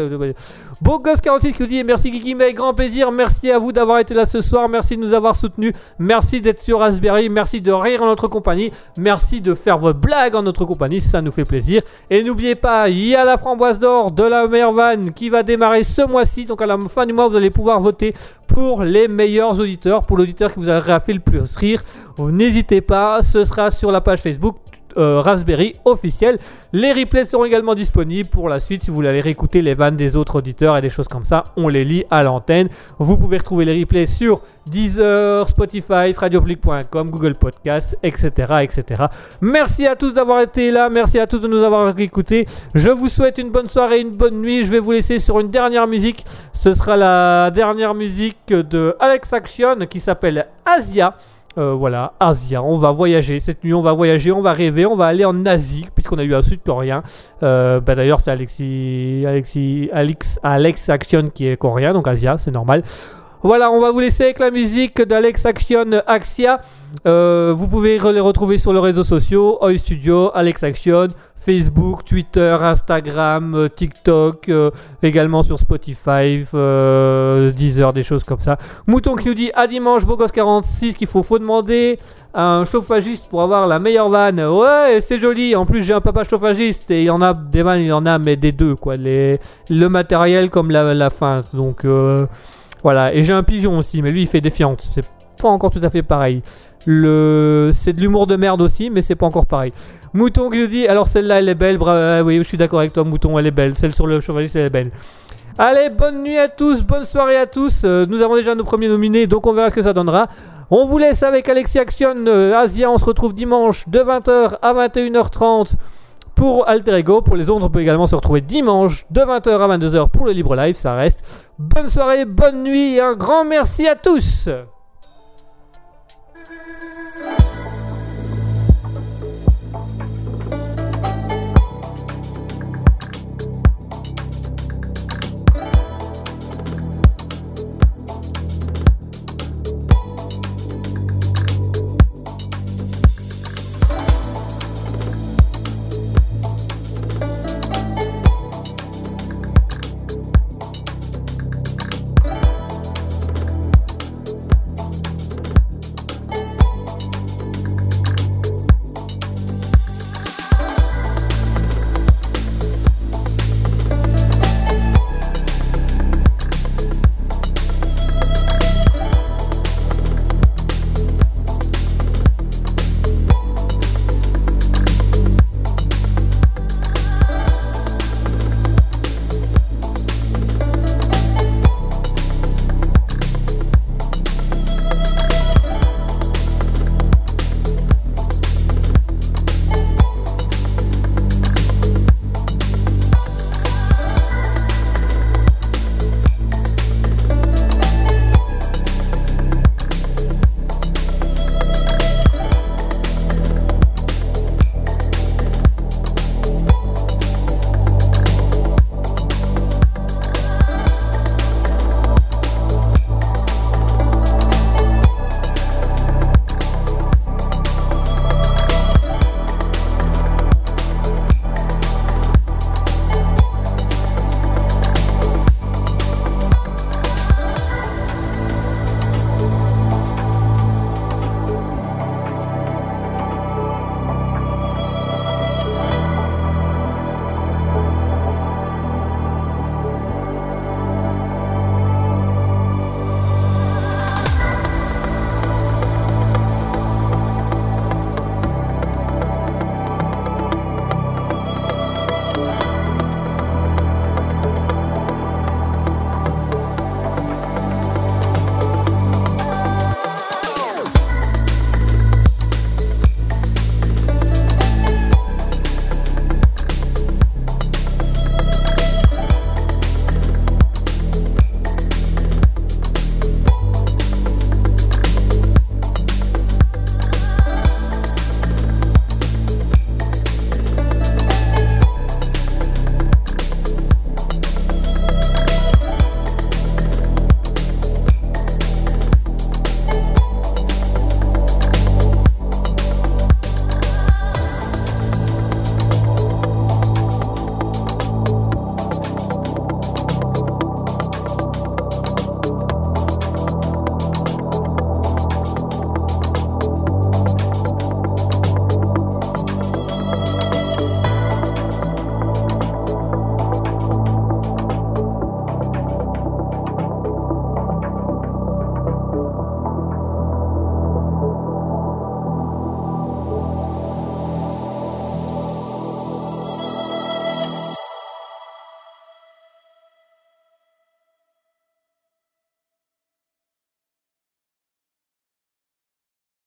de- de- Bogos46 qui nous dit merci Kiki, mais avec grand plaisir. Merci à vous d'avoir été là ce soir. Merci de nous avoir soutenus. Merci d'être sur Raspberry. Merci de rire en notre compagnie. Merci de faire vos blagues en notre compagnie. Ça nous fait plaisir. Et n'oubliez pas, il y a la framboise d'or de la meilleure vanne qui va démarrer ce mois-ci. Donc à la fin du mois, vous allez pouvoir voter pour les meilleurs auditeurs, pour l'auditeur qui vous aura fait le plus rire. N'hésitez pas, ce sera sur la page Facebook. Euh, Raspberry officiel. Les replays seront également disponibles pour la suite si vous voulez aller réécouter les vannes des autres auditeurs et des choses comme ça. On les lit à l'antenne. Vous pouvez retrouver les replays sur Deezer, Spotify, radiopublic.com, Google Podcast, etc., etc. Merci à tous d'avoir été là. Merci à tous de nous avoir écoutés. Je vous souhaite une bonne soirée, une bonne nuit. Je vais vous laisser sur une dernière musique. Ce sera la dernière musique de Alex Action qui s'appelle Asia. Euh, voilà, Asia. On va voyager cette nuit. On va voyager, on va rêver, on va aller en Asie puisqu'on a eu un Sud-Coréen. Euh, bah d'ailleurs, c'est Alexis, Alexis, Alex, Alex Action qui est coréen, donc Asia, c'est normal. Voilà, on va vous laisser avec la musique d'Alex Action Axia. Euh, vous pouvez les retrouver sur les réseaux sociaux Oi Studio, Alex Action, Facebook, Twitter, Instagram, euh, TikTok, euh, également sur Spotify, euh, Deezer, des choses comme ça. Mouton qui nous dit à dimanche, Bogos46, qu'il faut, faut demander à un chauffagiste pour avoir la meilleure vanne. Ouais, c'est joli. En plus, j'ai un papa chauffagiste et il y en a des vannes, il y en a, mais des deux, quoi. Les, le matériel comme la, la fin. Donc, euh, voilà. Et j'ai un pigeon aussi, mais lui, il fait défiante. C'est pas encore tout à fait pareil. C'est de l'humour de merde aussi, mais c'est pas encore pareil. Mouton qui nous dit Alors celle-là, elle est belle. Bra- euh, oui, je suis d'accord avec toi, Mouton, elle est belle. Celle sur le chevalier, elle est belle. Allez, bonne nuit à tous, bonne soirée à tous. Euh, nous avons déjà nos premiers nominés, donc on verra ce que ça donnera. On vous laisse avec Alexis Action, euh, Asia. On se retrouve dimanche de 20h à 21h30 pour Alter Ego. Pour les autres, on peut également se retrouver dimanche de 20h à 22h pour le Libre Live. Ça reste. Bonne soirée, bonne nuit et un grand merci à tous.